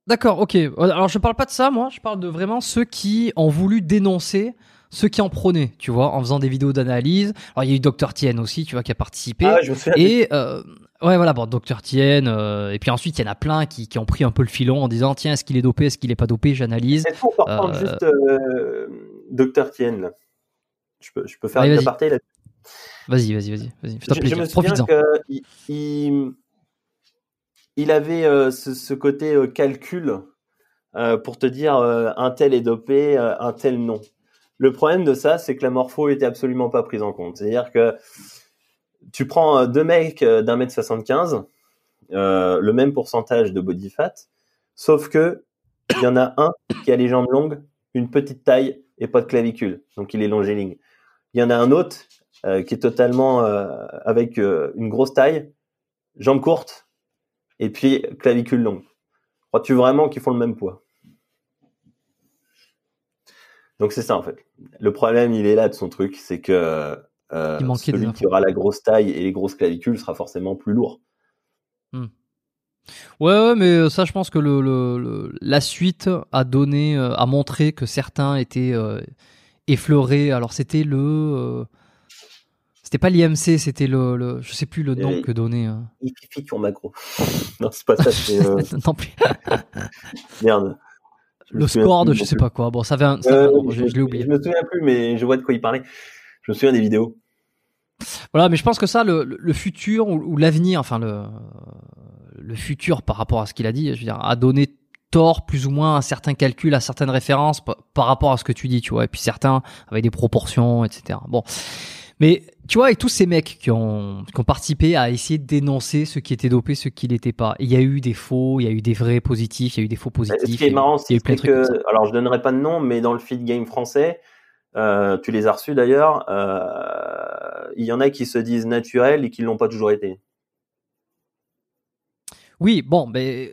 D'accord, ok. Alors je parle pas de ça, moi. Je parle de vraiment ceux qui ont voulu dénoncer ceux qui en prônaient, tu vois, en faisant des vidéos d'analyse. Alors il y a eu Dr Tien aussi, tu vois, qui a participé. Ah je me souviens. et euh, ouais, voilà, bon, Dr Tien. euh, et puis ensuite, il y en a plein qui, qui ont pris un peu le filon en disant tiens, est-ce qu'il est dopé, est-ce qu'il est pas dopé J'analyse. Est-ce qu'on peut reprendre juste euh, Dr Tien là? Je peux, je peux faire une aparté là Vas-y, vas-y, vas-y, vas-y. Je, me souviens qu'il il, il avait euh, ce, ce côté euh, calcul euh, pour te dire un tel est dopé, un tel non. Le problème de ça, c'est que la morpho était absolument pas prise en compte. C'est-à-dire que tu prends euh, deux mecs euh, d'un mètre 75, euh, le même pourcentage de body fat, sauf que il y en a un qui a les jambes longues, une petite taille et pas de clavicule, donc il est longiligne. Il y en a un autre qui est totalement avec une grosse taille, jambes courtes et puis clavicule longue. Crois-tu vraiment qu'ils font le même poids? Donc c'est ça en fait. Le problème, il est là de son truc, c'est que euh, Il celui qui aura la grosse taille et les grosses clavicules sera forcément plus lourd. Ouais, ouais, mais euh, ça, je pense que le, le- le- la suite a donné, euh, a montré que certains étaient euh, effleurés. Alors, c'était le, euh, c'était pas l'IMC, c'était le, je sais plus le nom que donnait. euh. Il pique sur macro. non, c'est pas ça, c'est non plus. merde. Je le score de je sais pas quoi. Bon, ça avait un, ça Euh, un je, je, l'ai oublié. je me souviens plus, mais je vois de quoi il parlait. Je me souviens des vidéos. Voilà, mais je pense que ça, le, le- futur ou, ou l'avenir, enfin le, le futur par rapport à ce qu'il a dit, je veux dire, a donné tort plus ou moins à certains calculs, à certaines références pa- par rapport à ce que tu dis, tu vois. Et puis certains avec des proportions, etc. Bon, mais tu vois, avec tous ces mecs qui ont, qui ont participé à essayer de dénoncer ceux qui étaient dopés, ceux qui l'étaient pas. Il y a eu des faux, il y a eu des vrais positifs, il y a eu des faux positifs. Ce qui est marrant, c'est que, alors je donnerai pas de nom, mais dans le feed game français, euh, tu les as reçus d'ailleurs, euh, il y en a qui se disent naturels et qui l'ont pas toujours été. Oui, bon, ben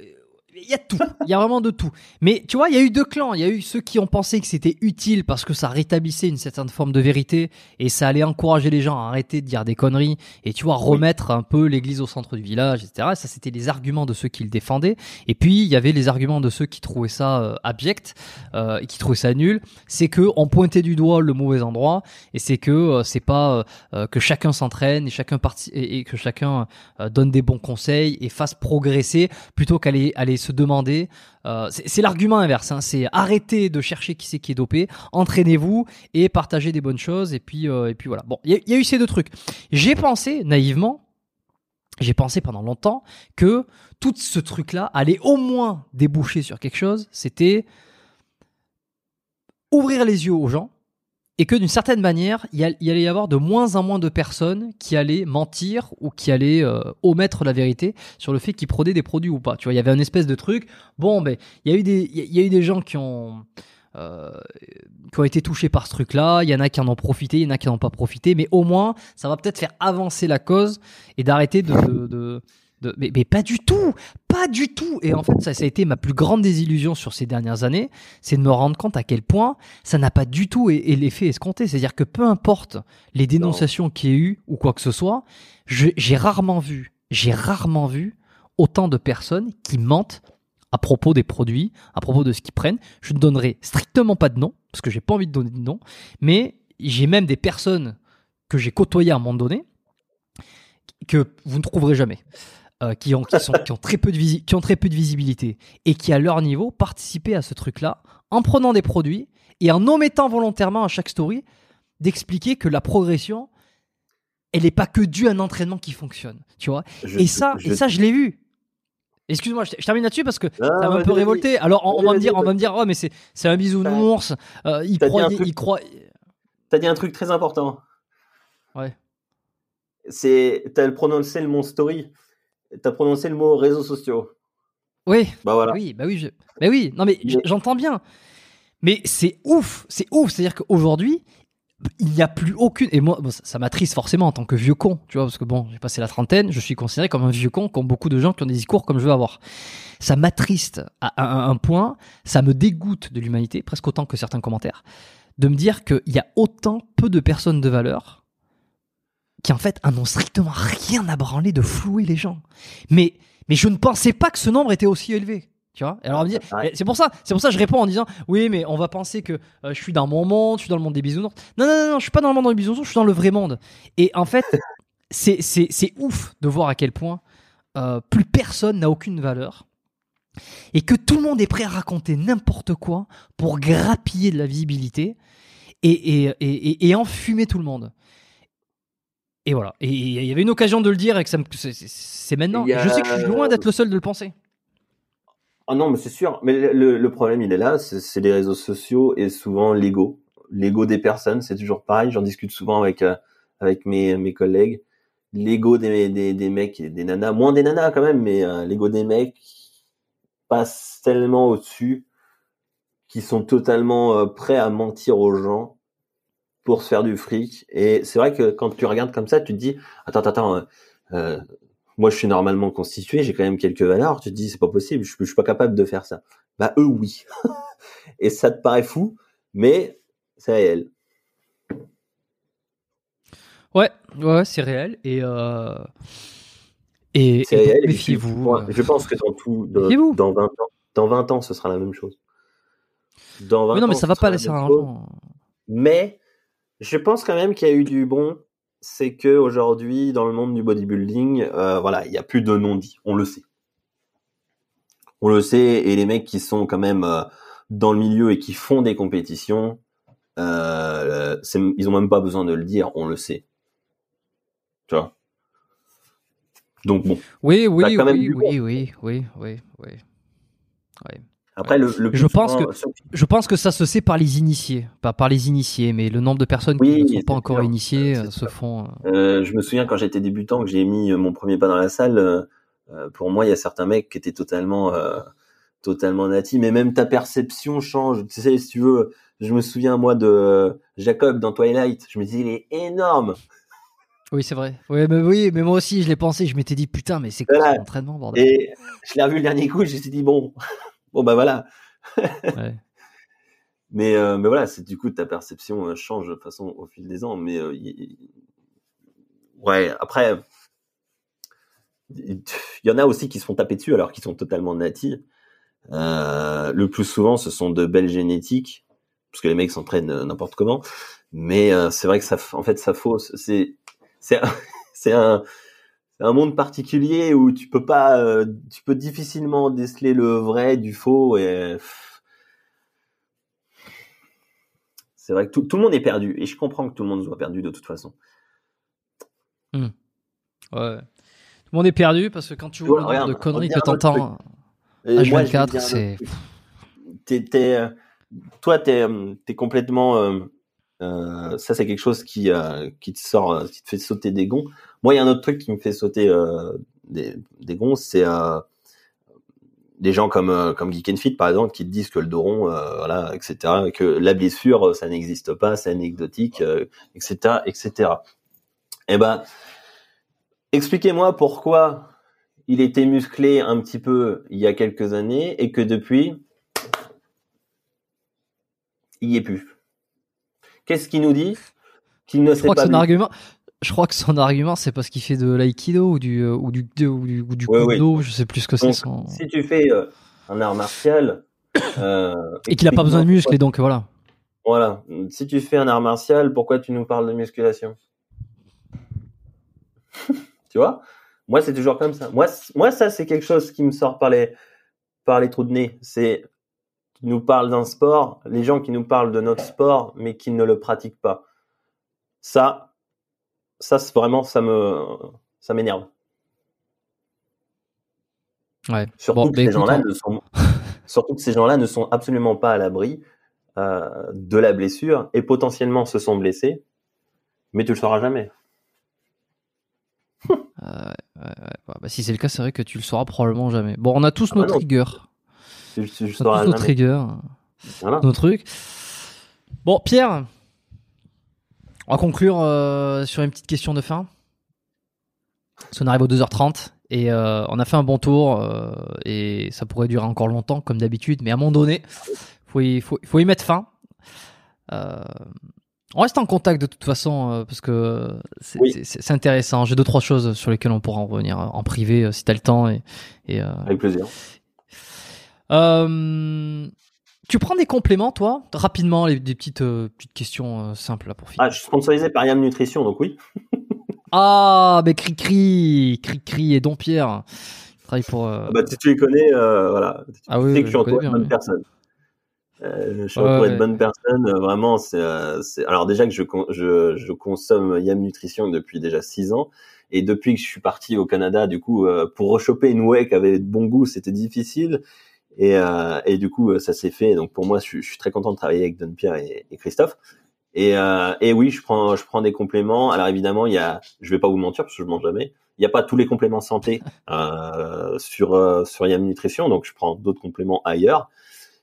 il y a tout. Il y a vraiment de tout. Mais tu vois, il y a eu deux clans. Il y a eu ceux qui ont pensé que c'était utile parce que ça rétablissait une certaine forme de vérité et ça allait encourager les gens à arrêter de dire des conneries et tu vois remettre un peu l'église au centre du village, etc. ça, c'était les arguments de ceux qui le défendaient. Et puis il y avait les arguments de ceux qui trouvaient ça euh, abject euh, et qui trouvaient ça nul. C'est que on pointait du doigt le mauvais endroit et c'est que euh, c'est pas que chacun s'entraîne et chacun parti et, que chacun donne des bons conseils et fasse progresser plutôt qu'aller aller se demander. Euh, c'est l'argument inverse. Hein, c'est arrêter de chercher qui c'est qui est dopé, entraînez-vous et partagez des bonnes choses. Et puis, euh, voilà. Il y, a eu ces deux trucs. J'ai pensé naïvement. J'ai pensé pendant longtemps que tout ce truc-là allait au moins déboucher sur quelque chose. C'était ouvrir les yeux aux gens et que d'une certaine manière, il, y allait y avoir de moins en moins de personnes qui allaient mentir ou qui allaient euh, omettre la vérité sur le fait qu'ils prenaient des produits ou pas. Tu vois, il y avait un espèce de truc. Bon, ben, il y a eu des, il y a eu des gens qui ont, euh, qui ont été touchés par ce truc-là. Il y en a qui en ont profité, il y en a qui n'en ont pas profité. Mais au moins, ça va peut-être faire avancer la cause et d'arrêter de mais, pas du tout, pas du tout. Et en fait, ça, ça a été ma plus grande désillusion sur ces dernières années, c'est de me rendre compte à quel point ça n'a pas du tout et, l'effet escompté. C'est-à-dire que peu importe les dénonciations qu'il y ait eu ou quoi que ce soit, j'ai rarement vu, j'ai rarement vu autant de personnes qui mentent à propos des produits, à propos de ce qu'ils prennent. Je ne donnerai strictement pas de nom parce que j'ai pas envie de donner de nom, mais j'ai même des personnes que j'ai côtoyées à un moment donné que vous ne trouverez jamais. Euh, qui, ont, qui, sont, qui, ont très peu de qui ont très peu de visibilité et qui, à leur niveau, participaient à ce truc-là en prenant des produits et en omettant volontairement à chaque story d'expliquer que la progression, elle n'est pas que due à un entraînement qui fonctionne. Tu vois et, ça, je... et ça, je l'ai vu. Excuse-moi, je, termine là-dessus parce que ça m'a un peu révolté. Alors, on, va me dire, on va me dire, oh, mais c'est, un bisounours. Euh, il, croit, il croit. T'as dit un truc très important. Ouais. C'est, t'as prononcé le mon story tu as prononcé le mot réseaux sociaux. Oui. Bah voilà. Oui, bah oui, je... bah oui. Non mais j'entends bien. Mais c'est ouf, c'est ouf. C'est-à-dire qu'aujourd'hui, il n'y a plus aucune. Et moi, ça m'attriste forcément en tant que vieux con, tu vois, parce que bon, j'ai passé la trentaine, je suis considéré comme un vieux con, comme beaucoup de gens qui ont des discours comme je veux avoir. Ça m'attriste à un, point, ça me dégoûte de l'humanité, presque autant que certains commentaires, de me dire qu'il y a autant peu de personnes de valeur qui en fait en ont strictement rien à branler de flouer les gens. Mais, mais je ne pensais pas que ce nombre était aussi élevé. Tu vois Alors c'est pour ça, c'est pour ça que je réponds en disant oui, mais on va penser que euh, je suis dans mon monde, je suis dans le monde des bisounours. Non, non, non, non, je suis pas dans le monde des bisounours, je suis dans le vrai monde. Et en fait, c'est c'est ouf de voir à quel point euh, plus personne n'a aucune valeur et que tout le monde est prêt à raconter n'importe quoi pour grappiller de la visibilité et, et, et, et enfumer tout le monde. Et voilà. Et il y avait une occasion de le dire et que ça c'est maintenant. Je sais que je suis loin d'être le seul de le penser. Ah non, mais c'est sûr. Mais le, problème, il est là, c'est les réseaux sociaux et souvent l'ego. L'ego des personnes, c'est toujours pareil. J'en discute souvent avec euh, avec mes, mes collègues. L'ego des, des, des, mecs et des nanas, moins des nanas quand même, mais euh, l'ego des mecs passe tellement au-dessus qu'ils sont totalement euh, prêts à mentir aux gens pour se faire du fric. Et c'est vrai que quand tu regardes comme ça, tu te dis, attends, attends, euh, euh, moi je suis normalement constitué, j'ai quand même quelques valeurs. Tu te dis, c'est pas possible, je, je suis pas capable de faire ça. Bah eux oui. et ça te paraît fou, mais c'est réel. Ouais, ouais, c'est réel. Et euh... et, méfiez-vous. Je pense que dans tout, dans 20 ans, dans 20 ans, ce sera la même chose. Dans 20 mais non, mais ça va pas laisser un Mais je pense quand même qu'il y a eu du bon. C'est que aujourd'hui, dans le monde du bodybuilding, euh, voilà, il n'y a plus de non-dit. On le sait. On le sait. Et les mecs qui sont quand même euh, dans le milieu et qui font des compétitions, euh, ils ont même pas besoin de le dire. On le sait. Tu vois? Donc bon. Oui, oui, oui, oui, oui, oui, oui, oui, oui. Après, le, je pense que je pense que ça se sait par les initiés, pas par les initiés, mais le nombre de personnes qui ne sont pas encore initiées euh, se font. Euh, euh, je me souviens quand j'étais débutant que j'ai mis mon premier pas dans la salle. pour moi, il y a certains mecs qui étaient totalement totalement natifs, mais même ta perception change. Tu sais, si tu veux, je me souviens moi de Jacob dans Twilight. Je me disais, il est énorme. Oui, c'est vrai. Oui, mais oui, mais moi aussi, je l'ai pensé. Je m'étais dit, putain, mais c'est quoi Voilà. cet entraînement, bordel? Et je l'ai revu le dernier coup, je me suis dit bon, bon bah voilà. Ouais. Mais euh, mais voilà, c'est du coup ta perception euh, change de façon au fil des ans. Mais euh, y- ouais, après, il y en a aussi qui se font taper dessus alors qu'ils sont totalement natifs. Euh, le plus souvent, ce sont de belles génétiques parce que les mecs s'entraînent euh, n'importe comment. Mais euh, c'est vrai que ça, en fait, ça fausse. C'est c'est c'est un c'est un monde particulier où tu peux pas, euh, tu peux difficilement déceler le vrai du faux et c'est vrai que tout, tout le monde est perdu et je comprends que tout le monde soit perdu de toute façon. Ouais. Tout le monde est perdu parce que quand tu vois le Regarde, de conneries que t'entends Et moi, je vais H24, dire un c'est. euh, toi, t'es, euh, t'es complètement. euh, euh, ça, c'est quelque chose qui, euh, qui te sort, euh, qui te fait sauter des gonds. Moi, il y a un autre truc qui me fait sauter euh, des, des gonds, c'est euh, des gens comme comme Geek and Fit, par exemple, qui te disent que le dos rond, voilà, etc., que la blessure, ça n'existe pas, c'est anecdotique, etc., etc. Eh ben, expliquez-moi pourquoi il était musclé un petit peu il y a quelques années et que depuis, il y est plus. Qu'est-ce qu'il nous dit Qu'il ne Je sait crois que pas. son argument. Je crois que son argument, c'est parce qu'il fait de l'aïkido ou du euh, ou du ou du, ou du Ouais, ouais. kudo, je sais plus ce que c'est son. Si tu fais euh, un art martial euh, Et qu'il a pas besoin de muscles, et donc voilà. Voilà. Si tu fais un art martial, pourquoi tu nous parles de musculation Tu vois? Moi, c'est toujours comme ça. Moi, moi, ça, c'est quelque chose qui me sort par les par les trous de nez. C'est qui nous parle d'un sport, les gens qui nous parlent de notre sport, mais qui ne le pratiquent pas. Ça, ça, c'est vraiment, ça me, ça m'énerve. Ouais. Surtout Bon, que bah, ces gens-là ne sont, surtout que ces gens-là ne sont absolument pas à l'abri euh, de la blessure et potentiellement se sont blessés, mais tu le sauras jamais. Euh, ouais, ouais, ouais. Bah, si c'est le cas, c'est vrai que tu le sauras probablement jamais. Bon, on a tous Ah bah nos non. triggers. Tu, tu le On a sauras tous nos jamais. triggers, Voilà. nos trucs. Bon, Pierre, on va conclure euh, sur une petite question de fin. Parce qu'on arrive aux 2h30 et euh, on a fait un bon tour euh, et ça pourrait durer encore longtemps comme d'habitude, mais à un moment donné, faut y, faut, faut y mettre fin. On reste en contact de toute façon parce que c'est Oui. c'est- c'est- c'est intéressant. J'ai deux trois choses sur lesquelles on pourra en revenir en privé si t'as le temps et, et Avec plaisir. Euh, tu prends des compléments, toi Rapidement, les- des petites, euh, petites questions euh, simples là, pour finir? Ah, je suis sponsorisé par Yam Nutrition, donc oui. Ah, mais Cri-Cri Cri-Cri et Don Pierre. Je travaille pour. euh, Bah, si tu les connais, voilà. Tu Ah sais oui, que je suis entouré de bonnes personnes. Je suis entouré ouais. de bonnes personnes. vraiment, c'est. Alors déjà que je, con- je, je consomme Yam Nutrition depuis déjà six ans, et depuis que je suis parti au Canada, du coup, euh, pour rechoper une whey qui avait de bon goût, c'était difficile. Et, euh, et du coup, euh, ça s'est fait. Donc pour moi, je, suis- je suis très content de travailler avec Don Pierre et, et Christophe. Et, euh, et oui, je prends, je prends des compléments. Alors évidemment, il y a, je vais pas vous mentir parce que je mange jamais. Il n'y a pas tous les compléments santé euh, sur sur Yam Nutrition, donc je prends d'autres compléments ailleurs.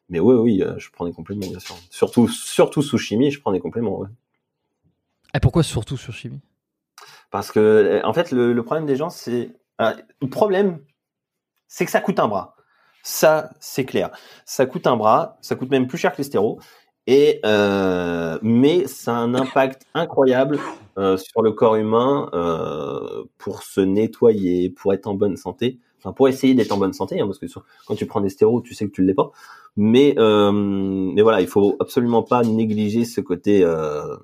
Mais oui, oui, je prends des compléments bien sûr. Surtout, surtout sous chimie, je prends des compléments. ouais. Et pourquoi surtout sur chimie? Parce que en fait, le, le problème des gens, c'est le problème, c'est que ça coûte un bras. Ça, c'est clair. Ça coûte un bras. Ça coûte même plus cher que les stéros. Et euh, mais ça a un impact incroyable euh, sur le corps humain euh, pour se nettoyer, pour être en bonne santé. Enfin, pour essayer d'être en bonne santé, hein, parce que sur- quand tu prends des stéros, tu sais que tu l'es pas. Mais euh, mais voilà, il faut absolument pas négliger ce côté euh,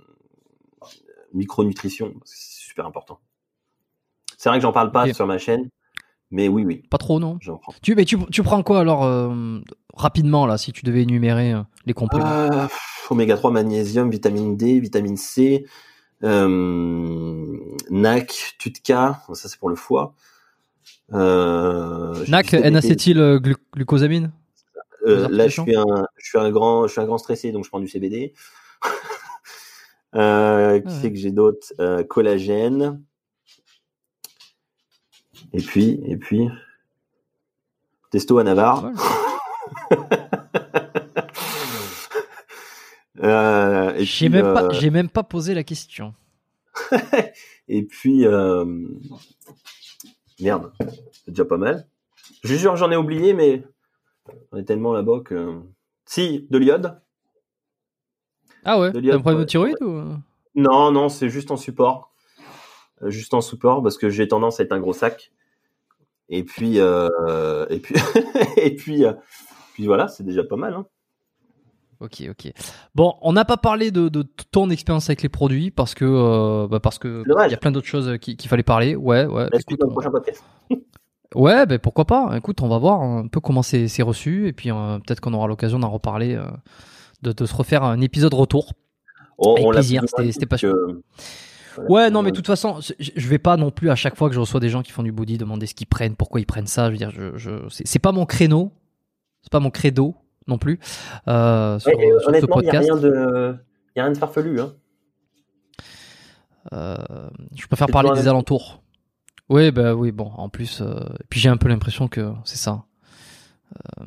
micronutrition. parce que C'est super important. C'est vrai que j'en parle pas sur ma chaîne, mais oui, oui, Pas trop, non tu, Mais tu, tu prends quoi alors euh, rapidement là, si tu devais énumérer euh, les compléments Euh, pff, oméga 3, magnésium, vitamine D, vitamine C, euh, NAC, TUTCA, ça c'est pour le foie. NAC, Euh, les là, je suis un, je suis un grand, je suis un grand stressé, donc je prends du CBD. euh, qui Ah ouais. c'est que j'ai d'autres Collagène. Et puis, et puis, testo à Navarre. euh, et J'ai puis, même, pas- euh, j'ai même pas posé la question. et puis, euh... merde, c'est déjà pas mal. Je sûr j'en ai oublié, mais on est tellement là-bas que... Si, de l'iode. Ah ouais, t'as un problème de thyroïde ou... Non, non, c'est juste en support. Juste en support parce que j'ai tendance à être un gros sac. Et puis, euh, et puis, et puis, euh, puis voilà, c'est déjà pas mal. Hein. Ok, ok. Bon, on n'a pas parlé de, de, ton expérience avec les produits parce que euh, bah parce que il y a plein d'autres choses qu'il fallait parler. Ouais, ouais. Écoute, on... prochain podcast. ouais, ben pourquoi pas. Écoute, on va voir un peu comment c'est reçu et puis peut-être qu'on aura l'occasion d'en reparler, de, de, se refaire un épisode retour. Avec plaisir. C'était passionnant. Que... Ouais, non, mais de toute façon, je vais pas non plus à chaque fois que je reçois des gens qui font du body demander ce qu'ils prennent, pourquoi ils prennent ça. Je veux dire, je, je c'est pas mon créneau, c'est pas mon credo non plus. Euh, sur, ouais, sur honnêtement, il n'y a rien de, y a rien de farfelu. Hein. Euh, je préfère parler des alentours. Oui, bah oui, bon, en plus, euh, puis j'ai un peu l'impression que c'est ça. Euh,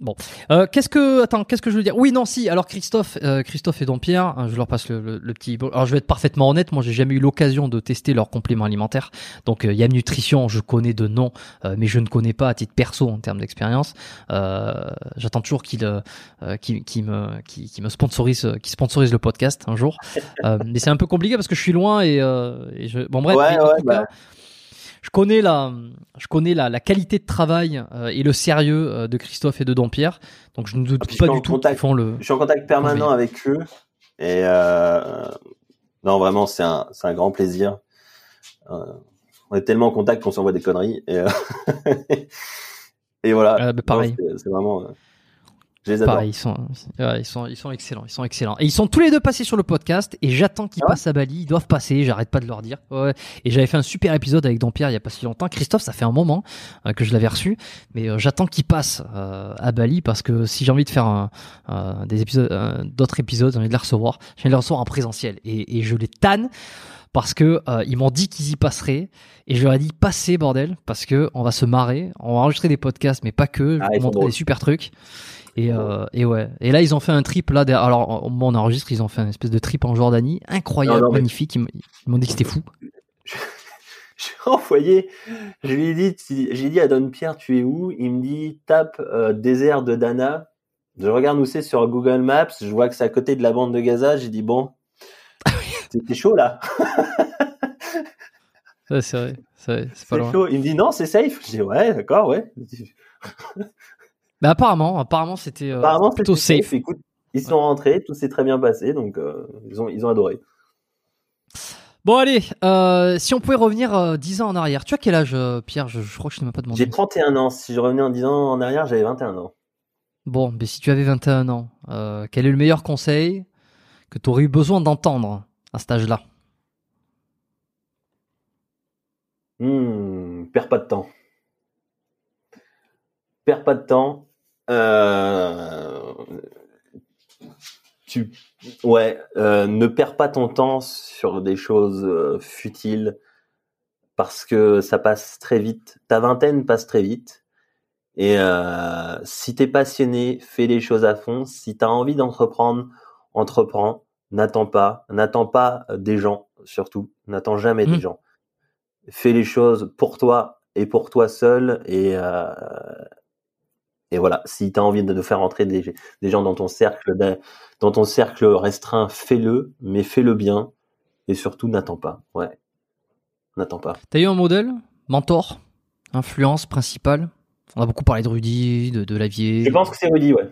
Bon, euh, qu'est-ce que attends, qu'est-ce que je veux dire? Oui, non, si. Alors Christophe, euh, Christophe et Dompierre, hein, je leur passe le, le, le, petit. Alors je vais être parfaitement honnête, moi j'ai jamais eu l'occasion de tester leurs compléments alimentaires. Donc euh, Yam Nutrition, je connais de nom, euh, mais je ne connais pas à titre perso en termes d'expérience. Euh, J'attends toujours qu'il euh, qui qui me qui, qui, me sponsorise, qui sponsorise le podcast un jour. mais c'est un peu compliqué parce que je suis loin et, et je. Bon bref. Ouais, ouais, bah je connais la, je connais la, la qualité de travail euh, et le sérieux euh, de Christophe et de Dampierre. Donc je ne doute pas du tout qu'ils font le. Je suis en contact permanent oui. avec eux et euh, non vraiment c'est un, c'est un grand plaisir. Euh, on est tellement en contact qu'on s'envoie des conneries et, et voilà. bah, pareil. C'est vraiment. Je les Pareil, ils sont, ils sont, ils sont excellents, ils sont excellents. Et ils sont tous les deux passés sur le podcast et j'attends qu'ils ah. passent à Bali. Ils doivent passer, j'arrête pas de leur dire. Ouais. Et j'avais fait un super épisode avec Dampierre il y a pas si longtemps. Christophe, ça fait un moment euh, que je l'avais reçu, mais euh, j'attends qu'ils passent euh, à Bali parce que si j'ai envie de faire un, des épisodes, d'autres épisodes, j'ai envie de les recevoir. J'ai envie de les recevoir en présentiel et, et je les tanne parce que euh, ils m'ont dit qu'ils y passeraient et je leur ai dit passez bordel parce que on va se marrer, on va enregistrer des podcasts mais pas que, je ah, vais vous montrer des super trucs. Et, euh, et ouais. Et là, ils ont fait un trip là. Alors, au moment où on enregistre, ils ont fait une espèce de trip en Jordanie, incroyable, non, non, magnifique. Ils m'ont dit que c'était fou. J'ai envoyé, je lui ai dit, j'ai dit à Don Pierre, tu es où? Il me dit, tape euh, désert de Dana. Je regarde où c'est sur Google Maps. Je vois que c'est à côté de la bande de Gaza. J'ai dit bon, c'était chaud là. ouais, c'est vrai, c'est pas loin. Chaud. Il me dit non, c'est safe. Je dis ouais, d'accord, ouais. Mais apparemment, apparemment c'était euh, plutôt safe. safe. Écoute, ils sont rentrés, tout s'est très bien passé, donc euh, ils ont ils ont adoré. Bon allez, euh, si on pouvait revenir euh, 10 ans en arrière. Tu as quel âge, euh, Pierre? Je, je, crois que je ne m'ai pas demandé. J'ai 31 ans. Si je revenais en 10 ans en arrière, j'avais 21 ans. Bon, mais si tu avais 21 ans, quel est le meilleur conseil que tu aurais eu besoin d'entendre à cet âge-là? Hmm, Perds pas de temps. Perds pas de temps. Euh, tu, ouais, euh, ne perds pas ton temps sur des choses euh, futiles parce que ça passe très vite. Ta vingtaine passe très vite. Et euh, si t'es passionné, fais les choses à fond. Si t'as envie d'entreprendre, entreprends. N'attends pas, n'attends pas des gens surtout. N'attends jamais mmh. des gens. Fais les choses pour toi et pour toi seul et euh, et voilà, si tu as envie de, faire entrer des, des, gens dans ton cercle, dans ton cercle restreint, fais-le, mais fais-le bien et surtout n'attends pas. Ouais, n'attends pas. T'as eu un modèle, mentor, influence principale? On a beaucoup parlé de Rudy, de, de Lavier. Je pense que c'est Rudy, ouais.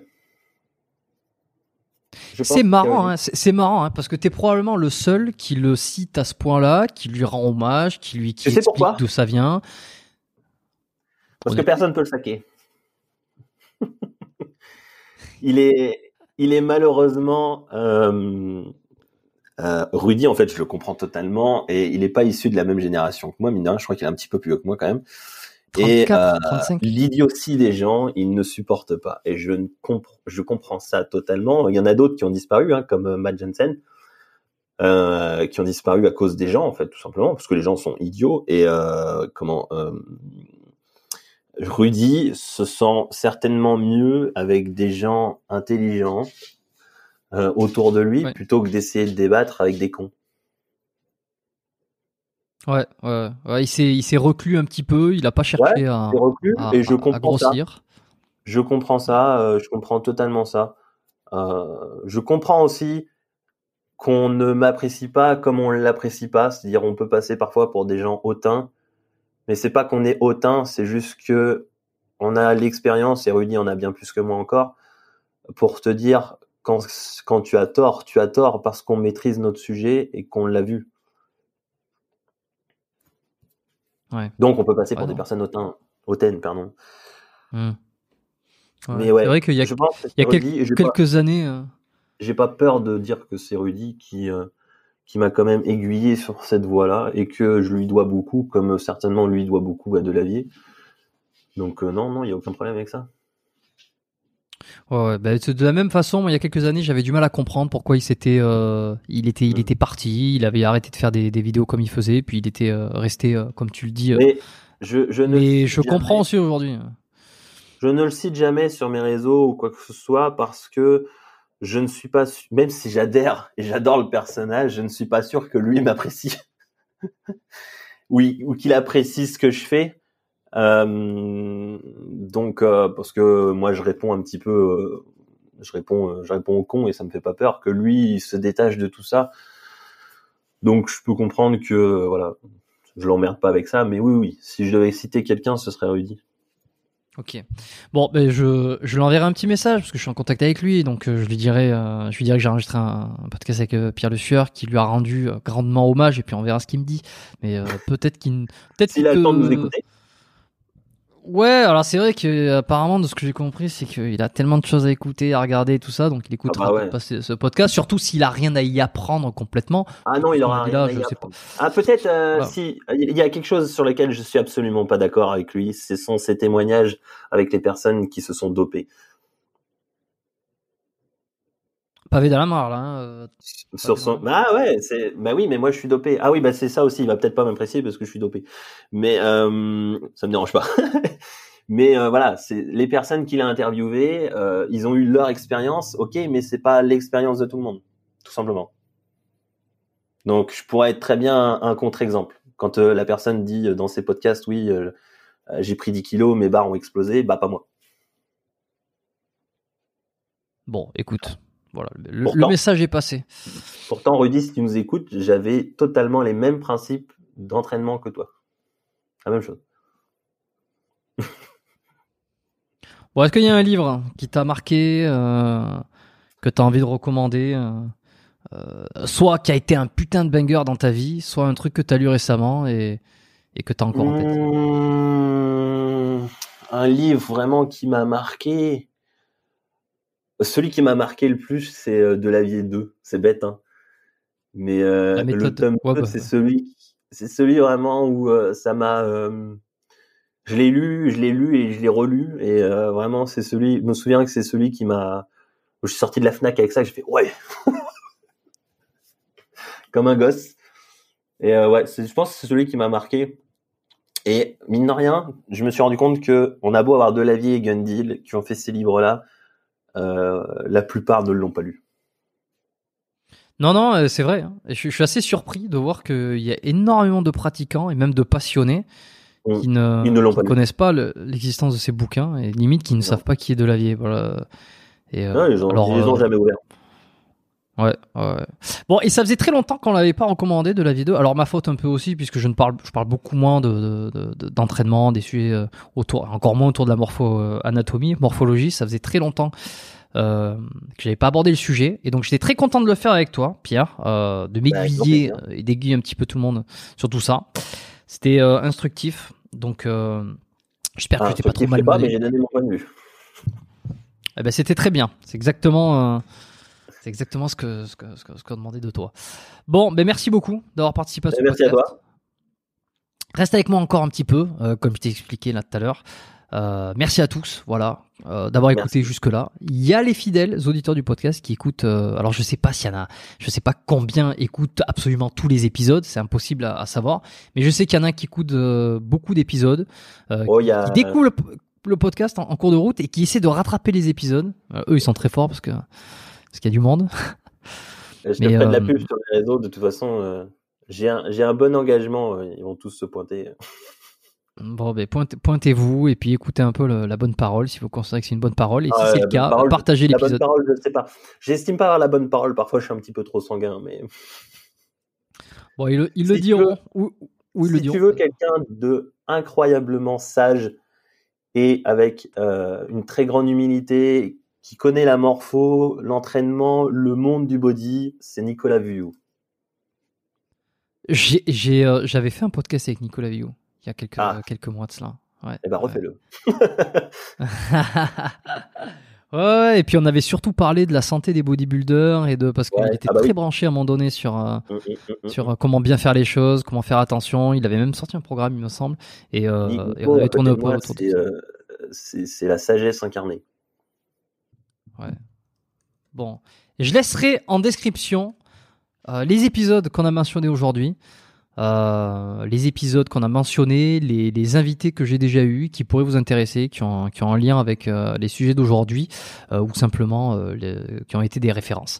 C'est marrant, hein, c'est marrant, hein, parce que t'es probablement le seul qui le cite à ce point-là, qui lui rend hommage, qui lui qui explique d'où ça vient. Parce On que est... personne peut le saquer il est, il est malheureusement euh, euh, Rudy. En fait, je le comprends totalement, et il n'est pas issu de la même génération que moi. Mine de rien, je crois qu'il est un petit peu plus vieux que moi quand même. 34, et euh, l'idiotie des gens, il ne supporte pas. Et je ne comprends, je comprends ça totalement. Il y en a d'autres qui ont disparu, hein, comme Matt Jensen. Euh, qui ont disparu à cause des gens en fait tout simplement parce que les gens sont idiots et euh, comment euh, Rudy se sent certainement mieux avec des gens intelligents euh, autour de lui ouais. plutôt que d'essayer de débattre avec des cons. Ouais, ouais, ouais, il s'est, il s'est reclus un petit peu. Il a pas cherché à, reclus, à, et je comprends à grossir. Ça. Je comprends ça. Euh, je comprends totalement ça. Euh, je comprends aussi qu'on ne m'apprécie pas comme on l'apprécie pas. C'est-à-dire, on peut passer parfois pour des gens hautains, mais c'est pas qu'on est hautain, c'est juste que on a l'expérience, et Rudy en a bien plus que moi encore, pour te dire quand, quand tu as tort, tu as tort parce qu'on maîtrise notre sujet et qu'on l'a vu. Ouais. Donc on peut passer pour Ouais, des non. personnes hautaines, hautaines pardon. Hmm. Ouais. Mais ouais, c'est vrai qu'il y a, je pense que il y a c'est quel- Rudy, et j'ai pas- quelques années. euh, j'ai pas peur de dire que c'est Rudy qui euh, qui m'a quand même aiguillé sur cette voie-là et que je lui dois beaucoup, comme certainement lui doit beaucoup à Delavier. Donc euh, non, non, il y a aucun problème avec ça. Ouais, bah, de la même façon, moi, il y a quelques années, j'avais du mal à comprendre pourquoi il s'était, euh, il était, il était parti, il avait arrêté de faire des, des vidéos comme il faisait, puis il était euh, resté, euh, comme tu le dis. Mais je, je ne mais je jamais- comprends aussi aujourd'hui. Je ne le cite jamais sur mes réseaux ou quoi que ce soit parce que je ne suis pas même si j'adhère et j'adore le personnage, je ne suis pas sûr que lui m'apprécie. oui, ou qu'il apprécie ce que je fais. Euh, donc euh, parce que moi je réponds un petit peu euh, je réponds euh, je réponds au con et ça me fait pas peur que lui se détache de tout ça. Donc je peux comprendre que voilà, je l'emmerde pas avec ça mais oui oui, si je devais citer quelqu'un ce serait Rudy. Ok. Bon, ben je, je lui enverrai un petit message parce que je suis en contact avec lui, donc euh, je lui dirai, euh, je lui dirai que j'ai enregistré un, un podcast avec euh, Pierre Le Sueur qui lui a rendu euh, grandement hommage et puis on verra ce qu'il me dit. Mais euh, peut-être qu'il, peut-être S'il a le temps de nous écouter. Ouais, alors c'est vrai que apparemment de ce que j'ai compris, c'est qu'il a tellement de choses à écouter, à regarder et tout ça, donc il écoutera Ah bah ouais. peut-être pas ce, ce podcast, surtout s'il a rien à y apprendre complètement. Ah non, il aura Là, rien à je y sais. Ah peut-être euh, Voilà. si il y a quelque chose sur lequel je suis absolument pas d'accord avec lui, ce sont ses témoignages avec les personnes qui se sont dopées. Pavé dans la mare là. hein, euh, Sur son Ah ouais, c'est bah oui, mais moi je suis dopé. Ah oui, bah c'est ça aussi, il va peut-être pas m'apprécier parce que je suis dopé. Mais euh, ça me dérange pas. mais euh, voilà, c'est les personnes qu'il a interviewées, euh, ils ont eu leur expérience, OK, mais c'est pas l'expérience de tout le monde, tout simplement. Donc je pourrais être très bien un, un contre-exemple. Quand la personne dit dans ses podcasts oui, j'ai pris 10 kilos, mes barres ont explosé, bah pas moi. Bon, écoute, voilà, le, le Pourtant- message est passé. Pourtant Rudy, si tu nous écoutes, j'avais totalement les mêmes principes d'entraînement que toi. La même chose. Bon, est-ce qu'il y a un livre qui t'a marqué, euh, que t'as envie de recommander, euh, euh, soit qui a été un putain de banger dans ta vie, soit un truc que t'as lu récemment et, et que t'as encore en tête? Mmh, un livre vraiment qui m'a marqué. Celui qui m'a marqué le plus, c'est euh, De la vie 2. C'est bête, hein. Mais euh, La le tome Ouais, 2, c'est celui, c'est celui vraiment où euh, ça m'a. euh, je l'ai lu, je l'ai lu et je l'ai relu et euh, vraiment c'est celui. Je me souviens que c'est celui qui m'a. Je suis sorti de la Fnac avec ça, j'ai fait ouais, comme un gosse. Et euh, ouais, je pense que c'est celui qui m'a marqué. Et mine de rien, je me suis rendu compte que on a beau avoir Delavier et Gundil qui ont fait ces livres-là, la plupart ne l'ont pas lu. Non, non, euh, c'est vrai. hein. Je, suis- assez surpris de voir qu'il y a énormément de pratiquants et même de passionnés Mm. qui ne, Ils qui connaissent pas le- l'existence de ces bouquins et limite qui ne Non. savent pas qui est Delavier. Voilà. Et, euh, Non, ils ont, alors, ils les ont euh, jamais ouverts. Ouais, ouais. Bon, et ça faisait très longtemps qu'on l'avait pas recommandé de la vidéo. Alors ma faute un peu aussi, puisque je ne parle, je parle beaucoup moins de, de- de- d'entraînement, des sujets euh, autour, encore moins autour de la morpho, euh, anatomie, morphologie. Ça faisait très longtemps euh, que j'avais pas abordé le sujet, et donc j'étais très content de le faire avec toi, Pierre, euh, de Bah, m'aiguiller et d'aiguiller un petit peu tout le monde sur tout ça. C'était euh, instructif, donc euh, j'espère que Ah, j'étais pas trop kifferais pas, mais j'ai donné mon point de vue. Eh ben, c'était très bien. C'est exactement, euh, c'est exactement ce que, ce que, ce que- ce qu'on demandait de toi. Bon, ben merci beaucoup d'avoir participé à ce merci à podcast. toi. Reste avec moi encore un petit peu, euh, comme je t'ai expliqué là tout à l'heure. Euh, merci à tous, voilà, euh, d'avoir écouté jusque là. Il y a les fidèles auditeurs du podcast qui écoutent. euh, alors je sais pas s'il y en a, je sais pas combien écoutent absolument tous les épisodes, c'est impossible à, à savoir. Mais je sais qu'il y en a qui écoutent beaucoup d'épisodes, Oh, y a. qui découvrent le, le podcast en, en cours de route et qui essaient de rattraper les épisodes. Eux, ils sont très forts parce que parce qu'il y a du monde. Je te ferai de la euh, pub sur les réseaux, de toute façon. euh, j'ai un, un bon engagement. Ils vont tous se pointer. Bon, ben pointez-vous et puis écoutez un peu la bonne parole si vous considérez que c'est une bonne parole. Et si c'est le cas, partagez l'épisode. La bonne parole, je sais pas. J'estime pas avoir la bonne parole. Parfois, je suis un petit peu trop sanguin, mais. Bon, ils, le diront. si le tu veux quelqu'un de incroyablement sage et avec euh, une très grande humilité, qui connaît la morpho, l'entraînement, le monde du body, c'est Nicolas Vuillou. Euh, j'avais fait un podcast avec Nicolas Vuillou il y a quelques, ah. quelques mois de cela. Ouais, eh ben, refais-le. ouais, et puis on avait surtout parlé de la santé des bodybuilders et de parce qu'il était ah bah très branché à un moment donné sur euh, mm, mm, mm, sur euh, comment bien faire les choses, comment faire attention. Il avait même sorti un programme, il me semble, et, euh, on avait tourné autour de C'est la sagesse incarnée. Ouais. Bon, je laisserai en description les épisodes qu'on a mentionnés aujourd'hui. Euh, les épisodes qu'on a mentionnés, les, les invités que j'ai déjà eus, qui pourraient vous intéresser, qui ont, qui ont un lien avec euh, les sujets d'aujourd'hui, euh, ou simplement les, qui ont été des références.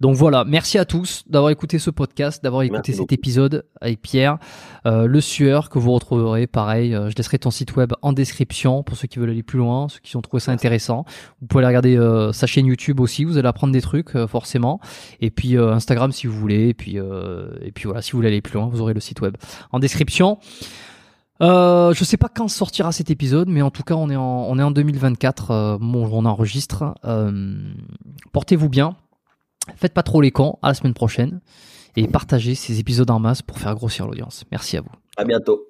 Donc voilà, merci à tous d'avoir écouté ce podcast, d'avoir écouté cet épisode avec Pierre. le Sueur, que vous retrouverez, pareil, je laisserai ton site web en description pour ceux qui veulent aller plus loin, ceux qui ont trouvé ça intéressant. Vous pouvez aller regarder sa chaîne YouTube aussi, vous allez apprendre des trucs forcément. Et puis Instagram si vous voulez, et puis, et puis voilà, si vous voulez aller plus loin, vous aurez le site web en description. Euh, je sais pas quand sortira cet épisode, mais en tout cas, on est en, on est en 2024. Euh, bon, on enregistre. Euh, portez-vous bien. Faites pas trop les cons. À la semaine prochaine. Et partagez ces épisodes en masse pour faire grossir l'audience. Merci à vous. À bientôt.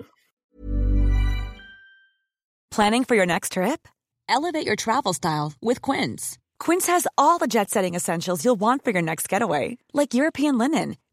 Planning for your next trip? Elevate your travel style with Quince. Quince has all the jet setting essentials you'll want for your next getaway, like European linen